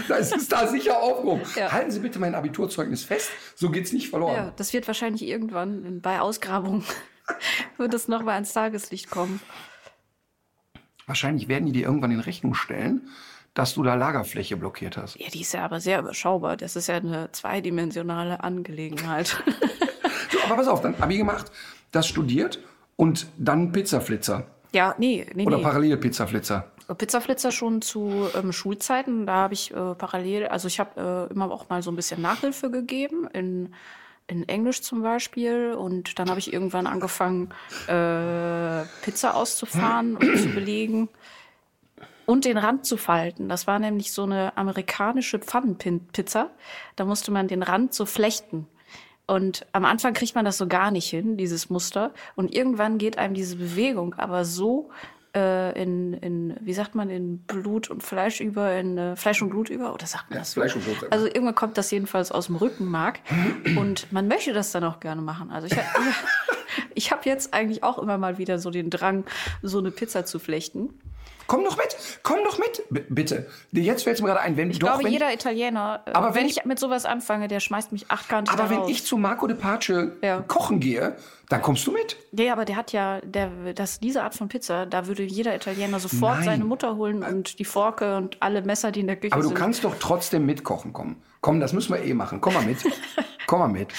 Speaker 3: Das ist da sicher aufgehoben.
Speaker 2: Ja.
Speaker 3: Halten Sie bitte mein Abiturzeugnis fest, so geht's nicht verloren.
Speaker 2: Ja, das wird wahrscheinlich irgendwann bei Ausgrabung wird es noch mal ans Tageslicht kommen.
Speaker 3: Wahrscheinlich werden die dir irgendwann in Rechnung stellen, dass du da Lagerfläche blockiert hast.
Speaker 2: Ja, die ist ja aber sehr überschaubar. Das ist ja eine zweidimensionale Angelegenheit.
Speaker 3: so, aber pass auf, dann Abi gemacht, das studiert und dann Pizzaflitzer.
Speaker 2: Ja, nee, nee.
Speaker 3: Oder
Speaker 2: nee.
Speaker 3: parallel Pizzaflitzer.
Speaker 2: Pizzaflitzer schon zu ähm, Schulzeiten. Da habe ich äh, parallel, also ich habe äh, immer auch mal so ein bisschen Nachhilfe gegeben in, in Englisch zum Beispiel. Und dann habe ich irgendwann angefangen, äh, Pizza auszufahren und zu belegen und den Rand zu falten. Das war nämlich so eine amerikanische Pfannenpizza. Da musste man den Rand so flechten. Und am Anfang kriegt man das so gar nicht hin, dieses Muster. Und irgendwann geht einem diese Bewegung aber so äh, in, in, wie sagt man, in Blut und Fleisch über, in äh, Fleisch und Blut über, oder sagt man
Speaker 3: Ja,
Speaker 2: das so?
Speaker 3: Fleisch und Blut.
Speaker 2: Also irgendwann kommt das jedenfalls aus dem Rückenmark. und man möchte das dann auch gerne machen. Also ich, ich habe jetzt eigentlich auch immer mal wieder so den Drang, so eine Pizza zu flechten.
Speaker 3: Komm doch mit, komm doch mit, B bitte. Jetzt fällt es mir gerade ein, wenn
Speaker 2: Ich
Speaker 3: doch,
Speaker 2: glaube,
Speaker 3: wenn,
Speaker 2: jeder Italiener, äh,
Speaker 3: Aber wenn
Speaker 2: wenn
Speaker 3: ich-
Speaker 2: ich mit sowas anfange, der schmeißt mich achtkant
Speaker 3: aber wenn
Speaker 2: raus.
Speaker 3: ich zu Marco de Pace
Speaker 2: Ja.
Speaker 3: kochen gehe, dann kommst du mit.
Speaker 2: Nee, aber der hat ja, der, das, diese Art von Pizza, da würde jeder Italiener sofort
Speaker 3: Nein.
Speaker 2: seine Mutter holen und die Forke und alle Messer, die in der Küche
Speaker 3: Aber du
Speaker 2: sind.
Speaker 3: kannst doch trotzdem mitkochen kommen. Komm, das müssen wir eh machen. Komm mal mit. Komm mal mit.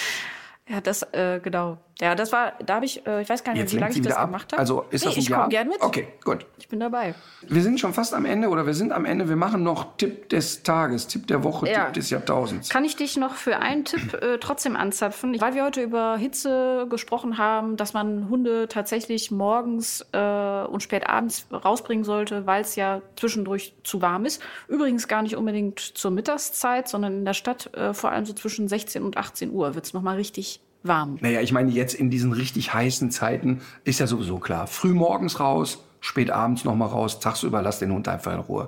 Speaker 2: Ja, das, äh, genau. Ja, das war, da habe ich, äh, ich weiß gar nicht,
Speaker 3: Jetzt
Speaker 2: wie lange ich das
Speaker 3: ab.
Speaker 2: gemacht habe.
Speaker 3: Also ist das
Speaker 2: nee,
Speaker 3: ein
Speaker 2: ich
Speaker 3: Ja?
Speaker 2: komme gern mit.
Speaker 3: Okay, gut.
Speaker 2: Ich bin dabei.
Speaker 3: Wir sind schon fast am Ende oder wir sind am Ende. Wir machen noch Tipp des Tages, Tipp der Woche,
Speaker 2: Ja.
Speaker 3: Tipp des Jahrtausends.
Speaker 2: Kann ich dich noch für einen Tipp äh, trotzdem anzapfen? Weil wir heute über Hitze gesprochen haben, dass man Hunde tatsächlich morgens äh, und spät abends rausbringen sollte, weil es ja zwischendurch zu warm ist. Übrigens gar nicht unbedingt zur Mittagszeit, sondern in der Stadt äh, vor allem so zwischen 16 und 18 Uhr wird es nochmal richtig warm.
Speaker 3: Naja, ich meine, jetzt in diesen richtig heißen Zeiten ist ja sowieso klar. Früh morgens raus, spät abends noch mal raus, tagsüber lass den Hund einfach in Ruhe.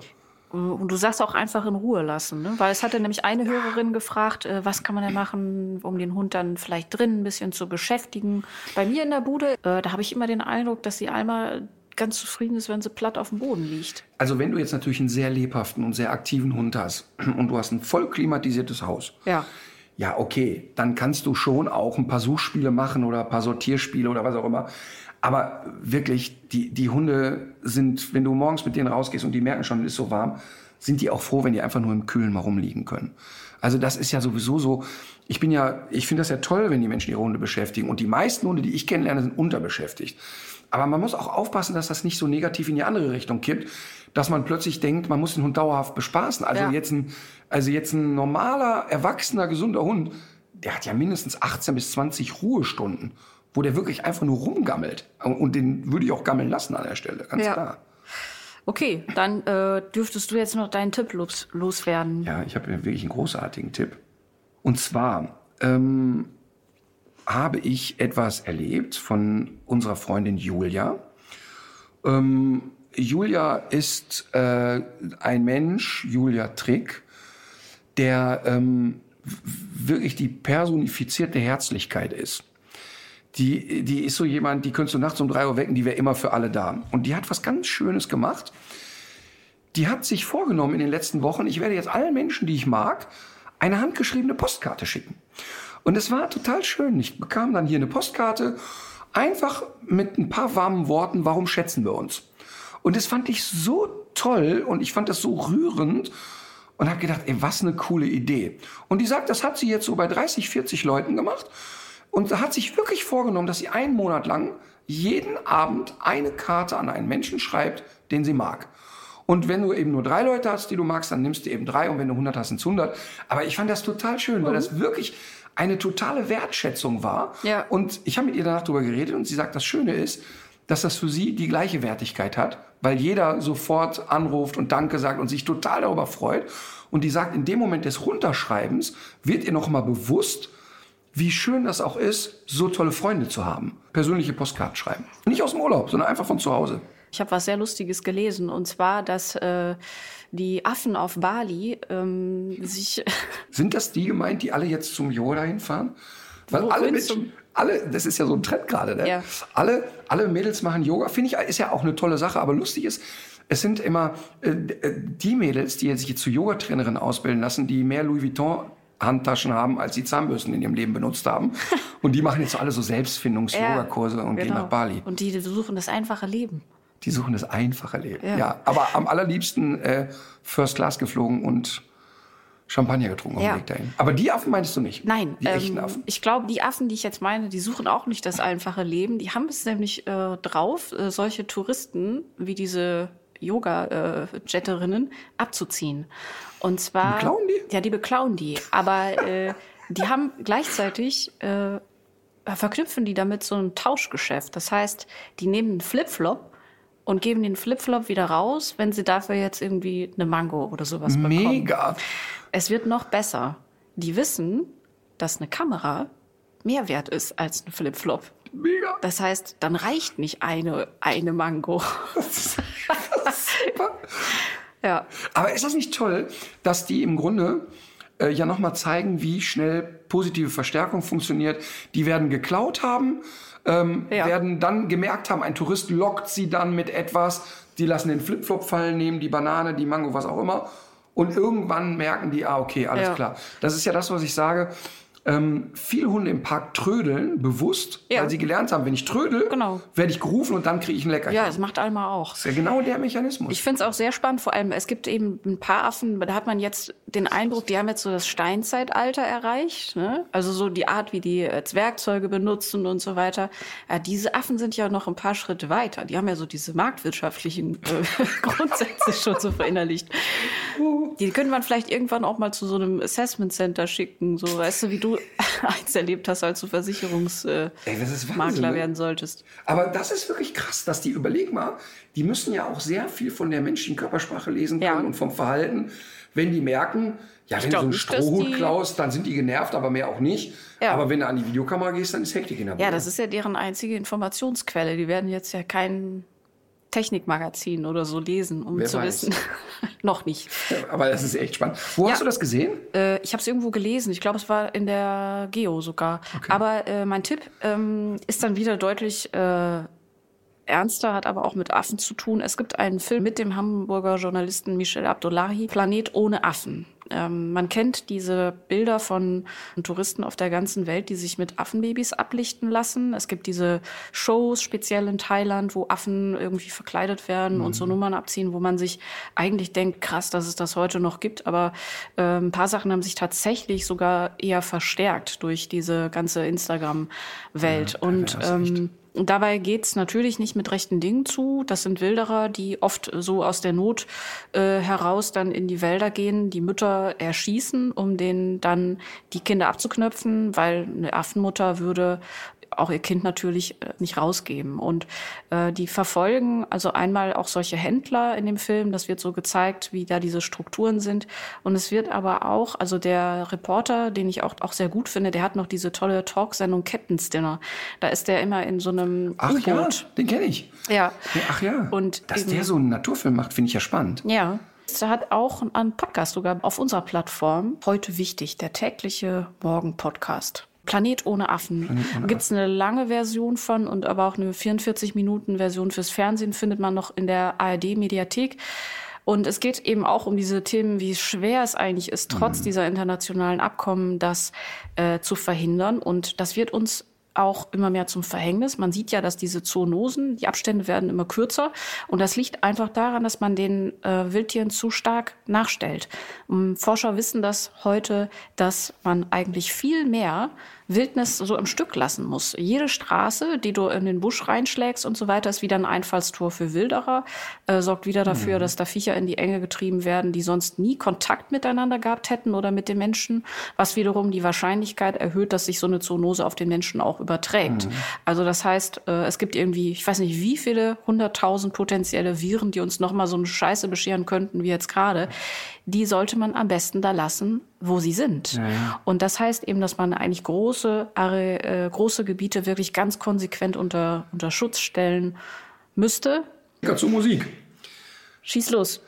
Speaker 2: Und du sagst auch einfach in Ruhe lassen, ne? weil es hatte nämlich eine Hörerin gefragt, äh, was kann man denn machen, um den Hund dann vielleicht drin ein bisschen zu beschäftigen. Bei mir in der Bude, äh, da habe ich immer den Eindruck, dass die Alma ganz zufrieden ist, wenn sie platt auf dem Boden liegt.
Speaker 3: Also wenn du jetzt natürlich einen sehr lebhaften und sehr aktiven Hund hast und du hast ein voll klimatisiertes Haus,
Speaker 2: Ja.
Speaker 3: Ja okay, dann kannst du schon auch ein paar Suchspiele machen oder ein paar Sortierspiele oder was auch immer. Aber wirklich, die, die Hunde sind, wenn du morgens mit denen rausgehst und die merken schon, es ist so warm, sind die auch froh, wenn die einfach nur im Kühlen mal rumliegen können. Also das ist ja sowieso so. Ich bin ja, ich finde das ja toll, wenn die Menschen ihre Hunde beschäftigen. Und die meisten Hunde, die ich kennenlerne, sind unterbeschäftigt. Aber man muss auch aufpassen, dass das nicht so negativ in die andere Richtung kippt, dass man plötzlich denkt, man muss den Hund dauerhaft bespaßen. Also
Speaker 2: Ja.
Speaker 3: jetzt ein, also jetzt ein normaler, erwachsener, gesunder Hund, der hat ja mindestens 18 bis 20 Ruhestunden, wo der wirklich einfach nur rumgammelt. Und den würde ich auch gammeln lassen an der Stelle, ganz
Speaker 2: Ja.
Speaker 3: klar.
Speaker 2: Okay, dann äh, dürftest du jetzt noch deinen Tipp los, loswerden.
Speaker 3: Ja, ich habe wirklich einen großartigen Tipp. Und zwar ähm, habe ich etwas erlebt von unserer Freundin Julia. Ähm, Julia ist äh, ein Mensch, Julia Trick, der ähm, wirklich die personifizierte Herzlichkeit ist. Die, die ist so jemand, die könntest du nachts um drei Uhr wecken, die wäre immer für alle da. Und die hat was ganz Schönes gemacht. Die hat sich vorgenommen in den letzten Wochen, ich werde jetzt allen Menschen, die ich mag, eine handgeschriebene Postkarte schicken. Und es war total schön. Ich bekam dann hier eine Postkarte, einfach mit ein paar warmen Worten, warum schätzen wir uns? Und das fand ich so toll und ich fand das so rührend und habe gedacht, ey, was eine coole Idee. Und die sagt, das hat sie jetzt so bei 30, 40 Leuten gemacht und hat sich wirklich vorgenommen, dass sie einen Monat lang jeden Abend eine Karte an einen Menschen schreibt, den sie mag. Und wenn du eben nur drei Leute hast, die du magst, dann nimmst du eben drei und wenn du 100 hast, sind es 100. Aber ich fand das total schön, weil das wirklich eine totale Wertschätzung war.
Speaker 2: Ja.
Speaker 3: Und ich habe mit ihr danach darüber geredet und sie sagt, das Schöne ist, dass das für sie die gleiche Wertigkeit hat, weil jeder sofort anruft und Danke sagt und sich total darüber freut. Und die sagt, in dem Moment des Runterschreibens wird ihr noch mal bewusst, wie schön das auch ist, so tolle Freunde zu haben. Persönliche Postkarten schreiben. Nicht aus dem Urlaub, sondern einfach von zu Hause.
Speaker 2: Ich habe was sehr Lustiges gelesen und zwar, dass äh, die Affen auf Bali ähm, sich
Speaker 3: Sind das die gemeint, die alle jetzt zum Yoga hinfahren? Weil
Speaker 2: Wohin
Speaker 3: alle Menschen, alle, das ist ja so ein Trend gerade, ne?
Speaker 2: Ja.
Speaker 3: Alle, alle Mädels machen Yoga, finde ich, ist ja auch eine tolle Sache, aber lustig ist, es sind immer äh, die Mädels, die sich jetzt zu Yogatrainerinnen ausbilden lassen, die mehr Louis Vuitton Handtaschen haben, als sie Zahnbürsten in ihrem Leben benutzt haben. Und die machen jetzt alle so Selbstfindungs-Yoga-Kurse und gehen
Speaker 2: genau.
Speaker 3: nach Bali.
Speaker 2: Und die suchen das einfache Leben.
Speaker 3: Die suchen das einfache Leben. Ja,
Speaker 2: Ja.
Speaker 3: aber am allerliebsten äh, First Class geflogen und Champagner getrunken auf
Speaker 2: Ja.
Speaker 3: dem Weg dahin. Aber die Affen meinst du nicht?
Speaker 2: Nein,
Speaker 3: Die echten
Speaker 2: ähm,
Speaker 3: Affen.
Speaker 2: ich glaube, die Affen, die ich jetzt meine, die suchen auch nicht das einfache Leben. Die haben es nämlich äh, drauf, äh, solche Touristen wie diese Yoga-Jetterinnen abzuziehen. Und zwar.
Speaker 3: Die beklauen die?
Speaker 2: Ja, die beklauen die. Aber äh, die haben gleichzeitig. Äh, verknüpfen die damit so ein Tauschgeschäft. Das heißt, die nehmen einen Flipflop und geben den Flipflop wieder raus, wenn sie dafür jetzt irgendwie eine Mango oder sowas bekommen.
Speaker 3: Mega.
Speaker 2: Es wird noch besser. Die wissen, dass eine Kamera mehr wert ist als ein Flipflop.
Speaker 3: Mega.
Speaker 2: Das heißt, dann reicht nicht eine, eine Mango.
Speaker 3: Super.
Speaker 2: Ja.
Speaker 3: Aber ist das nicht toll, dass die im Grunde äh, ja nochmal zeigen, wie schnell positive Verstärkung funktioniert? Die werden geklaut haben, ähm,
Speaker 2: Ja.
Speaker 3: werden dann gemerkt haben, ein Tourist lockt sie dann mit etwas, die lassen den Flipflop fallen, nehmen die Banane, die Mango, was auch immer. Und irgendwann merken die, ah, okay, alles
Speaker 2: Ja.
Speaker 3: klar. Das ist ja das, was ich sage. Ähm, viele Hunde im Park trödeln bewusst,
Speaker 2: Ja.
Speaker 3: weil sie gelernt haben, wenn ich trödel,
Speaker 2: Genau.
Speaker 3: werde ich gerufen und dann kriege ich ein Leckerchen.
Speaker 2: Ja, das macht Alma auch.
Speaker 3: Das ist ja genau der Mechanismus.
Speaker 2: Ich finde es auch sehr spannend, vor allem, es gibt eben ein paar Affen, da hat man jetzt den Eindruck, die haben jetzt so das Steinzeitalter erreicht. Ne? Also so die Art, wie die jetzt Werkzeuge benutzen und so weiter. Ja, diese Affen sind ja noch ein paar Schritte weiter. Die haben ja so diese marktwirtschaftlichen äh, Grundsätze schon so verinnerlicht. Die könnte man vielleicht irgendwann auch mal zu so einem Assessment Center schicken. So, weißt du, wie du eins erlebt hast, als du Versicherungsmakler äh, werden solltest.
Speaker 3: Aber das ist wirklich krass, dass die, überleg mal, die müssen ja auch sehr viel von der menschlichen Körpersprache lesen können
Speaker 2: Ja.
Speaker 3: und vom Verhalten. Wenn die merken, ja, wenn du so einen Strohhut klaust, dann sind die genervt, aber mehr auch nicht.
Speaker 2: Ja.
Speaker 3: Aber wenn du an die Videokamera gehst, dann ist Hektik in der
Speaker 2: Ja,
Speaker 3: Bude.
Speaker 2: das ist ja deren einzige Informationsquelle. Die werden jetzt ja kein Technikmagazin oder so lesen, um
Speaker 3: Wer
Speaker 2: zu
Speaker 3: weiß.
Speaker 2: wissen. Noch nicht.
Speaker 3: Aber das ist echt spannend. Wo
Speaker 2: Ja.
Speaker 3: hast du das gesehen?
Speaker 2: Äh, ich habe es irgendwo gelesen. Ich glaube, es war in der Geo sogar. Aber äh, mein Tipp ähm, ist dann wieder deutlich äh, ernster, hat aber auch mit Affen zu tun. Es gibt einen Film mit dem Hamburger Journalisten Michel Abdullahi, Planet ohne Affen. Ähm, man kennt diese Bilder von Touristen auf der ganzen Welt, die sich mit Affenbabys ablichten lassen. Es gibt diese Shows, speziell in Thailand, wo Affen irgendwie verkleidet werden und so Nummern abziehen, wo man sich eigentlich denkt, krass, dass es das heute noch gibt. Aber äh, ein paar Sachen haben sich tatsächlich sogar eher verstärkt durch diese ganze Instagram-Welt. und
Speaker 3: hast recht.
Speaker 2: ähm, und dabei geht's natürlich nicht mit rechten Dingen zu. Das sind Wilderer, die oft so aus der Not äh, heraus dann in die Wälder gehen, die Mütter erschießen, um denen dann die Kinder abzuknöpfen, weil eine Affenmutter würde auch ihr Kind natürlich äh, nicht rausgeben. Und äh, die verfolgen also einmal auch solche Händler in dem Film. Das wird so gezeigt, wie da diese Strukturen sind. Und es wird aber auch, also der Reporter, den ich auch, auch sehr gut finde, der hat noch diese tolle Talksendung Captain's-Dinner. Da ist der immer in so einem
Speaker 3: Ach ja, den kenne ich.
Speaker 2: Ja.
Speaker 3: Ach ja.
Speaker 2: Und
Speaker 3: Dass
Speaker 2: eben-
Speaker 3: der so einen Naturfilm macht, finde ich ja spannend.
Speaker 2: Ja. Er hat auch einen Podcast sogar auf unserer Plattform. Heute wichtig, der tägliche Morgen-Podcast. Planet ohne Affen. Gibt es eine lange Version von und aber auch eine 44-Minuten-Version fürs Fernsehen findet man noch in der ARD-Mediathek. Und es geht eben auch um diese Themen, wie schwer es eigentlich ist, trotz dieser internationalen Abkommen das äh, zu verhindern. Und das wird uns auch immer mehr zum Verhängnis. Man sieht ja, dass diese Zoonosen, die Abstände werden immer kürzer. Und das liegt einfach daran, dass man den äh, Wildtieren zu stark nachstellt. Ähm, Forscher wissen das heute, dass man eigentlich viel mehr Wildnis so im Stück lassen muss. Jede Straße, die du in den Busch reinschlägst und so weiter, ist wieder ein Einfallstor für Wilderer, äh, sorgt wieder dafür, dass da Viecher in die Enge getrieben werden, die sonst nie Kontakt miteinander gehabt hätten oder mit den Menschen, was wiederum die Wahrscheinlichkeit erhöht, dass sich so eine Zoonose auf den Menschen auch überträgt. Also das heißt, äh, es gibt irgendwie, ich weiß nicht, wie viele hunderttausend potenzielle Viren, die uns nochmal so eine Scheiße bescheren könnten wie jetzt gerade. Die sollte man am besten da lassen, wo sie sind. Und das heißt eben, dass man eigentlich große, Are äh, große Gebiete wirklich ganz konsequent unter, unter Schutz stellen müsste.
Speaker 3: Zu Musik.
Speaker 2: Schieß los.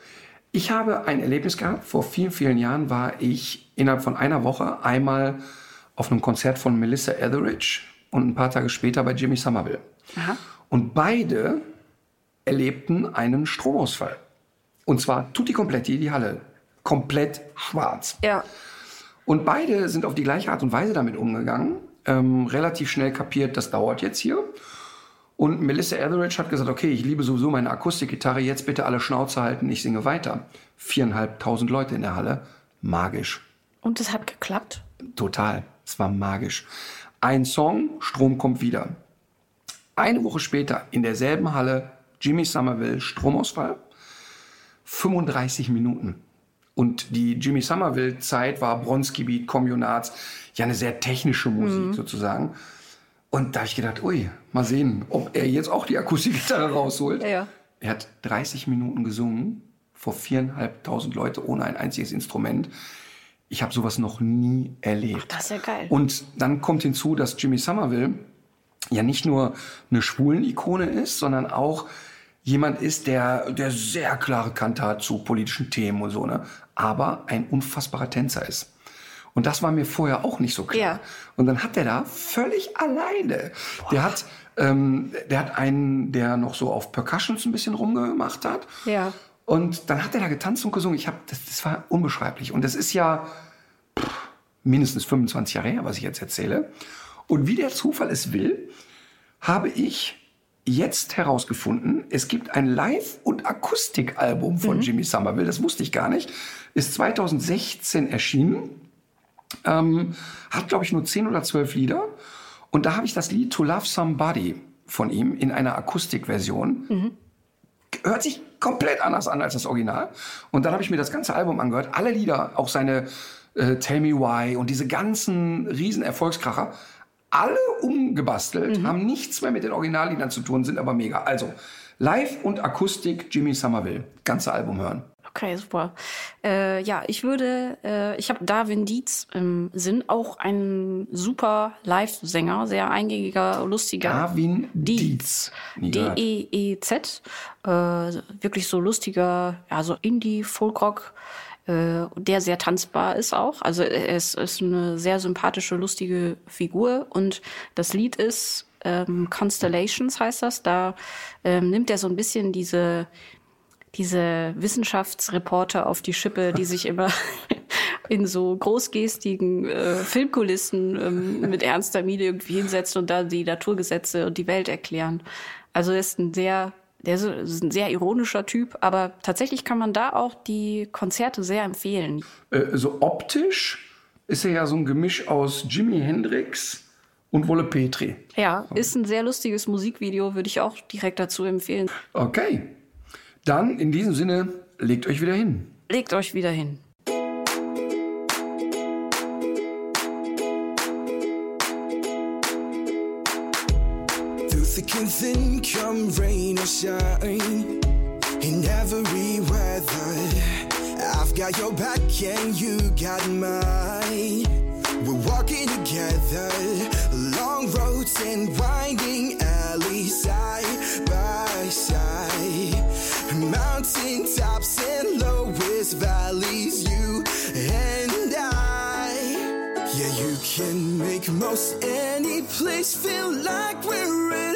Speaker 3: Ich habe ein Erlebnis gehabt. Vor vielen, vielen Jahren war ich innerhalb von einer Woche einmal auf einem Konzert von Melissa Etheridge und ein paar Tage später bei Jimmy Somerville.
Speaker 2: Aha.
Speaker 3: Und beide erlebten einen Stromausfall. Und zwar tutti completi die Halle. Komplett schwarz.
Speaker 2: Ja.
Speaker 3: Und beide sind auf die gleiche Art und Weise damit umgegangen. Ähm, relativ schnell kapiert, das dauert jetzt hier. Und Melissa Etheridge hat gesagt, okay, ich liebe sowieso meine Akustikgitarre, jetzt bitte alle Schnauze halten, ich singe weiter. Viereinhalbtausend Leute in der Halle, magisch.
Speaker 1: Und es hat geklappt?
Speaker 3: Total, es war magisch. Ein Song, Strom kommt wieder. Eine Woche später in derselben Halle, Jimmy Somerville, Stromausfall, 35 Minuten. Und die Jimmy Somerville-Zeit war Bronski Beat, Kommunats, ja eine sehr technische Musik mhm. sozusagen. Und da habe ich gedacht, ui, mal sehen, ob er jetzt auch die Akustikgitarre rausholt.
Speaker 1: Ja.
Speaker 3: Er hat 30 Minuten gesungen vor viereinhalbtausend Leute ohne ein einziges Instrument. Ich habe sowas noch nie erlebt.
Speaker 1: Ach, das ist ja geil.
Speaker 3: Und dann kommt hinzu, dass Jimmy Somerville ja nicht nur eine Schwulen-Ikone ist, sondern auch jemand ist, der, der sehr klare Kante hat zu politischen Themen und so, ne? aber ein unfassbarer Tänzer ist. Und das war mir vorher auch nicht so klar. Ja. Und dann hat der da völlig alleine. Boah. Der hat, ähm, der hat einen, der noch so auf Percussions ein bisschen rumgemacht hat.
Speaker 1: Ja.
Speaker 3: Und dann hat er da getanzt und gesungen. Ich habe, das, das war unbeschreiblich. Und das ist ja pff, mindestens 25 Jahre her, was ich jetzt erzähle. Und wie der Zufall es will, habe ich jetzt herausgefunden, es gibt ein Live- und Akustikalbum von mhm. Jimmy Somerville. Das wusste ich gar nicht. Ist 2016 erschienen. Ähm, hat, glaube ich, nur 10 oder 12 Lieder. Und da habe ich das Lied To Love Somebody von ihm in einer Akustikversion. Mhm. Hört sich komplett anders an als das Original. Und dann habe ich mir das ganze Album angehört. Alle Lieder, auch seine äh, Tell Me Why und diese ganzen riesen Erfolgskracher, alle umgebastelt, mhm. haben nichts mehr mit den Originalliedern zu tun, sind aber mega. Also Live und Akustik Jimmy Somerville. Ganze Album hören.
Speaker 1: Okay, super. Äh, ja, ich würde, äh, ich habe Darwin Dietz im Sinn, auch ein super Live-Sänger, sehr eingängiger, lustiger.
Speaker 3: Darwin Dietz.
Speaker 1: D-E-E-Z. Äh, wirklich so lustiger, ja, so Indie-Folkrock, äh, der sehr tanzbar ist auch. Also er ist, eine sehr sympathische, lustige Figur und das Lied ist ähm, Constellations heißt das. Da ähm, nimmt er so ein bisschen diese diese Wissenschaftsreporter auf die Schippe, die sich immer in so großgestigen äh, Filmkulissen ähm, mit ernster Miene irgendwie hinsetzen und da die Naturgesetze und die Welt erklären. Also ist ein sehr, der ist ein sehr ironischer Typ, aber tatsächlich kann man da auch die Konzerte sehr empfehlen.
Speaker 3: Äh, so optisch ist er ja so ein Gemisch aus Jimi Hendrix und Wolle Petri.
Speaker 1: Ja, ist ein sehr lustiges Musikvideo, würde ich auch direkt dazu empfehlen.
Speaker 3: Okay. Dann in diesem Sinne, legt euch wieder hin.
Speaker 1: Legt euch wieder hin. Thick and thin, come rain or shine. In every weather, I've got your back and you got mine. We're walking together, long roads and winding alleys, side by side. Mountain tops and lowest valleys, you and I. Yeah, you can make most any place feel like we're at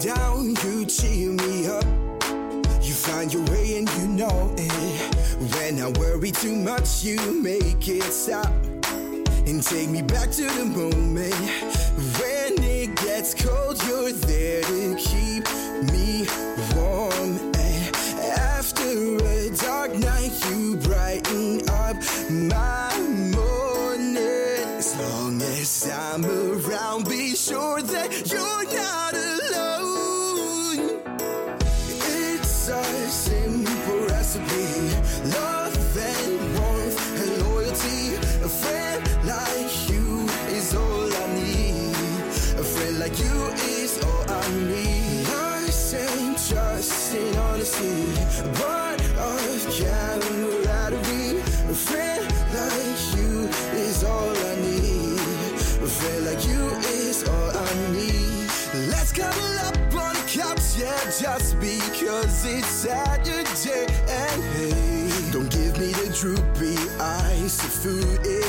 Speaker 1: Down, you cheer me up. You find your way and you know it. When I worry too much, you make it stop. And take me back to the moment when it gets cold, you're there to keep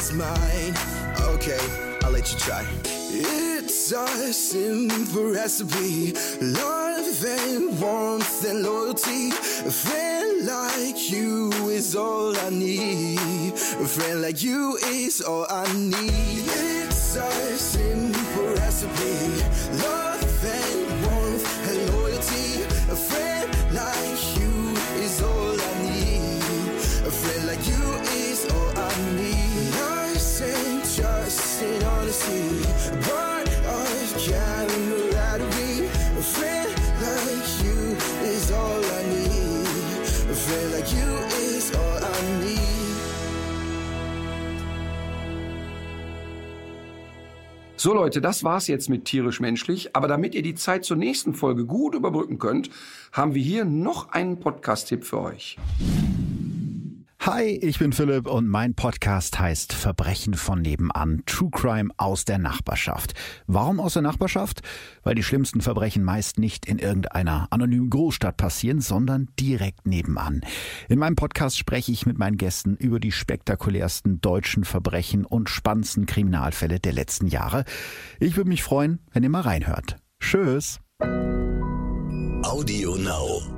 Speaker 1: is mine. Okay, don't you try? It's a simple recipe. Love and warmth and loyalty. A friend like you is all I need. A friend like you is all I need. It's a simple recipe.
Speaker 3: So Leute, das war's jetzt mit tierisch menschlich. Aber damit ihr die Zeit zur nächsten Folge gut überbrücken könnt, haben wir hier noch einen Podcast-Tipp für euch.
Speaker 4: Hi, ich bin Philipp und mein Podcast heißt Verbrechen von nebenan, True Crime aus der Nachbarschaft. Warum aus der Nachbarschaft? Weil die schlimmsten Verbrechen meist nicht in irgendeiner anonymen Großstadt passieren, sondern direkt nebenan. In meinem Podcast spreche ich mit meinen Gästen über die spektakulärsten deutschen Verbrechen und spannendsten Kriminalfälle der letzten Jahre. Ich würde mich freuen, wenn ihr mal reinhört. Tschüss.
Speaker 1: Audio Now.